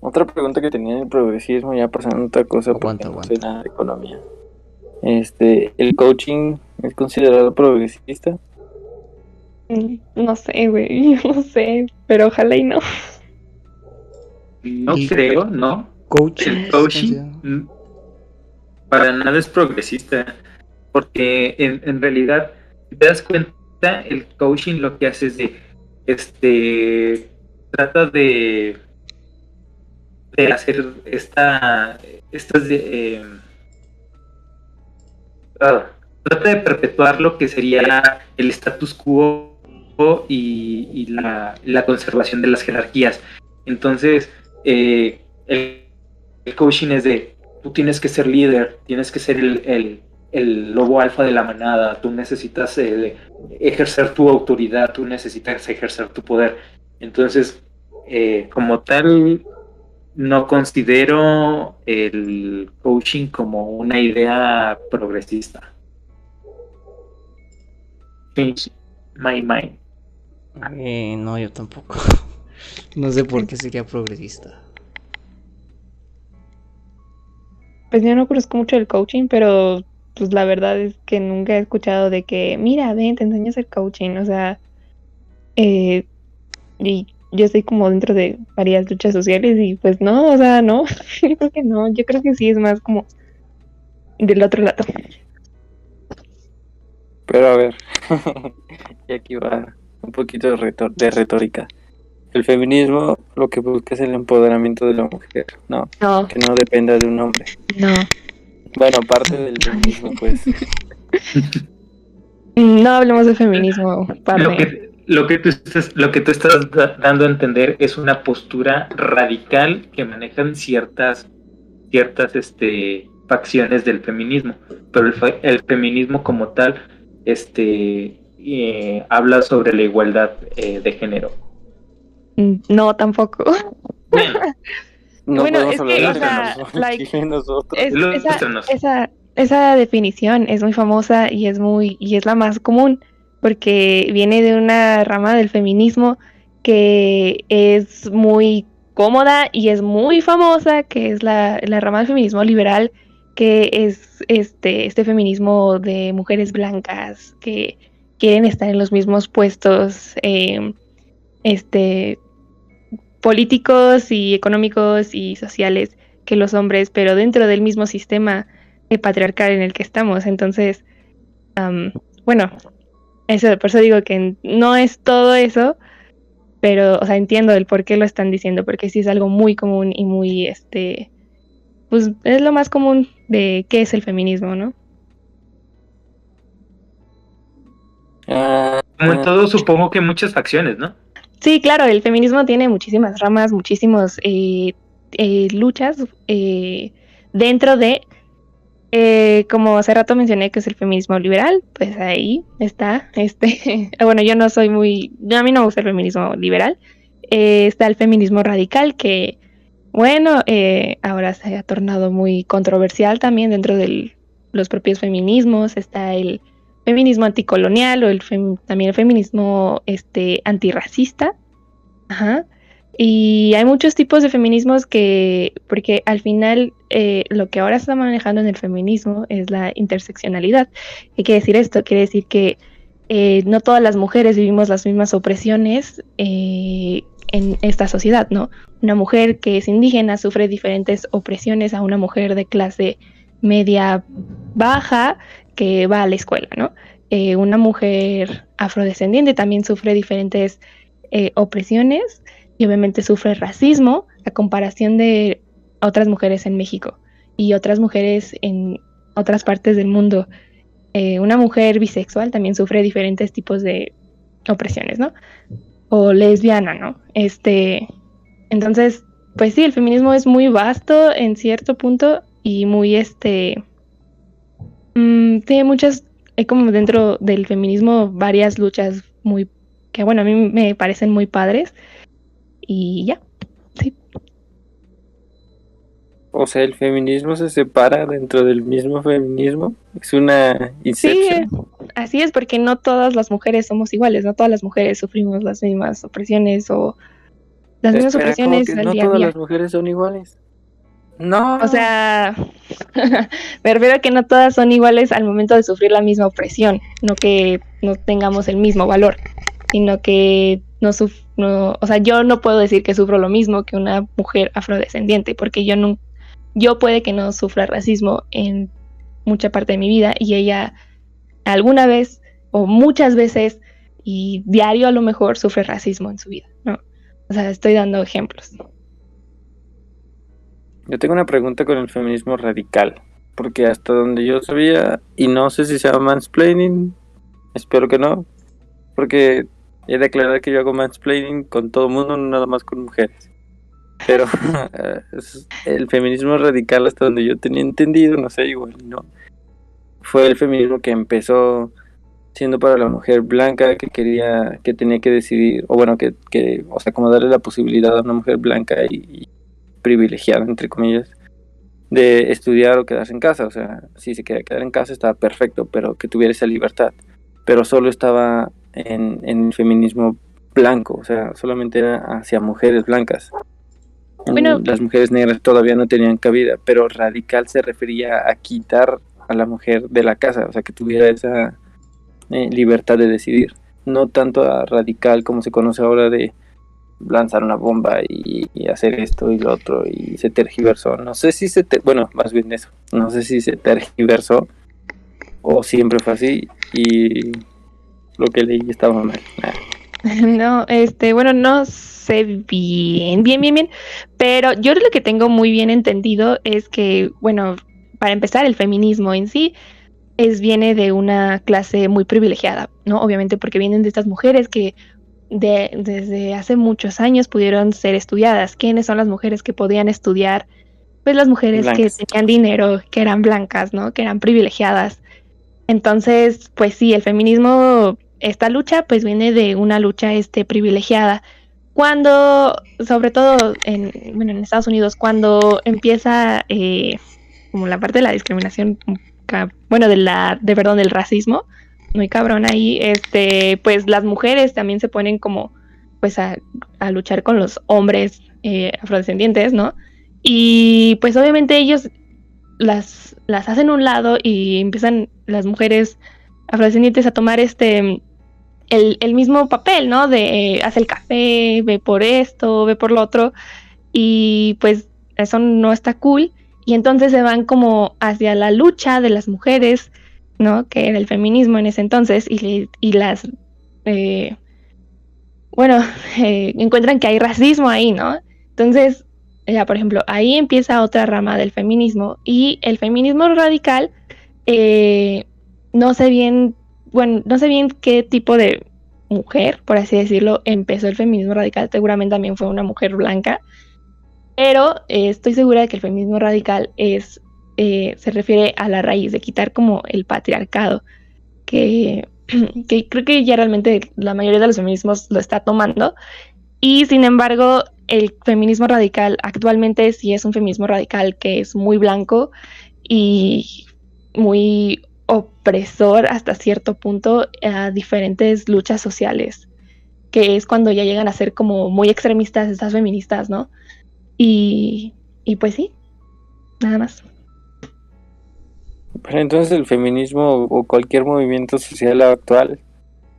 Otra pregunta que tenía del progresismo, ya pasando a otra cosa, porque Aguanta, no aguanta. sé nada de economía. Este, ¿el coaching es considerado progresista? Mm, No sé, güey, no sé, pero ojalá y no. no creo, ¿no? Coaching. El coaching mm, para nada es progresista, porque en, en realidad, si te das cuenta, el coaching lo que hace es de, este, trata de, de hacer esta, estas, de, eh, ah, trata de perpetuar lo que sería el status quo y, y la, la conservación de las jerarquías. Entonces, eh, el, el coaching es de, tú tienes que ser líder, tienes que ser el, el- el lobo alfa de la manada, tú necesitas eh, ejercer tu autoridad, tú necesitas ejercer tu poder. Entonces, eh, como tal, no considero el coaching como una idea progresista. Change my mind. Eh, no, yo tampoco. No sé por qué sería progresista. Pues yo no conozco mucho el coaching, pero pues la verdad es que nunca he escuchado de que, mira, ven, te enseño a hacer coaching. O sea, eh, y yo estoy como dentro de varias luchas sociales y pues no, o sea, no, yo creo que no, yo creo que sí es más como del otro lado. Pero a ver, y aquí va un poquito de, retórica. El feminismo lo que busca es el empoderamiento de la mujer, no, No, que no dependa de un hombre. no. Bueno, parte del feminismo, pues. No hablemos de feminismo, Lo que, lo, que tú estás, lo que tú estás da- dando a entender es una postura radical que manejan ciertas, ciertas este, facciones del feminismo, pero el, el feminismo como tal este, eh, habla sobre la igualdad eh, de género. No, tampoco. Bueno, No Bueno, es hablar que, like. Es- esa, esa, esa definición es muy famosa y es muy y es la más común porque viene de una rama del feminismo que es muy cómoda y es muy famosa, que es la, la rama del feminismo liberal, que es este, este feminismo de mujeres blancas que quieren estar en los mismos puestos eh, este, políticos y económicos y sociales que los hombres, pero dentro del mismo sistema patriarcal en el que estamos. Entonces, am, bueno, eso, por eso digo que no es todo eso, pero, o sea, entiendo el por qué lo están diciendo, porque sí es algo muy común y muy, este, pues es lo más común de qué es el feminismo, ¿no? Ah, como en todo, supongo que muchas facciones, ¿no? Sí, claro, el feminismo tiene muchísimas ramas, muchísimas eh, eh, luchas eh, dentro de, eh, como hace rato mencioné que es el feminismo liberal, pues ahí está, este, bueno, yo no soy muy, a mí no me gusta el feminismo liberal, Eh, está el feminismo radical que, bueno, eh, ahora se ha tornado muy controversial también dentro de los propios feminismos, está el feminismo anticolonial o el fem- también el feminismo este antirracista. Ajá. Y hay muchos tipos de feminismos que, porque al final eh, lo que ahora se está manejando en el feminismo es la interseccionalidad. ¿Qué quiere decir esto? Quiere decir que eh, no todas las mujeres vivimos las mismas opresiones eh, en esta sociedad, ¿no? Una mujer que es indígena sufre diferentes opresiones a una mujer de clase media baja que va a la escuela, ¿no? Eh, una mujer afrodescendiente también sufre diferentes eh, opresiones y obviamente sufre racismo a comparación de otras mujeres en México y otras mujeres en otras partes del mundo. Eh, una mujer bisexual también sufre diferentes tipos de opresiones, ¿no? O lesbiana, ¿no? Este, entonces, pues sí, el feminismo es muy vasto en cierto punto y muy, este, mm, tiene muchas, hay como dentro del feminismo varias luchas muy, que bueno, a mí me parecen muy padres y ya, sí. o sea, el feminismo se separa dentro del mismo feminismo. Es una Sí, inception. eh, así es, porque no todas las mujeres somos iguales, no todas las mujeres sufrimos las mismas opresiones o las mismas Espera, ¿cómo opresiones que al no día todas día. las mujeres son iguales. No. O sea, me refiero a que no todas son iguales al momento de sufrir la misma opresión, no que no tengamos el mismo valor, sino que no no, o sea, yo no puedo decir que sufro lo mismo que una mujer afrodescendiente, porque yo no, yo puede que no sufra racismo en mucha parte de mi vida y ella alguna vez o muchas veces y diario a lo mejor sufre racismo en su vida, ¿no? O sea, estoy dando ejemplos. Yo tengo una pregunta con el feminismo radical, porque hasta donde yo sabía, y no sé si se llama mansplaining, espero que no, porque he de aclarar que yo hago mansplaining con todo mundo, no nada más con mujeres. Pero el feminismo radical, hasta donde yo tenía entendido, no sé, igual no, fue el feminismo que empezó siendo para la mujer blanca que quería, que tenía que decidir, o bueno, que, que o sea, como darle la posibilidad a una mujer blanca y, privilegiada, entre comillas, de estudiar o quedarse en casa. O sea, si se quería quedar en casa estaba perfecto, pero que tuviera esa libertad. Pero solo estaba en, en el feminismo blanco, o sea, solamente era hacia mujeres blancas. Bueno, las mujeres negras todavía no tenían cabida, pero radical se refería a quitar a la mujer de la casa, o sea, que tuviera esa eh, libertad de decidir. No tanto a radical como se conoce ahora de lanzar una bomba y, hacer esto y lo otro y se tergiversó. No sé si se, bueno, más bien eso, no sé si se tergiversó o siempre fue así y lo que leí estaba mal. No, este, bueno, no sé bien, bien, bien, bien, pero yo lo que tengo muy bien entendido es que, bueno, para empezar, el feminismo en sí es, viene de una clase muy privilegiada, ¿no? Obviamente porque vienen de estas mujeres que de, desde hace muchos años pudieron ser estudiadas. ¿Quiénes son las mujeres que podían estudiar? Pues las mujeres que tenían dinero, que eran blancas, ¿no? Que eran privilegiadas. Entonces, pues sí, el feminismo, esta lucha, pues viene de una lucha este, privilegiada. Cuando, sobre todo en, bueno, en Estados Unidos, cuando empieza eh, como la parte de la discriminación bueno, de la, de perdón, del racismo, muy cabrón ahí, este, pues las mujeres también se ponen como, pues a, luchar con los hombres eh, afrodescendientes, ¿no? Y pues obviamente ellos las, las hacen un lado y empiezan las mujeres afrodescendientes a tomar este, el, el mismo papel, ¿no? De eh, hace el café, ve por esto, ve por lo otro, y pues eso no está cool y entonces se van como hacia la lucha de las mujeres, ¿no? Que era el feminismo en ese entonces, y, y las, eh, bueno, eh, encuentran que hay racismo ahí, ¿no? Entonces, ya por ejemplo, ahí empieza otra rama del feminismo, y el feminismo radical, eh, no sé bien, bueno, no sé bien qué tipo de mujer, por así decirlo, empezó el feminismo radical, seguramente también fue una mujer blanca, pero eh, estoy segura de que el feminismo radical es, eh, se refiere a la raíz de quitar como el patriarcado, que, creo que ya realmente la mayoría de los feminismos lo está tomando. Y sin embargo, el feminismo radical actualmente sí es un feminismo radical que es muy blanco y muy opresor hasta cierto punto a diferentes luchas sociales, que es cuando ya llegan a ser como muy extremistas estas feministas, ¿no? Y, y pues sí, nada más. Pero entonces el feminismo o cualquier movimiento social actual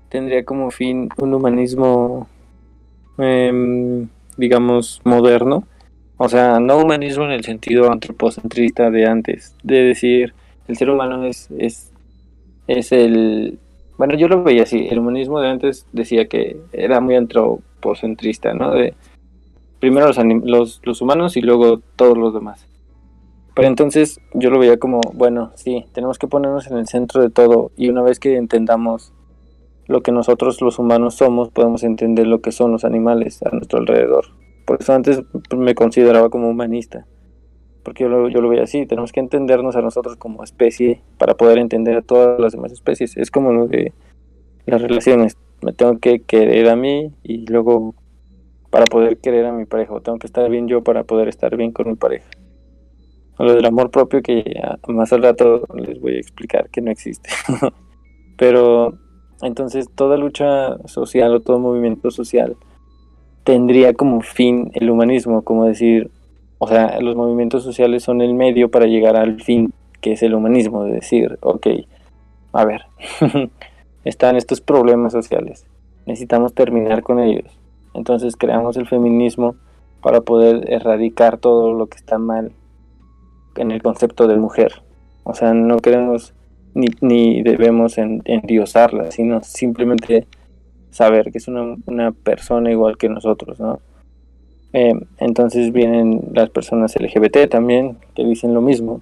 tendría como fin un humanismo, em, digamos, moderno. O sea, no humanismo en el sentido antropocentrista de antes, de decir el ser humano es, es, es el... Bueno, yo lo veía así, el humanismo de antes decía que era muy antropocentrista, ¿no? De primero los, los, humanos y luego todos los demás. Pero entonces yo lo veía como, bueno, sí, tenemos que ponernos en el centro de todo y una vez que entendamos lo que nosotros los humanos somos, podemos entender lo que son los animales a nuestro alrededor. Por eso antes me consideraba como humanista, porque yo lo, yo lo veía así, tenemos que entendernos a nosotros como especie para poder entender a todas las demás especies. Es como lo de las relaciones, me tengo que querer a mí y luego para poder querer a mi pareja, tengo que estar bien yo para poder estar bien con mi pareja. Lo del amor propio que más al rato les voy a explicar que no existe. Pero entonces toda lucha social o todo movimiento social tendría como fin el humanismo, como decir, o sea, los movimientos sociales son el medio para llegar al fin, que es el humanismo, de decir, ok, a ver, están estos problemas sociales, necesitamos terminar con ellos Entonces creamos el feminismo para poder erradicar todo lo que está mal en el concepto de mujer. O sea, no queremos ni, ni debemos en, endiosarla, sino simplemente saber que es una, una persona igual que nosotros, ¿no? Eh, entonces vienen las personas LGBT también, que dicen lo mismo.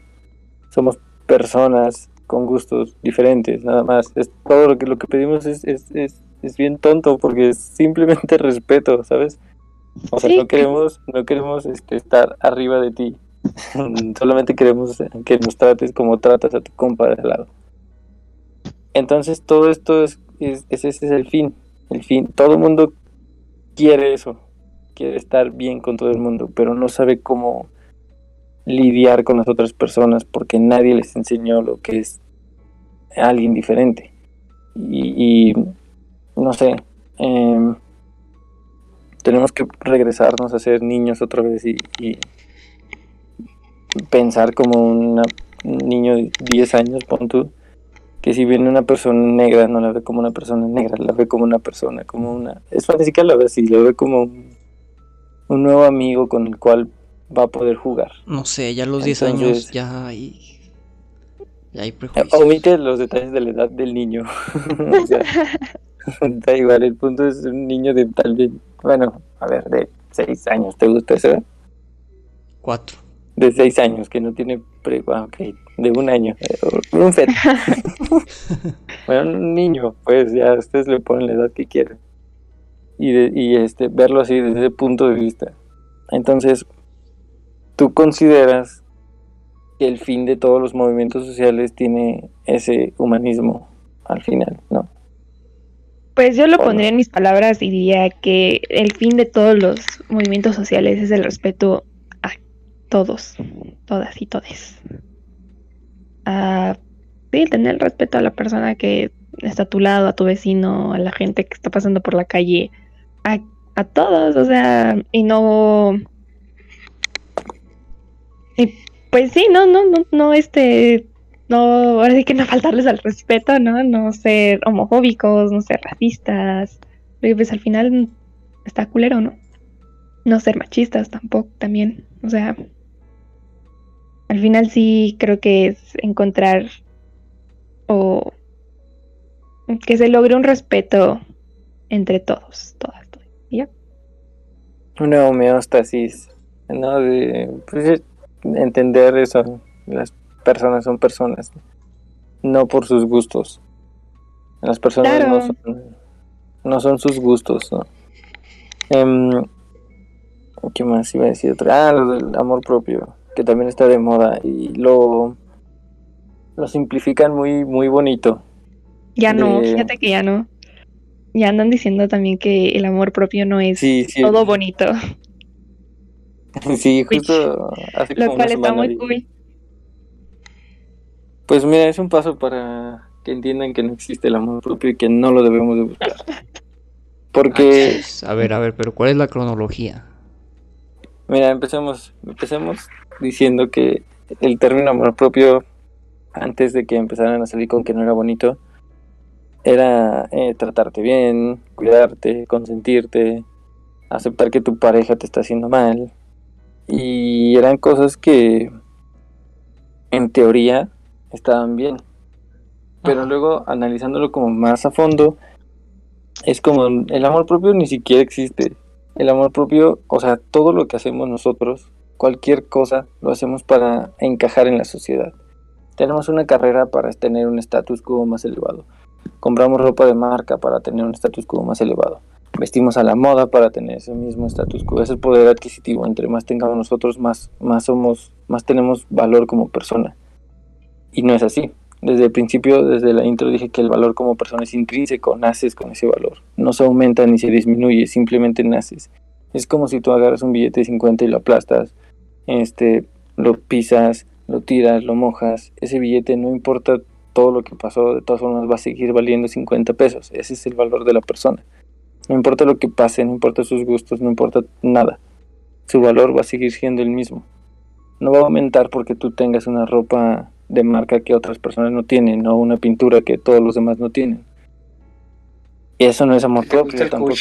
Somos personas con gustos diferentes, nada más. Es todo lo que lo que pedimos es, es, es, es bien tonto porque es simplemente respeto, ¿sabes? O sea, no queremos, no queremos este, estar arriba de ti. Solamente queremos que nos trates como tratas a tu compa de al lado. Entonces todo esto es, es, ese es el fin. El fin. Todo el mundo quiere eso. Quiere estar bien con todo el mundo, pero no sabe cómo lidiar con las otras personas porque nadie les enseñó lo que es alguien diferente. Y, no sé, em, tenemos que regresarnos a ser niños otra vez y, pensar como un niño de 10 años, pon tú, que si viene una persona negra no la ve como una persona negra, la ve como una persona, como una... Es fantástica la ve así, lo ve como un, nuevo amigo con el cual va a poder jugar. No sé, ya a los 10 años ya hay... Ya hay prejuicios. Omite los detalles de la edad del niño. o sea, da igual, el punto es un niño de tal vez bueno, a ver, de seis años, ¿te gusta ese? Cuatro. De seis años, que no tiene pre... Ah, ok, de un año. Eh, un feto. bueno, un niño, pues ya ustedes le ponen la edad que quieran. Y, de, y este, verlo así desde ese punto de vista. Entonces, ¿tú consideras que el fin de todos los movimientos sociales tiene ese humanismo al final, ¿no? Pues yo lo pondría en mis palabras y diría que el fin de todos los movimientos sociales es el respeto todos, todas y todes. A, sí, tener respeto a la persona que está a tu lado, a tu vecino, a la gente que está pasando por la calle, a, a todos, o sea, y no... Y pues sí, no, no, no, no, este, no, ahora sí que no faltarles al respeto, ¿no? No ser homofóbicos, no ser racistas. Porque pues al final está culero, ¿no? No ser machistas tampoco, también. O sea, al final sí creo que es encontrar o que se logre un respeto entre todos, todas, todas. ¿Ya? Una homeostasis, ¿no? De pues, entender eso, las personas son personas, no por sus gustos. Las personas no, son, no, son, sus gustos, ¿no? Em, ¿Qué más iba a decir? Ah, lo del amor propio, que también está de moda y lo, lo simplifican muy, muy bonito. Ya no, fíjate que ya no. Ya andan diciendo también que el amor propio no es todo bonito. Sí, justo. lo cual está muy cool. Pues mira, es un paso para que entiendan que no existe el amor propio y que no lo debemos de buscar. Porque... A ver, a ver, pero ¿cuál es la cronología? Mira, empecemos, empecemos diciendo que el término amor propio, antes de que empezaran a salir con que no era bonito, era eh, tratarte bien, cuidarte, consentirte, aceptar que tu pareja te está haciendo mal. Y eran cosas que, en teoría, estaban bien. Pero luego, analizándolo como más a fondo, es como el amor propio ni siquiera existe. El amor propio, o sea, todo lo que hacemos nosotros, cualquier cosa, lo hacemos para encajar en la sociedad. Tenemos una carrera para tener un status quo más elevado. Compramos ropa de marca para tener un status quo más elevado. Vestimos a la moda para tener ese mismo status quo. Es el poder adquisitivo. Entre más tengamos nosotros, más, más somos, más tenemos valor como persona. Y no es así. Desde el principio, desde la intro dije que el valor como persona es intrínseco, naces con ese valor. No se aumenta ni se disminuye, simplemente naces. Es como si tú agarras un billete de 50 y lo aplastas, este, lo pisas, lo tiras, lo mojas. Ese billete no importa todo lo que pasó, de todas formas va a seguir valiendo 50 pesos. Ese es el valor de la persona. No importa lo que pase, no importa sus gustos, no importa nada. Su valor va a seguir siendo el mismo. No va a aumentar porque tú tengas una ropa de marca que otras personas no tienen o una pintura que todos los demás no tienen. Y eso no es amor propio tampoco.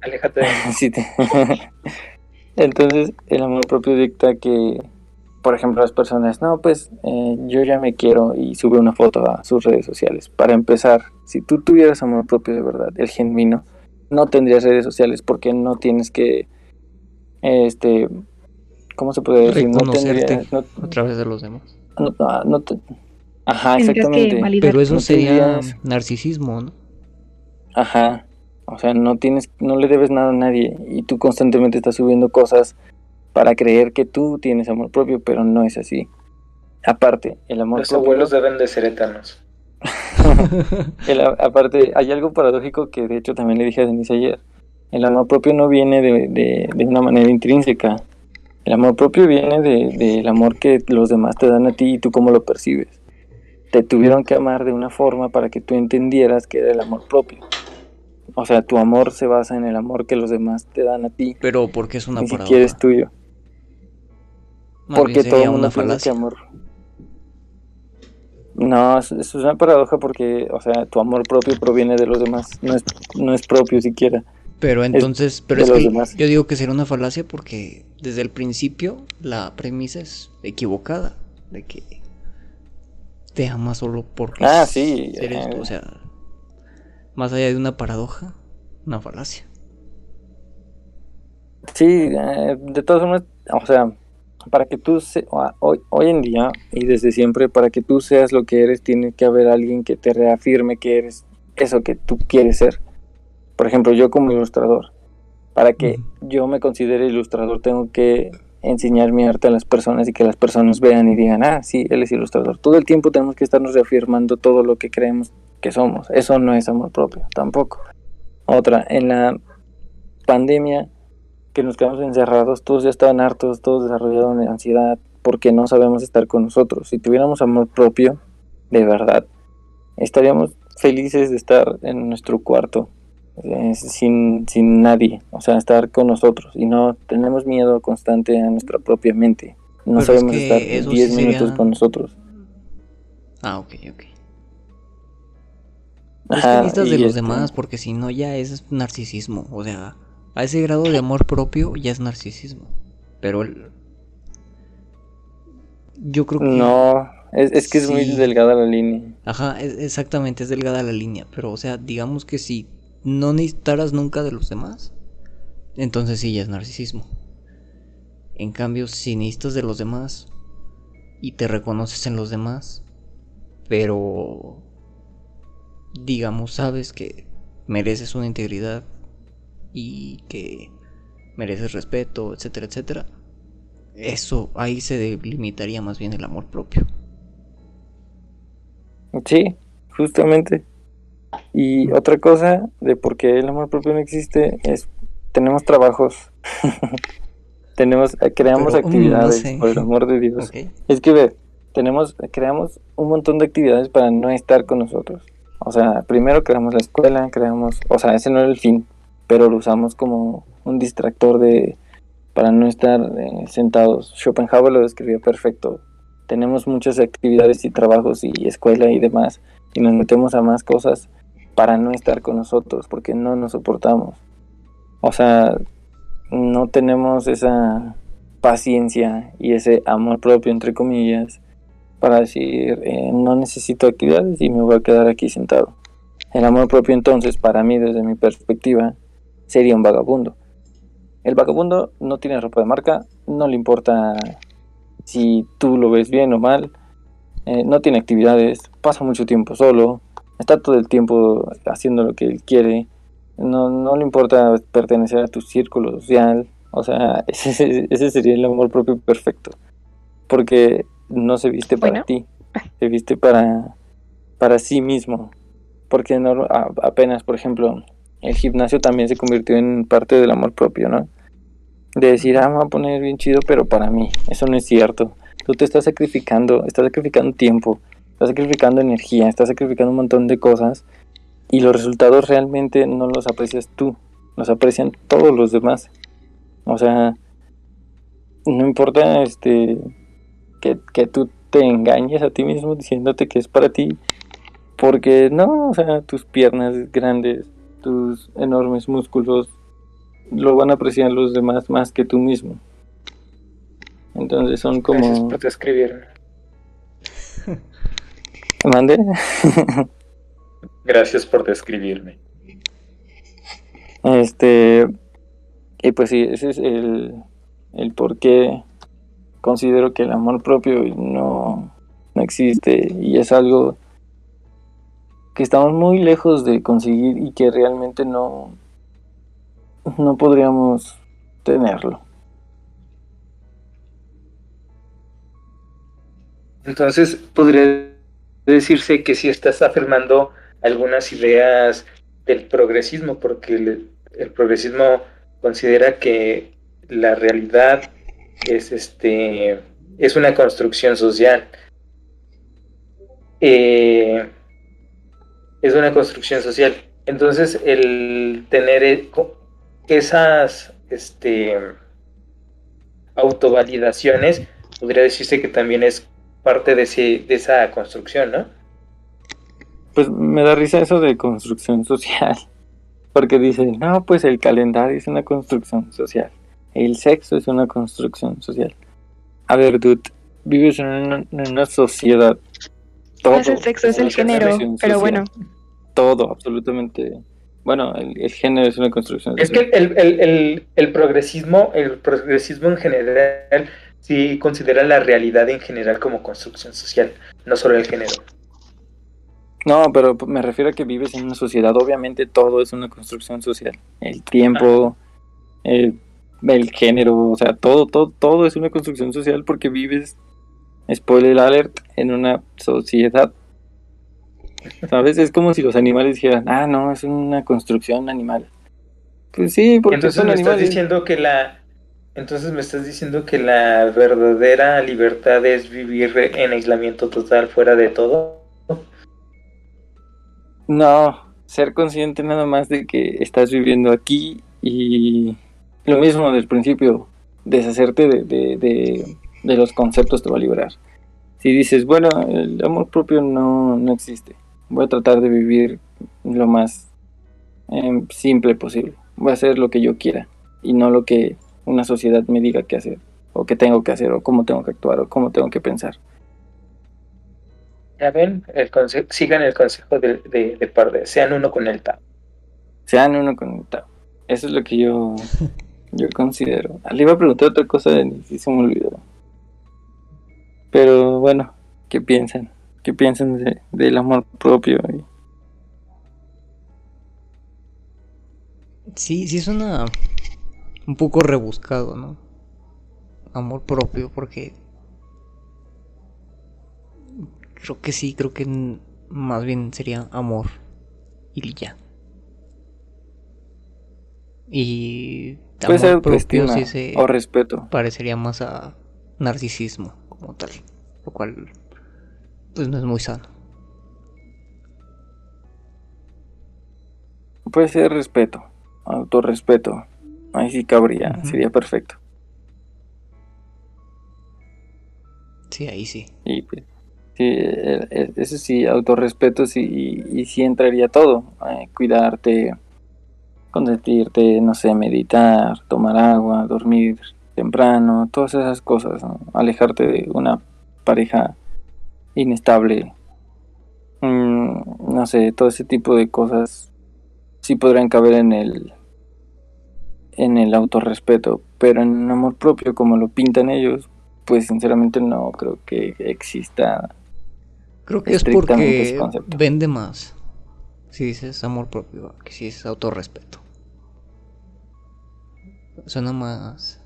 Aléjate de. Sí, te- Entonces, el amor propio dicta que, por ejemplo, las personas, no, pues eh, yo ya me quiero y sube una foto a sus redes sociales. Para empezar, si tú tuvieras amor propio de verdad, el genuino, no tendrías redes sociales porque no tienes que, este, ¿cómo se puede decir? No Reconocerte. tendrías, no, a través de los demás. no- ah, no te- ajá, exactamente. Pero eso no sería tendrías- narcisismo, ¿no? Ajá. O sea, no tienes, no le debes nada a nadie y tú constantemente estás subiendo cosas para creer que tú tienes amor propio, pero no es así. Aparte, el amor Los propio, abuelos deben de ser etanos. el aparte, hay algo paradójico que de hecho también le dije a Denise ayer. El amor propio no viene de, de- de una manera intrínseca. El amor propio viene de- del amor que los demás te dan a ti y tú cómo lo percibes. Te tuvieron que amar de una forma para que tú entendieras que era el amor propio. O sea, tu amor se basa en el amor que los demás te dan a ti, Pero porque es una ni siquiera es tuyo. Más porque todo el mundo una piensa que falacia. amor. No, es, es una paradoja porque, o sea, tu amor propio proviene de los demás, no es, no es propio siquiera. Pero entonces, pero es que demás. yo digo que sería una falacia porque desde el principio la premisa es equivocada de que te ama solo porque Ah, sí, eres eh. o sea, más allá de una paradoja, una falacia. Sí, eh, de todas formas, o sea, para que tú, se- hoy, hoy en día y desde siempre, para que tú seas lo que eres, tiene que haber alguien que te reafirme que eres eso que tú quieres ser. Por ejemplo, yo como ilustrador, para que yo me considere ilustrador, tengo que enseñar mi arte a las personas y que las personas vean y digan, ah, sí, él es ilustrador. Todo el tiempo tenemos que estarnos reafirmando todo lo que creemos que somos. Eso no es amor propio, tampoco. Otra, en la pandemia que nos quedamos encerrados, todos ya estaban hartos, todos desarrollaron ansiedad porque no sabemos estar con nosotros. Si tuviéramos amor propio, de verdad, estaríamos felices de estar en nuestro cuarto, eh, sin, sin nadie, o sea, estar con nosotros y no tenemos miedo constante a nuestra propia mente. No Pero es sabemos que estar eso 10 sí minutos con nosotros. Ah, ok, ok. Es que necesitas de los este- demás porque si no ya es narcisismo, o sea, a ese grado de amor propio ya es narcisismo. Pero el... yo creo que No, es, es que es muy delgada la línea. Ajá, es- exactamente, es delgada la línea, pero o sea, digamos que si no necesitaras nunca de los demás, entonces sí ya es narcisismo. En cambio, si necesitas de los demás y te reconoces en los demás, pero digamos, sabes que mereces una integridad y que mereces respeto, etcétera, etcétera, eso ahí se delimitaría más bien el amor propio. Sí, justamente. Y otra cosa de por qué el amor propio no existe es tenemos trabajos, tenemos eh, creamos Pero, no actividades sé. por el amor de Dios. Es que ve, tenemos creamos un montón de actividades para no estar con nosotros. O sea, primero creamos la escuela, creamos, o sea, ese no era el fin, pero lo usamos como un distractor de para no estar eh, sentados. Schopenhauer lo describió perfecto. Tenemos muchas actividades y trabajos y escuela y demás y nos metemos a más cosas para no estar con nosotros porque no nos soportamos. O sea, no tenemos esa paciencia y ese amor propio, entre comillas, para decir, eh, no necesito actividades y me voy a quedar aquí sentado. El amor propio entonces, para mí, desde mi perspectiva, sería un vagabundo. El vagabundo no tiene ropa de marca, no le importa si tú lo ves bien o mal, eh, no tiene actividades, pasa mucho tiempo solo, está todo el tiempo haciendo lo que él quiere, no, no le importa pertenecer a tu círculo social, o sea, ese, ese sería el amor propio perfecto, porque no se viste para Bueno. ti, se viste para, para sí mismo, porque no, a- apenas, por ejemplo, el gimnasio también se convirtió en parte del amor propio, ¿no? De decir, ah, me voy a poner bien chido, pero para mí, eso no es cierto. Tú te estás sacrificando, estás sacrificando tiempo, estás sacrificando energía, estás sacrificando un montón de cosas y los resultados realmente no los aprecias tú, los aprecian todos los demás. O sea, no importa este que, que tú te engañes a ti mismo diciéndote que es para ti, porque no, o sea, tus piernas grandes, tus enormes músculos, lo van a apreciar los demás más que tú mismo. Entonces son como... Gracias por describirme. ¿Mande? Gracias por describirme. Este, y pues sí, ese es el, el por qué considero que el amor propio no, no existe y es algo que estamos muy lejos de conseguir y que realmente no, no podríamos tenerlo. Entonces, podría decirse que si estás afirmando algunas ideas del progresismo, porque el, el progresismo considera que la realidad es este es una construcción social. Eh, es una construcción social. Entonces, el tener e- esas este, autovalidaciones, podría decirse que también es parte de, ese, de esa construcción, ¿no? Pues me da risa eso de construcción social. Porque dicen, no, pues el calendario es una construcción social. El sexo es una construcción social. A ver, dude, vives en una, en una sociedad. No es el sexo, es el una género, construcción pero social. bueno. Todo, absolutamente. Bueno, el, el género es una construcción Es que el, el, el, el progresismo, el progresismo en general, sí considera la realidad en general como construcción social, no solo el género. No, pero me refiero a que vives en una sociedad. Obviamente todo es una construcción social. El tiempo, el, el género, o sea, todo, todo, todo es una construcción social porque vives, spoiler alert, en una sociedad. ¿Sabes? Es como si los animales dijeran, ah, no, es una construcción animal. Pues sí, porque Entonces son me estás diciendo que la entonces me estás diciendo que la verdadera libertad es vivir en aislamiento total fuera de todo. No, ser consciente nada más de que estás viviendo aquí y lo mismo del principio, deshacerte de, de, de, de los conceptos te va a liberar. Si dices, bueno, el amor propio no, no existe, voy a tratar de vivir lo más eh, simple posible, voy a hacer lo que yo quiera y no lo que una sociedad me diga que hacer, o que tengo que hacer, o cómo tengo que actuar, o cómo tengo que pensar. Ya ven, el sigan el consejo de, de, de Parde, sean uno con el Tao. sean uno conectado. Eso es lo que yo, yo considero. Ah, Le iba a preguntar otra cosa y sí se me olvidó. Pero bueno, ¿qué piensan? ¿Qué piensan de- del amor propio? Y- Sí, sí suena un poco rebuscado, ¿no? Amor propio, porque creo que sí, creo que más bien sería amor y ya. Y Puede ser propio sí se o respeto. parecería más a narcisismo como tal, lo cual pues no es muy sano. Puede ser respeto, autorrespeto. Ahí sí cabría, sería perfecto. Sí, ahí sí. Y pues, sí, eh, eh, eso sí, autorrespeto sí, y, y sí entraría todo. eh, cuidarte, consentirte, no sé, meditar, tomar agua, dormir temprano, todas esas cosas. ¿no? Alejarte de una pareja inestable. Mm, no sé, todo ese tipo de cosas sí podrían caber en el en el autorrespeto, pero en amor propio como lo pintan ellos, pues sinceramente no creo que exista. Creo que es ese porque vende más. Si dices amor propio, que si es autorrespeto. Suena más.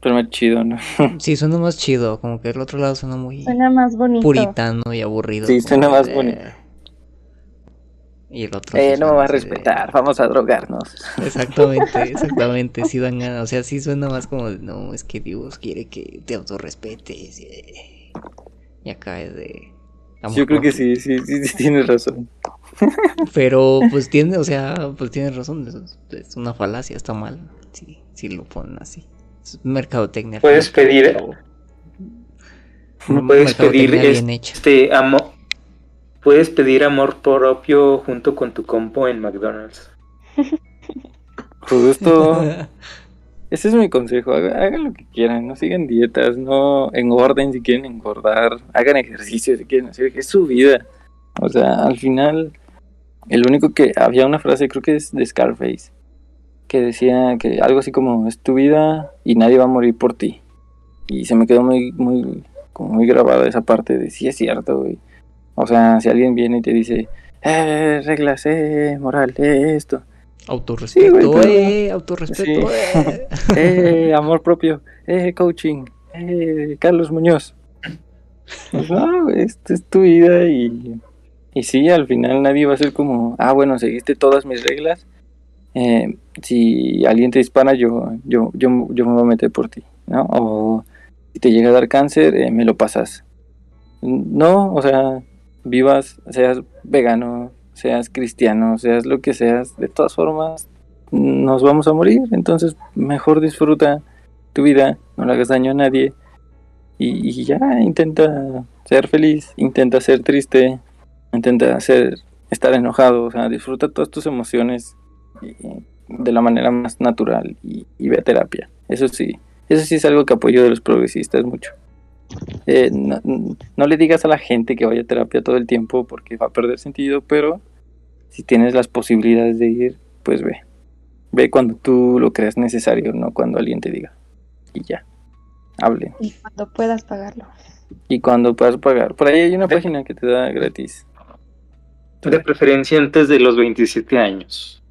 Pero más chido, ¿no? Sí, suena más chido. Como que el otro lado suena muy Suena más bonito. puritano y aburrido. Sí, suena más de- bonito. Y el otro. Eh, no me suena va a de- respetar, vamos a drogarnos. Exactamente, exactamente. Sí dan ganas. O sea, sí suena más como de, no, es que Dios quiere que te autorrespetes. Y, y acá es de. Amor Yo creo que propio. sí, sí, sí, sí, tienes razón. Pero pues tiene, o sea, pues tienes razón, es, es una falacia, está mal, si, si lo ponen así. Es mercadotecnia. Puedes pedir- cabo. Puedes pedir este amor. Puedes pedir amor propio junto con tu compo en McDonald's. Justo. Ese es mi consejo. haga- Hagan, lo que quieran. No sigan dietas. No engorden si quieren engordar. Hagan ejercicio si quieren hacer. Es su vida. O sea, al final, el único que. Había una frase, creo que es de Scarface. Que decía que algo así como: Es tu vida y nadie va a morir por ti. Y se me quedó muy, muy, como muy grabada esa parte de sí es cierto. O sea, si alguien viene y te dice, eh, reglas, eh, moral, eh, esto. Autorrespeto, Sí, güey, pero- eh, autorrespeto, eh. eh, amor propio, eh, coaching, eh, Carlos Muñoz. Pues no, esta es tu vida y, y sí, al final nadie va a ser como, ah, bueno, seguiste todas mis reglas. eh, si alguien te dispara, yo, yo, yo, yo me voy a meter por ti, ¿no? O si te llega a dar cáncer, eh, me lo pasas. No, o sea, vivas, seas vegano, seas cristiano, seas lo que seas, de todas formas nos vamos a morir, entonces mejor disfruta tu vida, no le hagas daño a nadie y, ya intenta ser feliz, intenta ser triste, intenta ser, estar enojado, o sea, disfruta todas tus emociones de la manera más natural y, y ve a terapia. Eso sí, eso sí es algo que apoyo de los progresistas mucho. Eh, no, no le digas a la gente que vaya a terapia todo el tiempo porque va a perder sentido, pero si tienes las posibilidades de ir, pues ve. Ve cuando tú lo creas necesario, no cuando alguien te diga. Y ya. Hablen. Y cuando puedas pagarlo. Y cuando puedas pagar. Por ahí hay una página que te da gratis. De preferencia antes de los 27 años.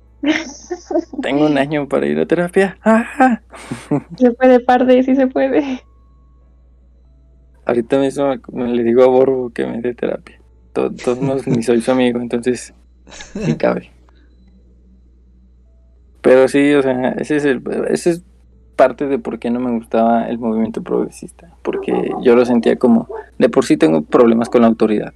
Tengo un año para ir a terapia. ¡Ah! Se puede, parde, sí se puede. Ahorita mismo me- le digo a Borbo que me dé terapia. To- Todos modos, ni soy su amigo, entonces sí cabe. Pero sí, o sea, ese es, el, ese es parte de por qué no me gustaba el movimiento progresista. Porque yo lo sentía como, de por sí tengo problemas con la autoridad.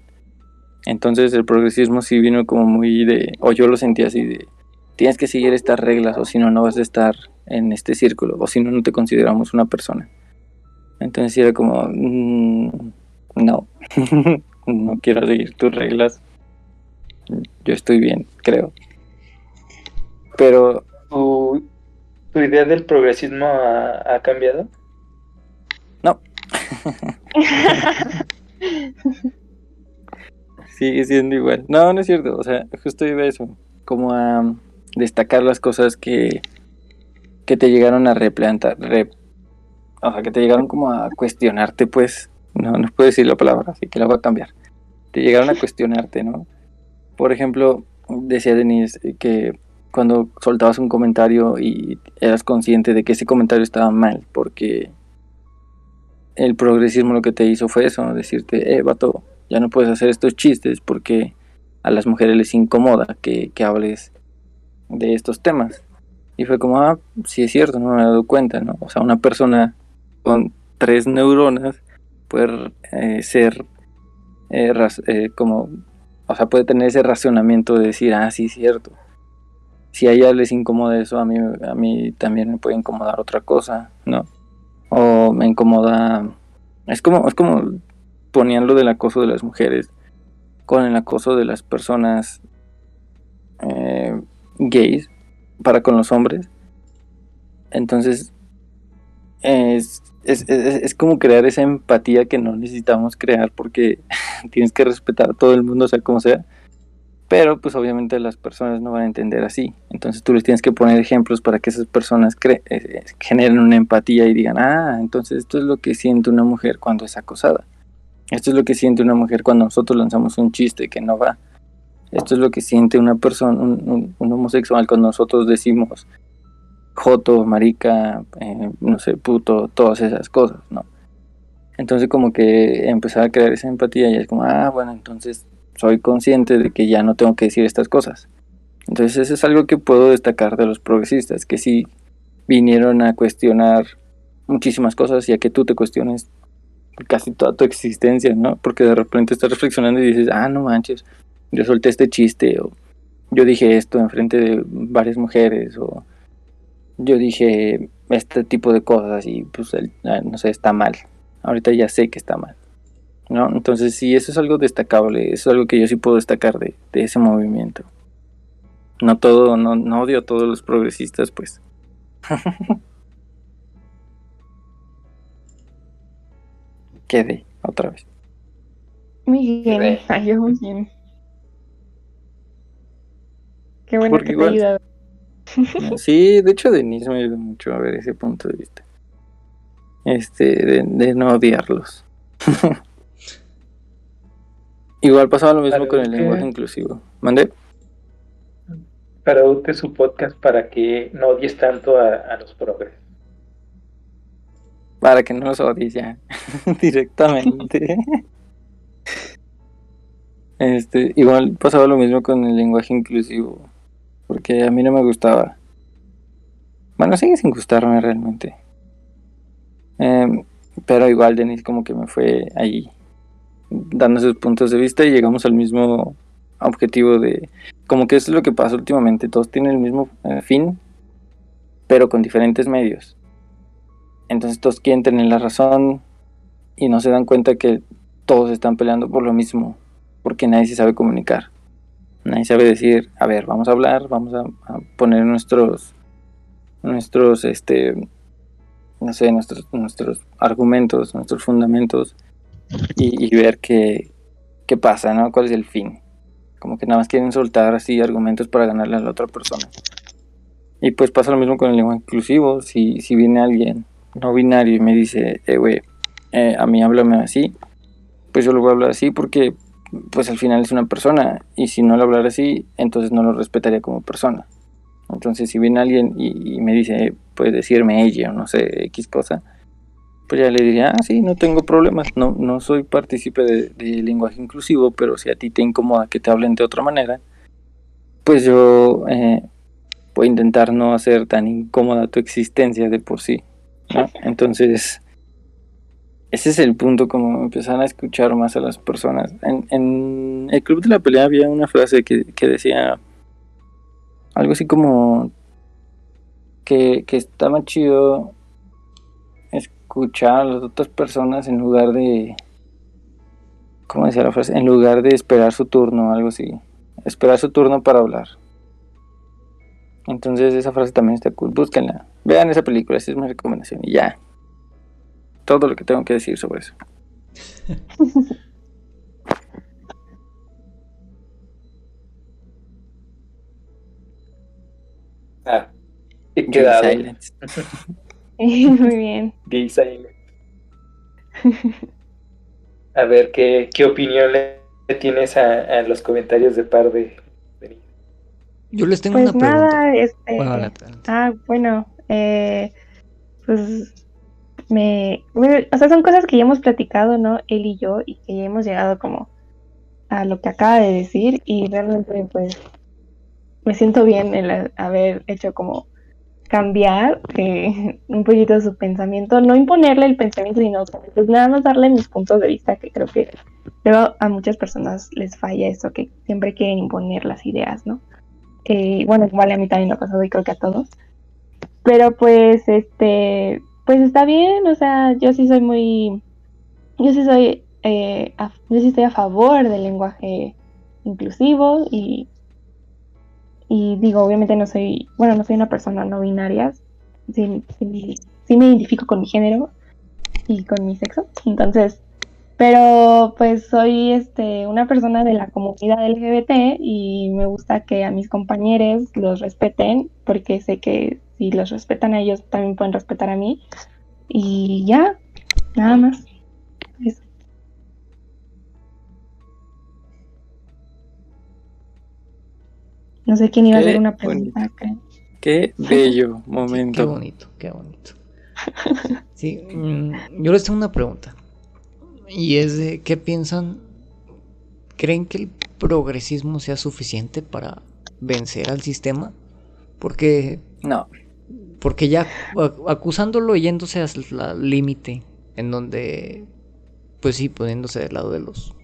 Entonces el progresismo sí vino como muy de, o yo lo sentía así de, tienes que seguir estas reglas o si no, no vas a estar en este círculo o si no, no te consideramos una persona. Entonces era como, mm, no, no quiero seguir tus reglas. Yo estoy bien, creo. Pero ¿Tu, tu idea del progresismo ha, ha cambiado? sigue siendo igual. No, no es cierto. O sea, justo iba a eso. Como a destacar las cosas que, que te llegaron a replantar. Re, o sea, que te llegaron como a cuestionarte, pues. No, no puedo decir la palabra, así que la voy a cambiar. Te llegaron a cuestionarte, ¿no? Por ejemplo, decía Denise que cuando soltabas un comentario y eras consciente de que ese comentario estaba mal, porque el progresismo lo que te hizo fue eso, decirte, eh, vato, ya no puedes hacer estos chistes porque a las mujeres les incomoda que, que hables de estos temas. Y fue como, ah, sí es cierto, no me he dado cuenta, ¿no? O sea, una persona con tres neuronas puede eh, ser eh, eh, como, o sea, puede tener ese racionamiento de decir, ah, sí cierto. Si a ella les incomoda eso, a mí, a mí también me puede incomodar otra cosa, ¿no? O me incomoda, es como, es como ponían lo del acoso de las mujeres con el acoso de las personas gays para con los hombres. Entonces, es, es, es- como crear esa empatía que no necesitamos crear porque tienes que respetar a todo el mundo, sea como sea. Pero pues obviamente las personas no van a entender así. Entonces tú les tienes que poner ejemplos para que esas personas cre- eh, generen una empatía y digan, ah, entonces esto es lo que siente una mujer cuando es acosada. Esto es lo que siente una mujer cuando nosotros lanzamos un chiste que no va. Esto es lo que siente una persona, un- un homosexual cuando nosotros decimos joto, marica, eh, no sé, puto, todas esas cosas, ¿no? Entonces como que empezar a crear esa empatía y es como, ah, bueno, entonces soy consciente de que ya no tengo que decir estas cosas. Entonces eso es algo que puedo destacar de los progresistas, que sí vinieron a cuestionar muchísimas cosas y a que tú te cuestiones casi toda tu existencia, ¿no? Porque de repente estás reflexionando y dices, ah, no manches, yo solté este chiste o yo dije esto enfrente de varias mujeres o yo dije este tipo de cosas y pues el- ah, no sé, está mal. Ahorita ya sé que está mal. ¿No? Entonces sí, eso es algo destacable, eso es algo que yo sí puedo destacar de, de ese movimiento. No todo, no, no odio a todos los progresistas, pues. Quede, otra vez. Muy bien, Ve. ay, yo muy bien. Qué bueno Porque que te igual-. Sí, de hecho Denise me ayudó mucho a ver ese punto de vista. Este, de, de no odiarlos. Igual pasaba lo mismo con el que- lenguaje inclusivo. ¿Mandé? Traduce su podcast para que no odies tanto a, a los progres. Para que no los odies ya directamente. Este, igual pasaba lo mismo con el lenguaje inclusivo. Porque a mí no me gustaba. Bueno, sigue sin gustarme realmente. Em, pero igual Denis como que me fue ahí dando sus puntos de vista y llegamos al mismo objetivo de como que es lo que pasa últimamente todos tienen el mismo eh, fin pero con diferentes medios entonces todos quieren tener la razón y no se dan cuenta que todos están peleando por lo mismo porque nadie se sabe comunicar nadie sabe decir a ver vamos a hablar vamos a, a poner nuestros nuestros este no sé nuestros nuestros argumentos nuestros fundamentos y, y ver qué, qué pasa, ¿no? ¿Cuál es el fin? Como que nada más quieren soltar así argumentos para ganarle a la otra persona. Y pues pasa lo mismo con el lenguaje inclusivo. Si, si viene alguien no binario y me dice, eh, güey, eh, a mí háblame así, pues yo lo voy a hablar así porque pues al final es una persona y si no lo hablara así, entonces no lo respetaría como persona. Entonces si viene alguien y, y me dice, eh, puedes decirme ella o no sé, X cosa, pues ya le diría, ah, sí, no tengo problemas, no, no soy partícipe de, de lenguaje inclusivo, pero si a ti te incomoda que te hablen de otra manera, pues yo eh, voy a intentar no hacer tan incómoda tu existencia de por sí. ¿no? Entonces, ese es el punto, como empezar a escuchar más a las personas. En, en el Club de la Pelea había una frase que, decía algo así como que, que está chido escuchar a las otras personas en lugar de ¿cómo decía la frase? En lugar de esperar su turno, algo así. Esperar su turno para hablar. Entonces esa frase también está cool. Búsquenla. Vean esa película, esa es mi recomendación. Y ya. Todo lo que tengo que decir sobre eso. Ah, he Gay quedado. silence. Muy bien. Gay silent. A ver, ¿qué, qué opinión le tienes a, a los comentarios de par de... de- Yo les tengo Pues una pregunta. nada, este. Bueno, adelante, adelante. Ah, bueno, eh, pues me, o sea, son cosas que ya hemos platicado, ¿no? Él y yo, y que ya hemos llegado como a lo que acaba de decir, y realmente pues me siento bien en la- haber hecho como cambiar eh, un poquito su pensamiento, no imponerle el pensamiento, sino pues nada más darle mis puntos de vista, que creo que luego a muchas personas les falla eso, que siempre quieren imponer las ideas, ¿no? Eh, bueno, igual a mí también me ha pasado y creo que a todos. Pero pues, este, pues está bien, o sea, yo sí soy muy, yo sí soy, eh, yo sí estoy a favor del lenguaje inclusivo y, y digo, obviamente no soy, bueno, no soy una persona no binaria, sí, sí- sí me identifico con mi género y con mi sexo, entonces, pero pues soy este una persona de la comunidad LGBT y me gusta que a mis compañeros los respeten porque sé que si los respetan a ellos también pueden respetar a mí y ya, nada más. Eso. No sé quién iba a hacer una pregunta. creo. Qué bello Qué, qué momento. bonito, qué bonito. Sí, mm, yo les tengo una pregunta. Y es de, ¿qué piensan? ¿Creen que el progresismo sea suficiente para vencer al sistema? Porque, No, porque ya acusándolo yéndose al límite, en donde, pues sí, poniéndose del lado de los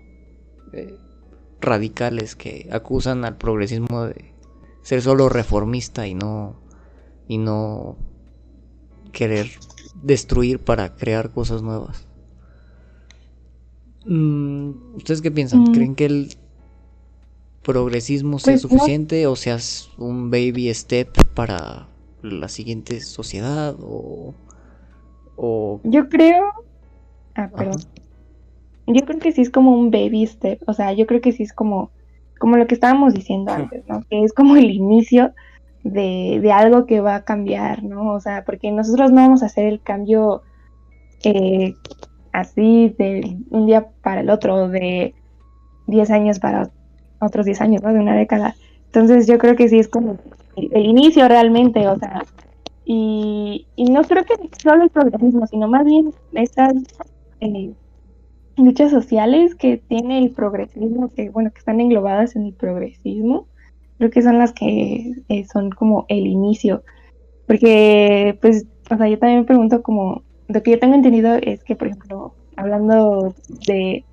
eh, radicales que acusan al progresismo de ser solo reformista y no y no querer destruir para crear cosas nuevas. Mm, ¿Ustedes qué piensan? Mm. ¿Creen que el progresismo sea Pues suficiente o seas un baby step para la siguiente sociedad o, o Yo creo. Ah, Ajá. perdón. Yo creo que sí es como un baby step. O sea, yo creo que sí es como, como lo que estábamos diciendo antes, ¿no? Que es como el inicio de, de algo que va a cambiar, ¿no? O sea, porque nosotros no vamos a hacer el cambio eh, así de un día para el otro, de 10 años para otros 10 años, ¿no? De una década. Entonces yo creo que sí es como el, inicio realmente, o sea, y, y no creo que solo el progresismo, sino más bien estas eh, luchas sociales que tiene el progresismo, que bueno, que están englobadas en el progresismo, creo que son las que eh, son como el inicio. Porque, pues, o sea, yo también me pregunto como, lo que yo tengo entendido es que, por ejemplo, hablando de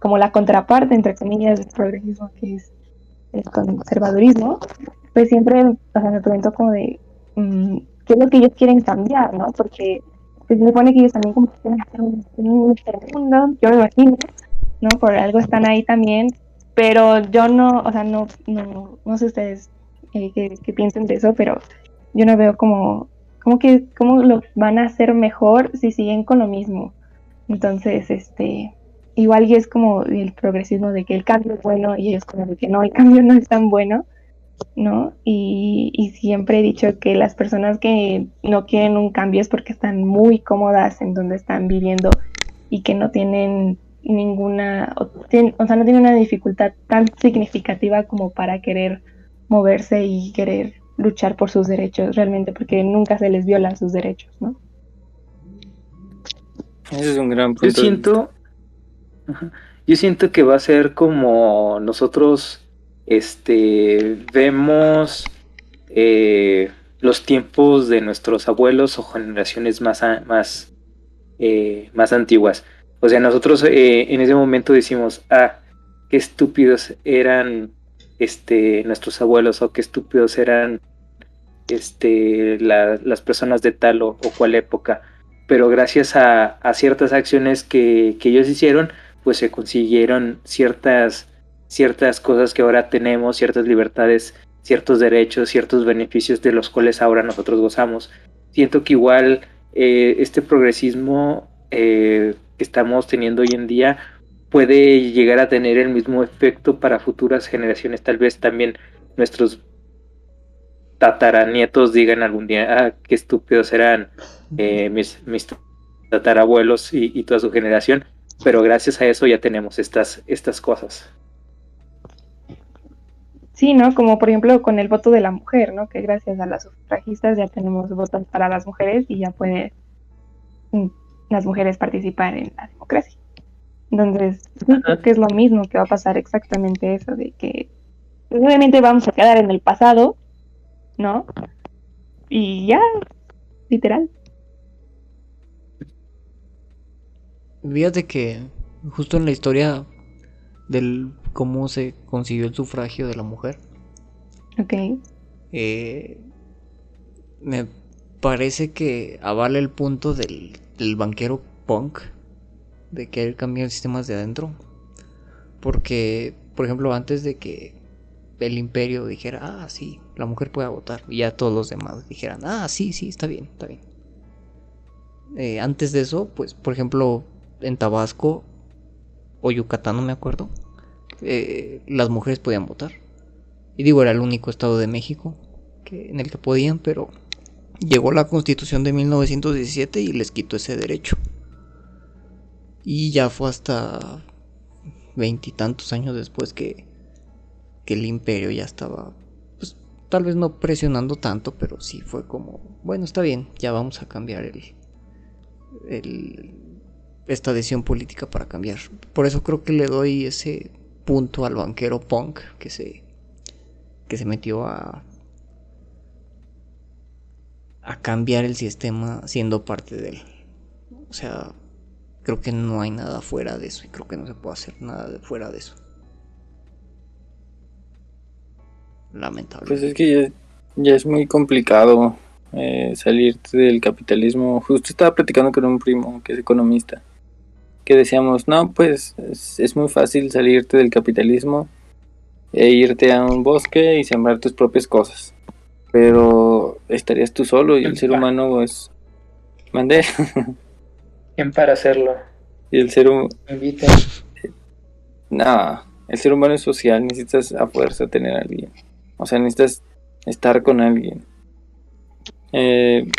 como la contraparte, entre comillas, del progresismo, que es el conservadurismo, pues siempre, o sea, me pregunto como de, mm, ¿qué es lo que ellos quieren cambiar, no? Porque se supone que ellos también como que quieren hacer un, un mundo, yo me imagino, ¿no? Por algo están ahí también, pero yo no, o sea, no, no, no sé ustedes eh, qué, qué piensen de eso, pero yo no veo como, como que, cómo lo van a hacer mejor si siguen con lo mismo. Entonces, este, igual y es como el progresismo de que el cambio es bueno y ellos como de que no, el cambio no es tan bueno, ¿no? Y, y siempre he dicho que las personas que no quieren un cambio es porque están muy cómodas en donde están viviendo y que no tienen ninguna, o, sea, no tienen una dificultad tan significativa como para querer moverse y querer luchar por sus derechos realmente, porque nunca se les violan sus derechos, ¿no? Ese es un gran punto. Yo siento, yo siento que va a ser como nosotros, este, vemos eh, los tiempos de nuestros abuelos o generaciones más, más, eh, más antiguas. O sea, nosotros eh, en ese momento decimos, ah, qué estúpidos eran, este, nuestros abuelos o qué estúpidos eran, este, la- las personas de tal o, o cual época pero gracias a, a ciertas acciones que, que ellos hicieron, pues se consiguieron ciertas, ciertas cosas que ahora tenemos, ciertas libertades, ciertos derechos, ciertos beneficios de los cuales ahora nosotros gozamos. Siento que igual eh, este progresismo eh, que estamos teniendo hoy en día puede llegar a tener el mismo efecto para futuras generaciones, tal vez también nuestros tataranietos digan algún día, ah, qué estúpidos eran eh, mis, mis tatarabuelos y, y toda su generación, pero gracias a eso ya tenemos estas, estas cosas. Sí, ¿no? Como por ejemplo con el voto de la mujer, ¿no? Que gracias a las sufragistas ya tenemos votos para las mujeres y ya pueden mm, las mujeres participar en la democracia. Entonces, creo que es lo mismo que va a pasar exactamente eso, de que pues, obviamente vamos a quedar en el pasado, ¿no? Y ya, literal. Fíjate que justo en la historia del cómo se consiguió el sufragio de la mujer, Ok. eh, me parece que avala el punto del, del banquero punk de querer cambiar el sistema de adentro. Porque, por ejemplo, antes de que el imperio dijera, ah, sí, la mujer puede votar, y ya todos los demás dijeran, ah, sí, sí, está bien, está bien. Eh, antes de eso, pues, por ejemplo, en Tabasco o Yucatán, no me acuerdo, eh, las mujeres podían votar. Y digo, era el único estado de México que, en el que podían, pero llegó la constitución de 1917 y les quitó ese derecho. Y ya fue hasta veintitantos años después que, que el imperio ya estaba, pues tal vez no presionando tanto, pero sí fue como, bueno, está bien, ya vamos a cambiar el, el, esta decisión política para cambiar. Por eso creo que le doy ese punto al banquero punk que se, que se metió a, a cambiar el sistema siendo parte de él. O sea, creo que no hay nada fuera de eso y creo que no se puede hacer nada de fuera de eso. Lamentable. Pues es que ya, es muy complicado eh, salirte del capitalismo. Justo estaba platicando con un primo que es economista, que decíamos, no, pues es, es muy fácil salirte del capitalismo e irte a un bosque y sembrar tus propias cosas. Pero estarías tú solo y el ser humano es... Mandé. ¿Quién para hacerlo? y el ser humano... Invita. No, el ser humano es social, necesitas a fuerza tener a alguien. O sea, necesitas estar con alguien. Eh,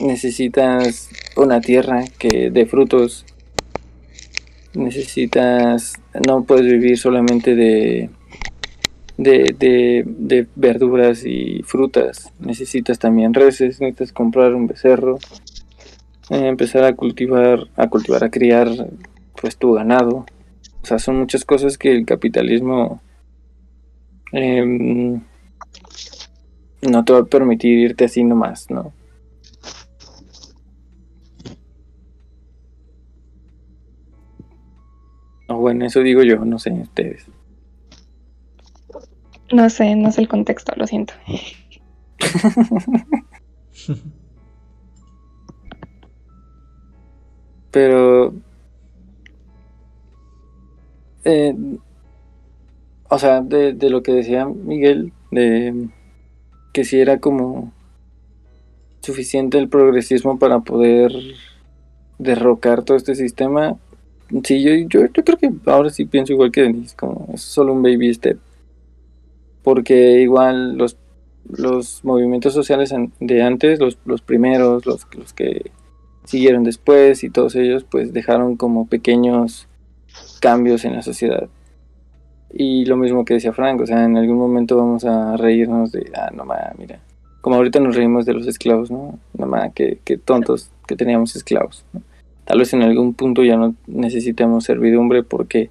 necesitas una tierra que dé frutos. Necesitas, no puedes vivir solamente de, de, de, verduras y frutas. Necesitas también reses, necesitas comprar un becerro, eh, empezar a cultivar, a cultivar, a criar pues tu ganado. O sea, son muchas cosas que el capitalismo em, no te va a permitir irte así nomás, ¿no? O bueno, eso digo yo, no sé ustedes. No sé, no sé el contexto, lo siento. Pero. eh, o sea, de, de lo que decía Miguel, de que si era como suficiente el progresismo para poder derrocar todo este sistema. Sí, yo, yo, creo que ahora sí pienso igual que Denise, como es solo un baby step. Porque igual los, los movimientos sociales de antes, los, los primeros, los, los que siguieron después y todos ellos, pues dejaron como pequeños cambios en la sociedad. Y lo mismo que decía Frank, o sea, en algún momento vamos a reírnos de, ah, no ma, mira. Como ahorita nos reímos de los esclavos, ¿no? No ma, qué, qué tontos que teníamos esclavos. ¿no? Tal vez en algún punto ya no necesitemos servidumbre porque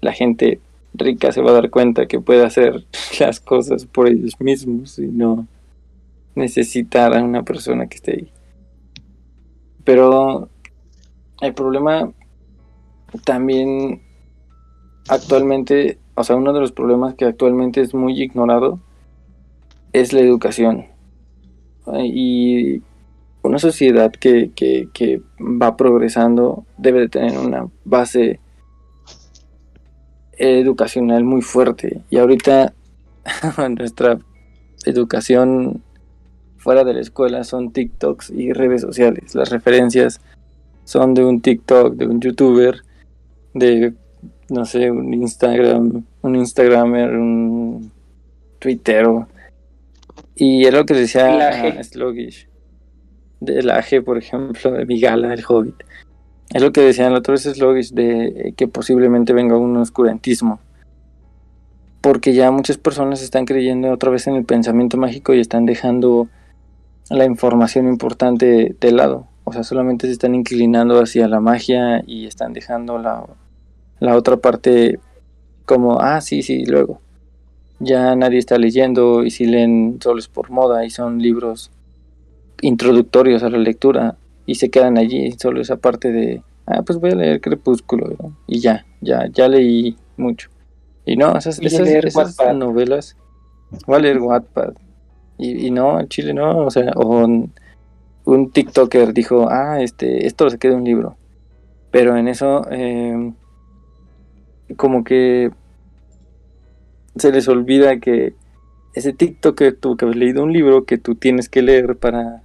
la gente rica se va a dar cuenta que puede hacer las cosas por ellos mismos y no necesitar a una persona que esté ahí. Pero el problema también actualmente, o sea, uno de los problemas que actualmente es muy ignorado es la educación. Y una sociedad que, que, que va progresando debe de tener una base educacional muy fuerte. Y ahorita nuestra educación fuera de la escuela son TikToks y redes sociales. Las referencias son de un TikTok, de un youtuber, de no sé, un Instagram, un Instagramer, un Twittero. Y es lo que decía Laje. Sluggish. De Laje, por ejemplo, de Migala, el Hobbit. Es lo que decían la otra vez Sluggish de que posiblemente venga un oscurantismo. Porque ya muchas personas están creyendo otra vez en el pensamiento mágico y están dejando la información importante de lado. O sea, solamente se están inclinando hacia la magia y están dejando la, la otra parte como, ah, sí, sí, luego. Ya nadie está leyendo y si leen solo es por moda y son libros introductorios a la lectura y se quedan allí, solo esa parte de, ah, pues voy a leer Crepúsculo y ya, ya, ya leí mucho. Y no, esas, Y esas, leer esas novelas, voy a leer Wattpad. Y, y no, en Chile no, o sea, o un, un TikToker dijo, ah, este, esto saqué de un libro. Pero en eso, eh, como que se les olvida que ese TikToker tuvo que haber leído un libro que tú tienes que leer para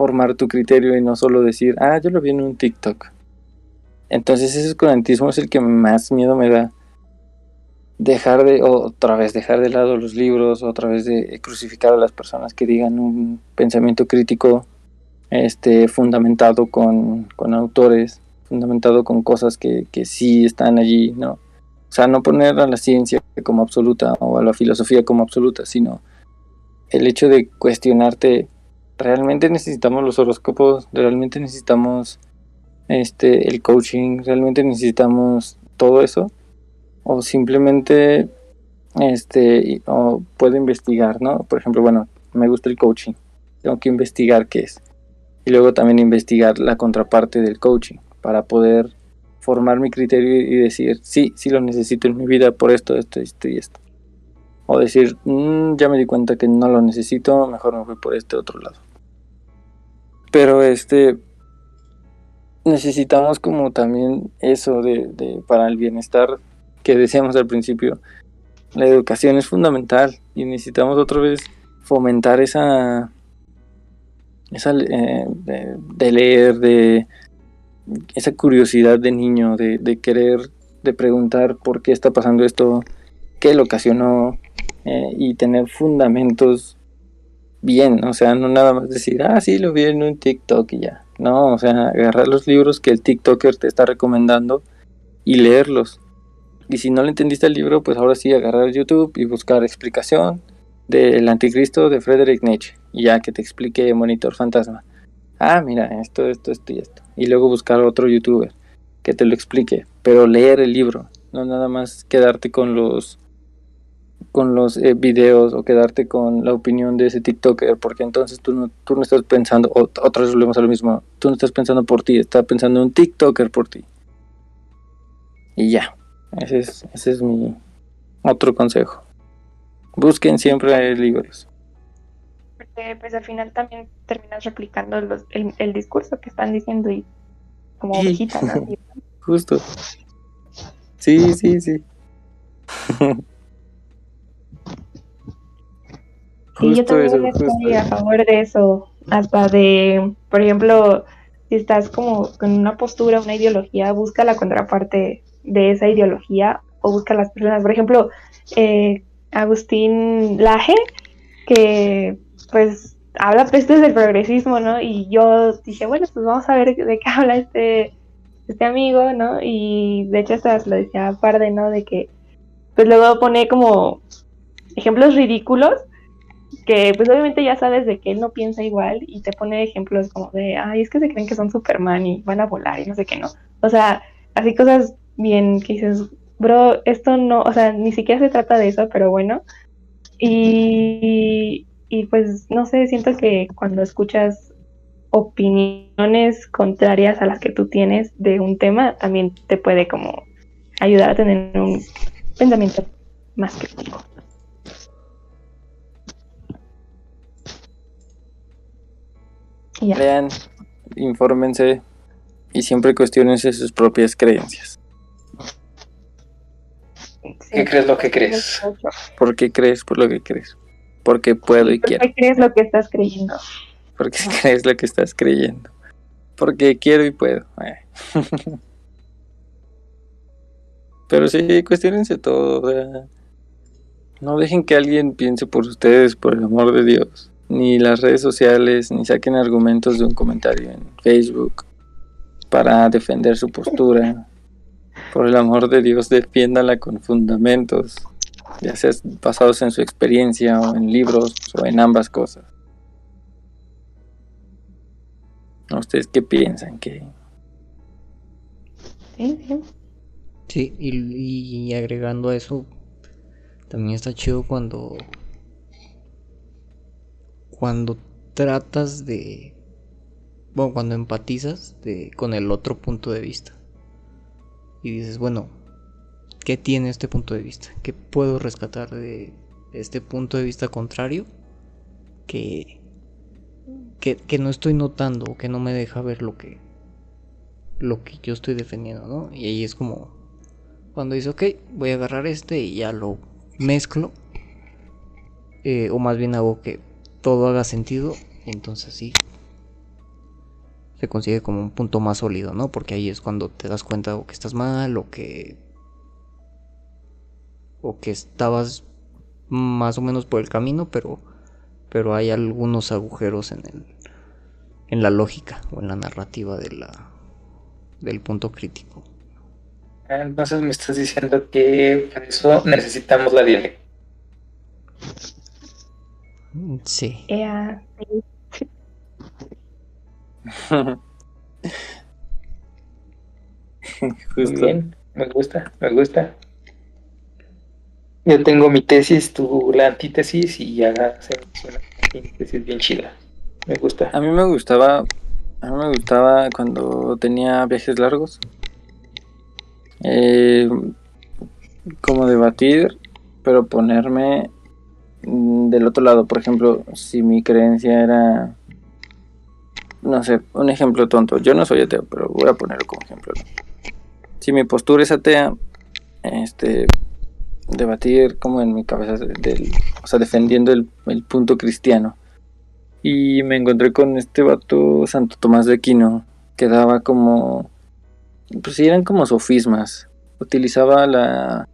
formar tu criterio y no solo decir, ah, yo lo vi en un TikTok. Entonces ese oscurantismo es el que más miedo me da. Dejar de, otra vez, dejar de lado los libros, otra vez de crucificar a las personas que digan un pensamiento crítico este, fundamentado con, con autores, fundamentado con cosas que, que sí están allí, ¿no? O sea, no poner a la ciencia como absoluta o a la filosofía como absoluta, sino el hecho de cuestionarte, ¿realmente necesitamos los horóscopos? ¿Realmente necesitamos este el coaching? ¿Realmente necesitamos todo eso? O simplemente este o puedo investigar, ¿no? Por ejemplo, bueno, me gusta el coaching. Tengo que investigar qué es. Y luego también investigar la contraparte del coaching para poder formar mi criterio y decir, sí, sí lo necesito en mi vida por esto, esto, esto y esto. O decir, "Mm, ya me di cuenta que no lo necesito, mejor me voy por este otro lado. Pero este, necesitamos como también eso de, de- para el bienestar que decíamos al principio, la educación es fundamental y necesitamos otra vez fomentar esa, esa eh, de, leer, de esa curiosidad de niño, de, de querer, de preguntar por qué está pasando esto, qué lo ocasionó eh, y tener fundamentos bien, o sea, no nada más decir, ah, sí, lo vi en un TikTok y ya. No, o sea, agarrar los libros que el TikToker te está recomendando y leerlos. Y si no le entendiste el libro, pues ahora sí agarrar YouTube y buscar explicación del anticristo de Friedrich Nietzsche. Y ya que te explique Monitor Fantasma. Ah, mira, esto, esto, esto y esto. Y luego buscar otro youtuber que te lo explique. Pero leer el libro, no nada más quedarte con los con los eh, videos o quedarte con la opinión de ese TikToker, porque entonces tú no, tú no estás pensando, otra vez volvemos a lo mismo, tú no estás pensando por ti, estás pensando en un TikToker por ti. Y ya, ese es, ese es mi otro consejo. Busquen siempre libros. Porque pues al final también terminas replicando el, el, discurso que están diciendo y como ovejita, ¿no? Justo. Sí, sí, sí. Sí, yo también estoy a favor de eso. Hasta de, por ejemplo, si estás como con una postura, una ideología, busca la contraparte de esa ideología o busca las personas. Por ejemplo, eh, Agustín Laje, que pues habla pestes del progresismo, ¿no? Y yo dije, bueno, pues vamos a ver de qué habla este, este amigo, ¿no? Y de hecho hasta lo decía Parde, ¿no? De que pues luego pone como ejemplos ridículos que pues obviamente ya sabes de que él no piensa igual y te pone ejemplos como de, ay, es que se creen que son Superman y van a volar y no sé qué, no. O sea, así cosas bien que dices, bro, esto no, o sea, ni siquiera se trata de eso, pero bueno. Y, y pues no sé, siento que cuando escuchas opiniones contrarias a las que tú tienes de un tema, también te puede como ayudar a tener un pensamiento más crítico. Lean, infórmense y siempre cuestionense sus propias creencias. ¿Qué crees lo que crees? ¿Por qué crees por lo que crees? Porque puedo y quiero. ¿Por qué crees lo que estás creyendo? Porque crees lo que estás creyendo. Porque quiero y puedo. Pero sí, cuestionense todo. no dejen que alguien piense por ustedes, por el amor de Dios ni las redes sociales, ni saquen argumentos de un comentario en Facebook para defender su postura. Por el amor de Dios, defiéndala con fundamentos, ya sea basados en su experiencia o en libros o en ambas cosas. ¿Ustedes qué piensan? que Sí, y, y agregando a eso, también está chido cuando cuando tratas de... Bueno, cuando empatizas de, con el otro punto de vista. Y dices, bueno, ¿qué tiene este punto de vista? ¿Qué puedo rescatar de este punto de vista contrario? Que, que, que no estoy notando, que no me deja ver lo que, lo que yo estoy defendiendo, ¿no? Y ahí es como cuando dice, ok, voy a agarrar este y ya lo mezclo. Eh, o más bien hago que todo haga sentido, entonces sí se consigue como un punto más sólido, ¿no? Porque ahí es cuando te das cuenta o que estás mal o que o que estabas más o menos por el camino, pero pero hay algunos agujeros en el en la lógica o en la narrativa de la del punto crítico. Entonces me estás diciendo que por eso necesitamos la dialéctica. Sí. Justo. Bien, me gusta, me gusta. Yo tengo mi tesis, tú la antítesis y ya hacemos una antítesis bien chida. Me gusta. A mí me gustaba, a mí me gustaba cuando tenía viajes largos. Eh, como debatir, pero ponerme del otro lado, por ejemplo, si mi creencia era, no sé, un ejemplo tonto, yo no soy ateo, pero voy a ponerlo como ejemplo. Si mi postura es atea, este, debatir como en mi cabeza, del, o sea, defendiendo el, el punto cristiano. Y me encontré con este vato Santo Tomás de Aquino, que daba como, pues sí, eran como sofismas. Utilizaba la,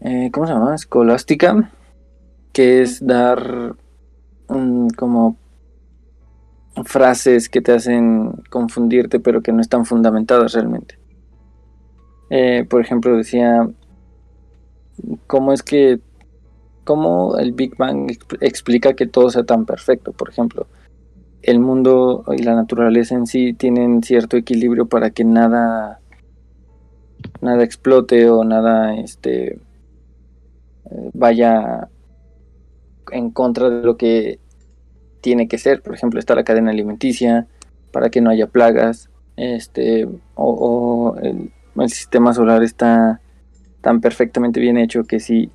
eh, ¿cómo se llama? Escolástica, que es dar como frases que te hacen confundirte, pero que no están fundamentadas realmente. Eh, por ejemplo, decía, ¿cómo es que, cómo el Big Bang explica que todo sea tan perfecto? Por ejemplo, el mundo y la naturaleza en sí tienen cierto equilibrio para que nada, nada explote o nada, este, vaya en contra de lo que tiene que ser. Por ejemplo, está la cadena alimenticia para que no haya plagas, este, o, el, sistema solar está tan perfectamente bien hecho que si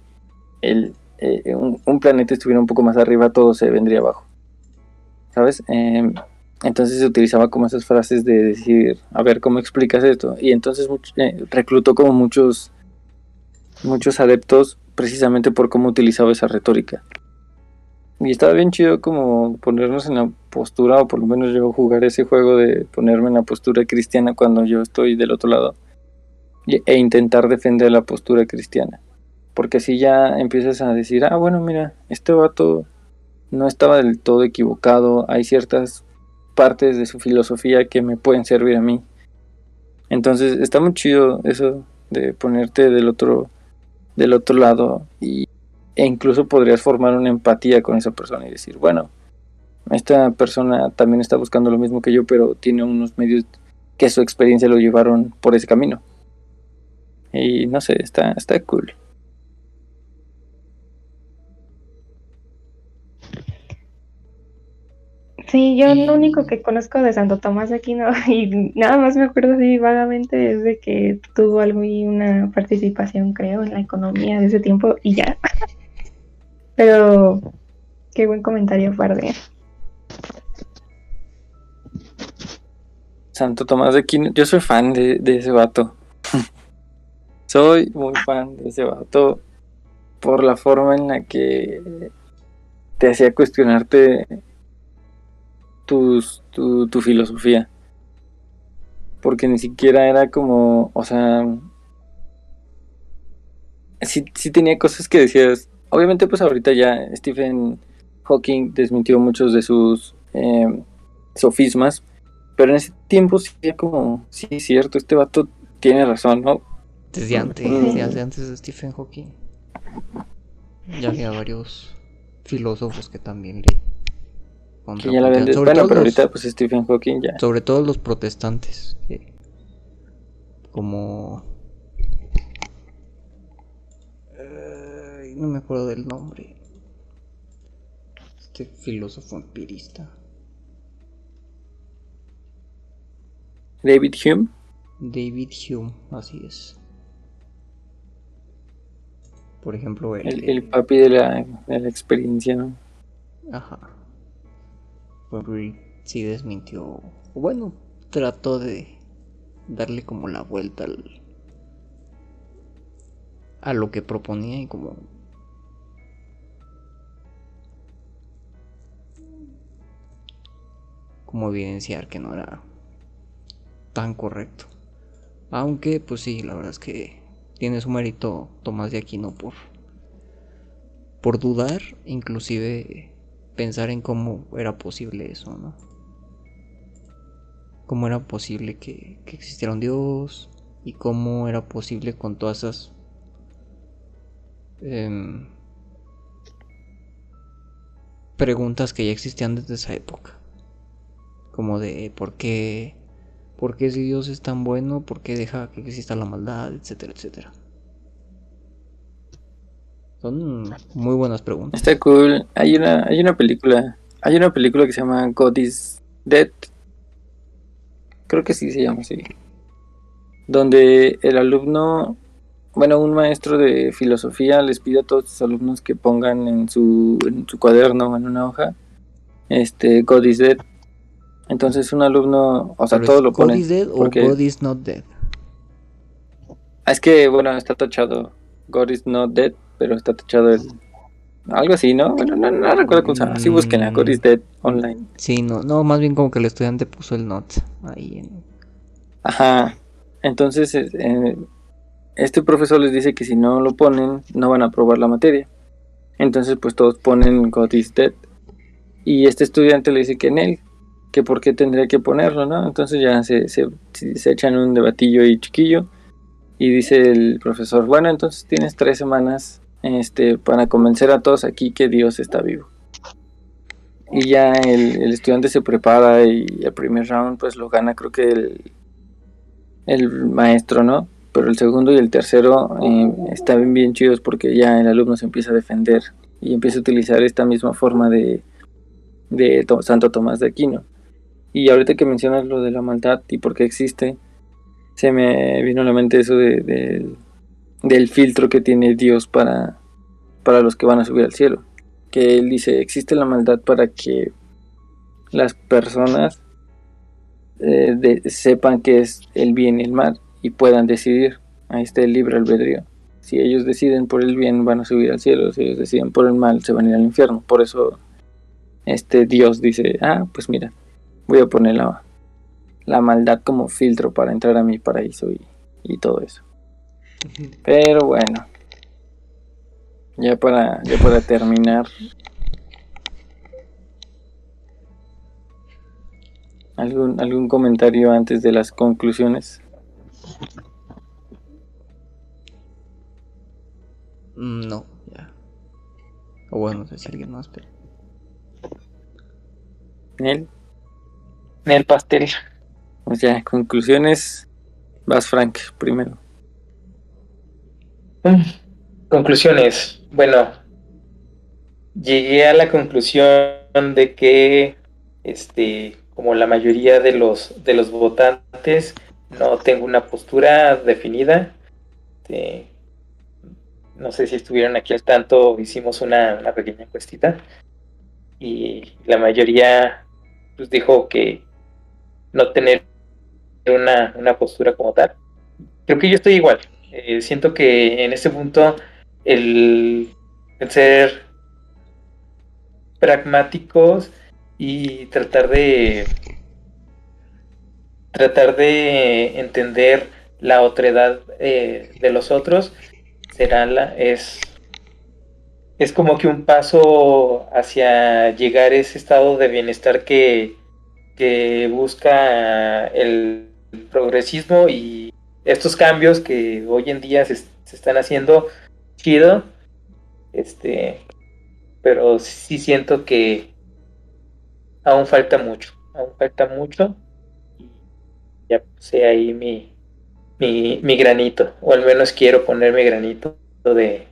el, eh, un, planeta estuviera un poco más arriba, todo se vendría abajo. ¿Sabes? Em, entonces se utilizaba como esas frases de decir, a ver, ¿cómo explicas esto? Y entonces eh, reclutó como muchos, muchos adeptos precisamente por cómo utilizaba esa retórica. Y estaba bien chido como ponernos en la postura, o por lo menos yo jugar ese juego de ponerme en la postura cristiana cuando yo estoy del otro lado. E intentar defender la postura cristiana. Porque si ya empiezas a decir, ah, bueno, mira, este vato no estaba del todo equivocado, hay ciertas partes de su filosofía que me pueden servir a mí. Entonces está muy chido eso de ponerte del otro, del otro lado y e incluso podrías formar una empatía con esa persona y decir, bueno, esta persona también está buscando lo mismo que yo, pero tiene unos medios que su experiencia lo llevaron por ese camino. Y no sé, está, está cool. Sí, yo lo único que conozco de Santo Tomás de Aquino y nada más me acuerdo así vagamente es de que tuvo algo y una participación, creo, en la economía de ese tiempo y ya. Pero qué buen comentario, Farde. Santo Tomás de Aquino, yo soy fan de, ese vato. soy muy fan de ese vato por la forma en la que te hacía cuestionarte tus, tu, tu filosofía. Porque ni siquiera era como, o sea, sí, sí tenía cosas que decías, obviamente pues ahorita ya Stephen Hawking desmintió muchos de sus eh, sofismas, pero en ese tiempo sí como, sí es cierto, este vato tiene razón, ¿no? Desde antes, desde antes de Stephen Hawking. Ya había varios filósofos que también le que ya la bueno, pero ahorita pues Stephen Hawking ya. Sobre todo los protestantes. como no me acuerdo del nombre. Este filósofo empirista. David Hume. David Hume, así es. Por ejemplo, el, el, papi de la, de la, experiencia, ¿no? Ajá. Pues sí desmintió. Bueno, trató de darle como la vuelta al, a lo que proponía y como como evidenciar que no era tan correcto. Aunque, pues sí, la verdad es que tiene su mérito Tomás de Aquino por, por dudar, inclusive pensar en cómo era posible eso, ¿no? Cómo era posible que, existiera un Dios y cómo era posible con todas esas em, preguntas que ya existían desde esa época como de por qué, por qué si Dios es tan bueno, por qué deja que exista la maldad, etcétera, etcétera. Son muy buenas preguntas. Está cool. Hay una, hay una película, hay una película que se llama God is Dead. Creo que sí se llama así. Donde el alumno, bueno, un maestro de filosofía les pide a todos sus alumnos que pongan en su, en su cuaderno, en una hoja, este God is Dead entonces un alumno, o sea, todo lo pone. God is dead o God is not dead? Es que, bueno, está tachado God is not dead, pero está tachado el... Algo así, ¿no? Bueno, no, no recuerdo cómo se llama. Así busquen a God is dead online. Sí, no, no, más bien como que el estudiante puso el not ahí en... Ajá. Entonces, eh, eh, este profesor les dice que si no lo ponen, no van a aprobar la materia. Entonces, pues todos ponen God is dead. Y este estudiante le dice que en él, que por qué tendría que ponerlo, ¿no? Entonces ya se, se, se echan un debatillo ahí chiquillo. Y dice el profesor, bueno, entonces tienes tres semanas este, para convencer a todos aquí que Dios está vivo. Y ya el, el estudiante se prepara y el primer round pues lo gana creo que el, el maestro, ¿no? Pero el segundo y el tercero eh, están bien chidos porque ya el alumno se empieza a defender y empieza a utilizar esta misma forma de, de Santo Tomás de Aquino. Y ahorita que mencionas lo de la maldad y por qué existe, se me vino a la mente eso de, del filtro que tiene Dios para, para los que van a subir al cielo. Que él dice, existe la maldad para que las personas eh, sepan que es el bien y el mal y puedan decidir. Ahí está el libre albedrío. Si ellos deciden por el bien van a subir al cielo, si ellos deciden por el mal se van a ir al infierno. Por eso este Dios dice, ah, pues mira, voy a poner la, la maldad como filtro para entrar a mi paraíso y, y todo eso. Pero bueno, ya para, ya para terminar, ¿Algún, ¿Algún comentario antes de las conclusiones? Mm, No, ya. O bueno, no sé si alguien más, pero. Nel, En el pastel. o sea, conclusiones. Vas Frank primero. Conclusiones. Bueno, llegué a la conclusión de que, este, como la mayoría de los de los votantes, no tengo una postura definida. Este, no sé si estuvieron aquí al tanto, hicimos una, una pequeña encuestita y la mayoría pues, dijo que no tener una, una postura como tal. Creo que yo estoy igual. Eh, siento que en este punto el, ser pragmáticos y tratar de tratar de entender la otredad eh, de los otros será la es es como que un paso hacia llegar a ese estado de bienestar que, que busca el progresismo y estos cambios que hoy en día se, se están haciendo chido este pero sí siento que aún falta mucho aún falta mucho ya puse ahí mi, mi, mi granito, o al menos quiero poner mi granito de,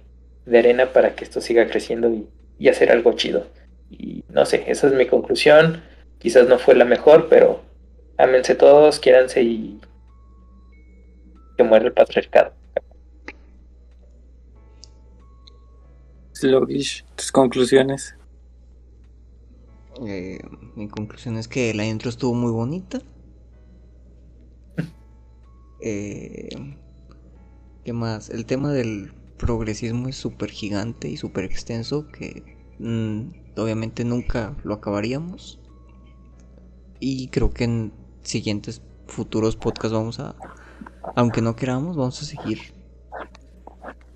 de arena para que esto siga creciendo y, y hacer algo chido. Y no sé, esa es mi conclusión. Quizás no fue la mejor, pero ámense todos, quiéranse y que muera el patriarcado. Slogish, tus conclusiones. Eh, mi conclusión es que la intro estuvo muy bonita. Eh, ¿Qué más? El tema del progresismo es súper gigante y súper extenso que mm, obviamente nunca lo acabaríamos. Y creo que en siguientes futuros podcasts vamos a, aunque no queramos, vamos a seguir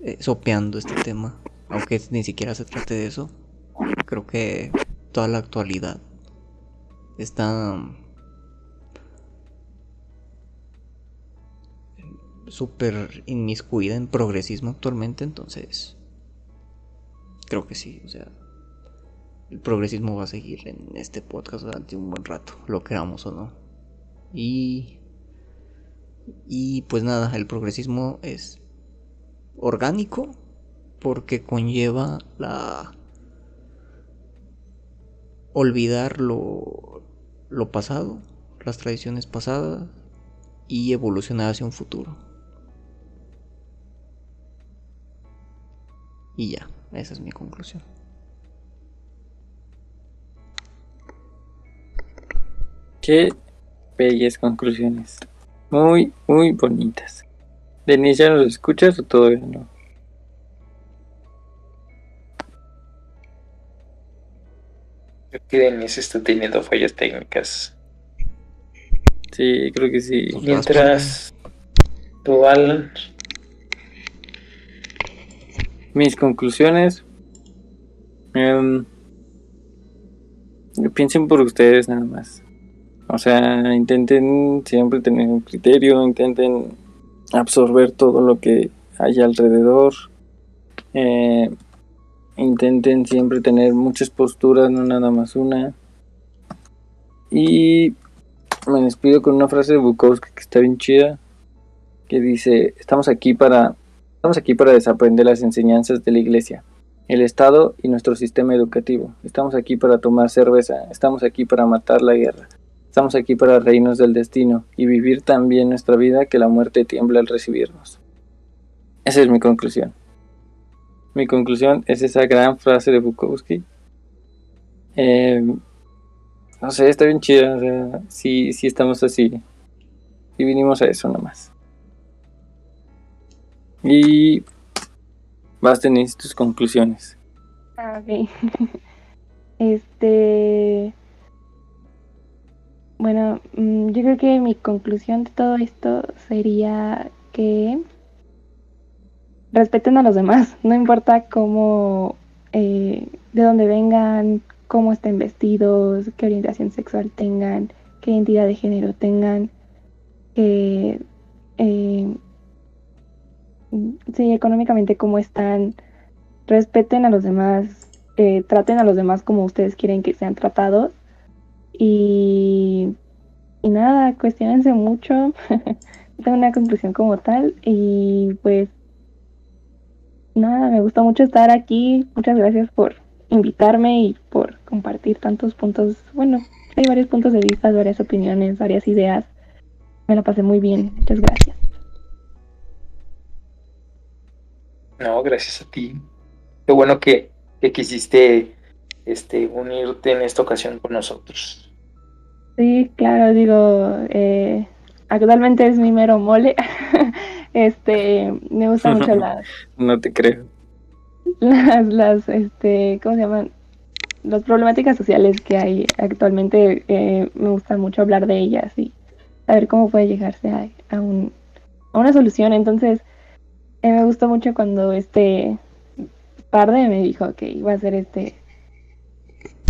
eh, sopeando este tema. Aunque ni siquiera se trate de eso. Creo que toda la actualidad está súper inmiscuida en progresismo actualmente, entonces creo que sí, o sea, el progresismo va a seguir en este podcast durante un buen rato, lo queramos o no. Y y pues nada, el progresismo es orgánico porque conlleva la olvidar lo, lo pasado, las tradiciones pasadas y evolucionar hacia un futuro. Y ya, esa es mi conclusión. Qué bellas conclusiones muy, muy bonitas. Denise, ¿ya nos escuchas o todavía no? Creo que Denise está teniendo fallas técnicas. Sí, creo que sí. Pues Mientras tú, Alan. Mis conclusiones. Em, Piensen por ustedes nada más. O sea, intenten siempre tener un criterio, intenten absorber todo lo que hay alrededor. eh, intenten siempre tener muchas posturas, no nada más una. Y me despido con una frase de Bukowski que está bien chida. Que dice, estamos aquí para Estamos aquí para desaprender las enseñanzas de la iglesia, el Estado y nuestro sistema educativo. Estamos aquí para tomar cerveza, estamos aquí para matar la guerra. Estamos aquí para reírnos del destino y vivir tan bien nuestra vida que la muerte tiembla al recibirnos. Esa es mi conclusión. Mi conclusión es esa gran frase de Bukowski. Eh, no sé, está bien chida. O sea, sí, estamos así. Y vinimos a eso nomás. Y vas tener tus conclusiones. Ah, ok. este. Bueno, mm, yo creo que mi conclusión de todo esto sería que respeten a los demás, no importa cómo, eh, de dónde vengan, cómo estén vestidos, qué orientación sexual tengan, qué identidad de género tengan, que eh, sí, económicamente cómo están, respeten a los demás, eh, traten a los demás como ustedes quieren que sean tratados y, y nada, cuestionense mucho, tengo una conclusión como tal y pues nada, me gustó mucho estar aquí, muchas gracias por invitarme y por compartir tantos puntos, bueno, hay varios puntos de vista, varias opiniones, varias ideas, me la pasé muy bien, muchas gracias. no, gracias a ti. Qué bueno que quisiste este, unirte en esta ocasión con nosotros. Sí, claro, digo, eh, actualmente es mi mero mole. este, me gusta mucho las, No te creo. las, las, este, ¿cómo se llaman? Las problemáticas sociales que hay actualmente, eh, me gusta mucho hablar de ellas y saber cómo puede llegarse a, a, un, a una solución. Entonces, eh, me gustó mucho cuando este Parde me dijo que iba a hacer este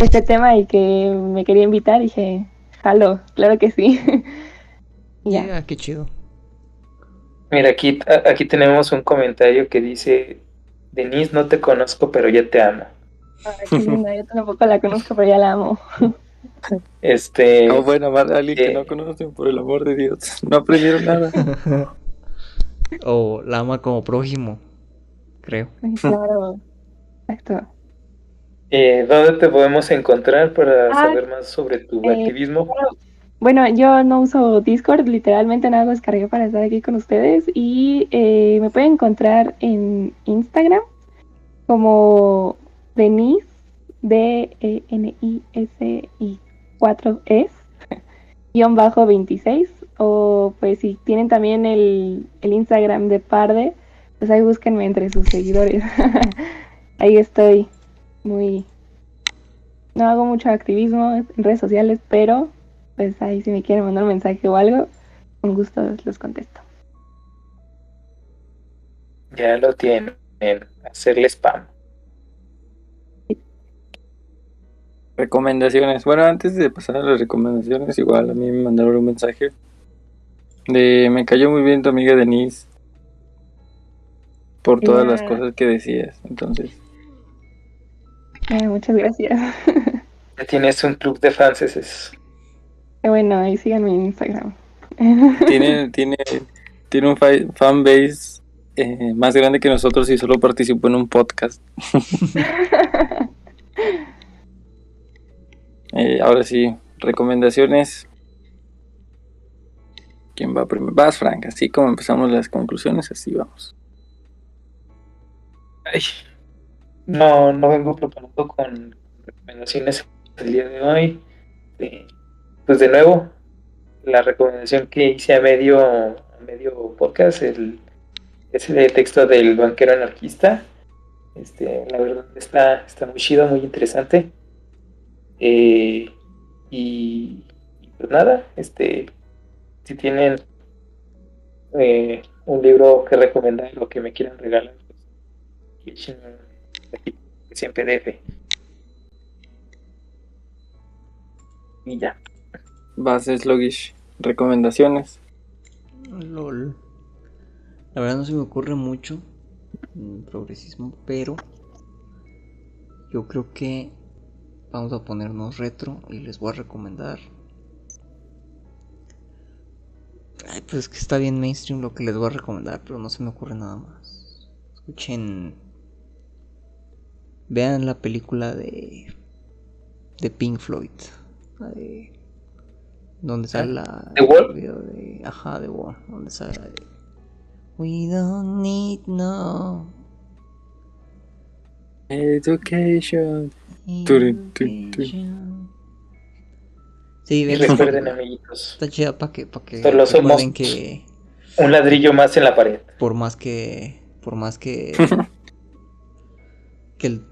este tema y que me quería invitar. Y dije, jalo, claro que sí. Ya. Ya, qué chido. Mira, aquí, a- aquí tenemos un comentario que dice, Denise, no te conozco, pero ya te amo. Ay, qué linda, yo tampoco la conozco, pero ya la amo. Este, No, bueno, amar a alguien que eh. no conocen, por el amor de Dios. No aprendieron nada. o la ama como prójimo, creo. Claro, exacto. Eh, ¿dónde te podemos encontrar para Ah, saber más sobre tu eh, activismo? Bueno, yo no uso Discord, literalmente nada más descargué para estar aquí con ustedes y eh, me pueden encontrar en Instagram como Denise, D-E-N-I-S-I 4 es guion bajo 26 o pues si tienen también el, el Instagram de Parde, pues ahí búsquenme entre sus seguidores. ahí estoy muy... No hago mucho activismo en redes sociales, pero pues ahí si me quieren mandar un mensaje o algo, con gusto los contesto. Ya lo tienen, hacerle spam. Recomendaciones. Bueno, antes de pasar a las recomendaciones, igual a mí me mandaron un mensaje de me cayó muy bien tu amiga Denise por todas las cosas que decías. Entonces, Eh, muchas gracias. Ya tienes un club de fans, ese es. Eh, bueno, ahí síganme en Instagram. tiene, tiene, tiene un fa- fanbase eh, más grande que nosotros y solo participó en un podcast. Eh, ahora sí, recomendaciones. ¿Quién va primero? Vas, Frank. Así como empezamos las conclusiones, así vamos. Ay, no, no vengo preparado con recomendaciones el día de hoy. Pues de nuevo, la recomendación que hice a medio, a medio podcast, el, ese de texto del banquero anarquista. Este, la verdad está, está muy chido, muy interesante. Eh, y, y pues nada, este, si tienen eh, un libro que recomendar o que me quieran regalar, pues, un- que sea en PDF. Y ya. Bases Sluggish. Recomendaciones. LOL. La verdad no se me ocurre mucho mm, progresismo, pero yo creo que vamos a ponernos retro y les voy a recomendar. Ay, pues es que está bien mainstream lo que les voy a recomendar, pero no se me ocurre nada más. Escuchen. Vean la película de. de Pink Floyd. La de. Donde sale la. ¿The Wall? de. Ajá, The Wall. Donde sale la de. We don't need no. Education. Education. Sí, Y vean recuerden, amiguitos, Está chida para que, para que Solo somos- que un ladrillo más en la pared. por más que por más que que el-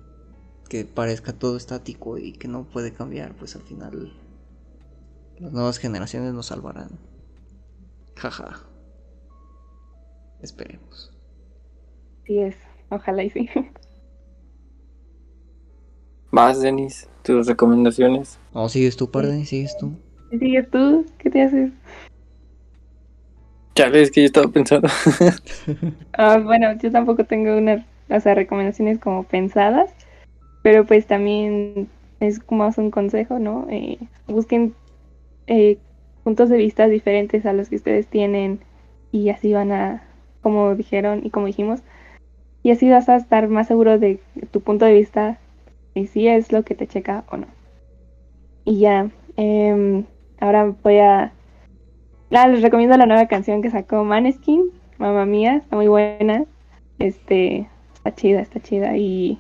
que parezca todo estático y que no puede cambiar pues al final las nuevas generaciones nos salvarán jaja esperemos Sí es, ojalá y sí. Vas, Denis. Tus recomendaciones. no sigues tú parde sigues tú ¿Sigues tú? ¿Qué te haces? Chale, es que yo estaba pensando. Ah, bueno, yo tampoco tengo unas, o sea, recomendaciones como pensadas, pero pues también es como un consejo, ¿no? Eh, busquen eh, puntos de vista diferentes a los que ustedes tienen y así van a, como dijeron y como dijimos, y así vas a estar más seguro de tu punto de vista y si es lo que te checa o no. Y ya, em, ahora voy a... Ah, les recomiendo la nueva canción que sacó Maneskin, Mamma Mía, está muy buena. Este, está chida, está chida. Y,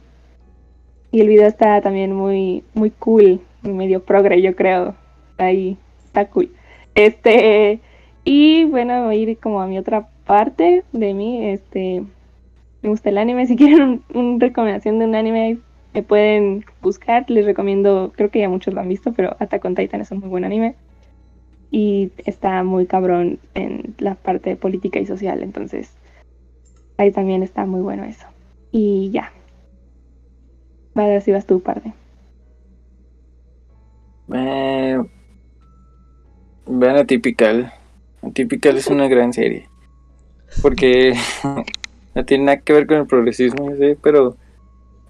y el video está también muy, muy cool, medio progre, yo creo. Ahí, está cool. Este, y bueno, voy a ir como a mi otra parte de mí. Este, me gusta el anime. Si quieren una recomendación de un anime, me pueden buscar. Les recomiendo, creo que ya muchos lo han visto, pero Attack on Titan es un muy buen anime. Y está muy cabrón en la parte política y social, entonces ahí también está muy bueno eso. Y ya. Va a ver si vas tú, parte. Eh, vean Atypical. Atypical es una gran serie. Porque no tiene nada que ver con el progresismo, yo sé, pero.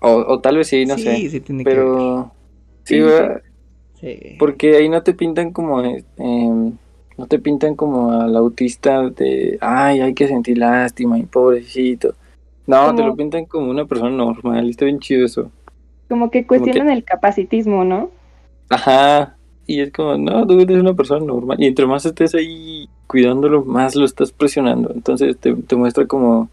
O, o tal vez sí, no sí, sé. sí tiene que ver. Pero. Sí, Sí, sí, ¿verdad? Sí. Porque ahí no te pintan como. eh, no te pintan como al autista de. Ay, hay que sentir lástima y pobrecito. No, te lo pintan como una persona normal. Está bien chido eso. Como que cuestionan el capacitismo, ¿no? Ajá. Y es como, no, tú eres una persona normal. Y entre más estés ahí cuidándolo, más lo estás presionando. Entonces te, te muestra como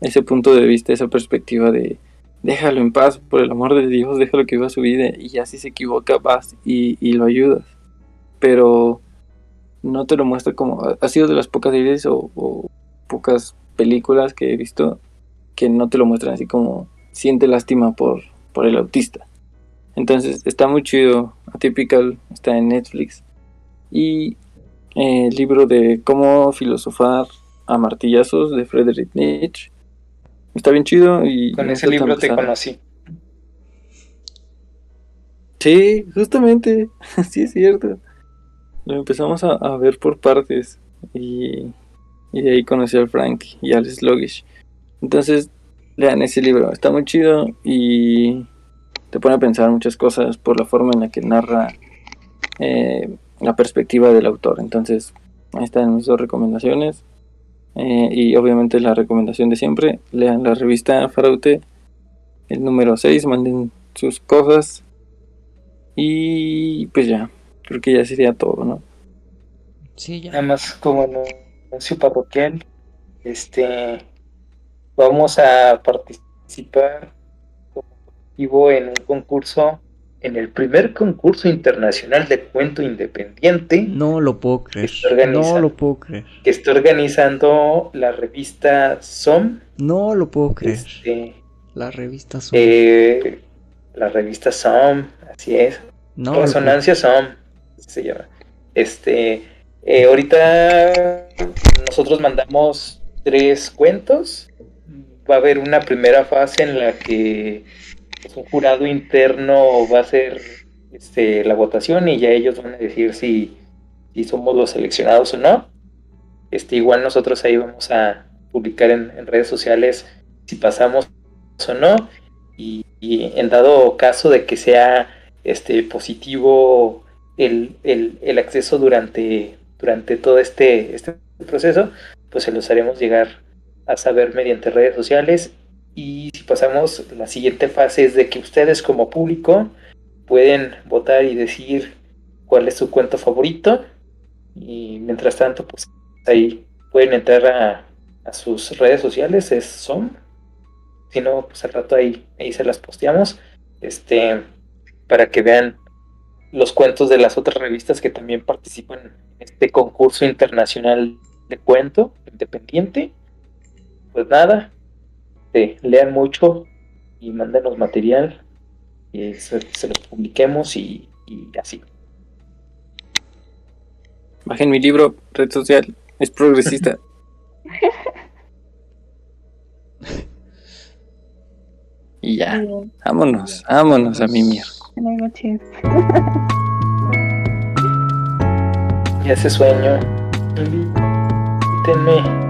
ese punto de vista, esa perspectiva de déjalo en paz, por el amor de Dios, déjalo que viva su vida. Y ya si se equivoca, vas y, y lo ayudas. Pero no te lo muestra como. ha- Ha sido de las pocas series o, o pocas películas que he visto que no te lo muestran así como siente lástima por, por el autista. Entonces está muy chido. Atypical está en Netflix. Y eh, el libro de Cómo filosofar a martillazos de Friedrich Nietzsche. Está bien chido y Con ese libro te conocí. Sí, justamente. sí, es cierto. Lo empezamos a, a ver por partes. Y, y de ahí conocí al Frank y al Sluggish. Entonces, lean ese libro. Está muy chido y te pone a pensar muchas cosas por la forma en la que narra eh, la perspectiva del autor. Entonces, ahí están mis dos recomendaciones. Eh, y obviamente la recomendación de siempre, lean la revista Faraute, el número 6, manden sus cosas. Y pues ya, creo que ya sería todo, ¿no? Sí, ya. Nada más como anuncio parroquial, este, vamos a participar como colectivo en un concurso, en el primer concurso internacional de cuento independiente No lo puedo creer. No lo puedo creer. que está organizando la revista SOM, No lo puedo creer. este, La revista Zoom. eh, la revista SOM, así es. No, Resonancia Som se llama. Este, eh, ahorita nosotros mandamos tres cuentos. Va a haber una primera fase en la que un jurado interno va a hacer este, la votación y ya ellos van a decir si, somos los seleccionados o no. Este, igual nosotros ahí vamos a publicar en, en redes sociales si pasamos o no. Y, en dado caso de que sea este positivo el acceso durante, durante todo este, este proceso, pues se los haremos llegar a saber mediante redes sociales. Y si pasamos, la siguiente fase es de que ustedes como público pueden votar y decir cuál es su cuento favorito. Y mientras tanto, pues ahí pueden entrar a, sus redes sociales, es SOM. Si no, pues al rato ahí, ahí se las posteamos. Este, para que vean los cuentos de las otras revistas que también participan en este concurso internacional de cuento independiente. Pues nada, eh, lean mucho y mándenos material y se, se los publiquemos y, y así. Bajen mi libro, red social, es progresista. y ya, vámonos, vámonos a mi mierda. Buenas noches. Y ese sueño, invítenme.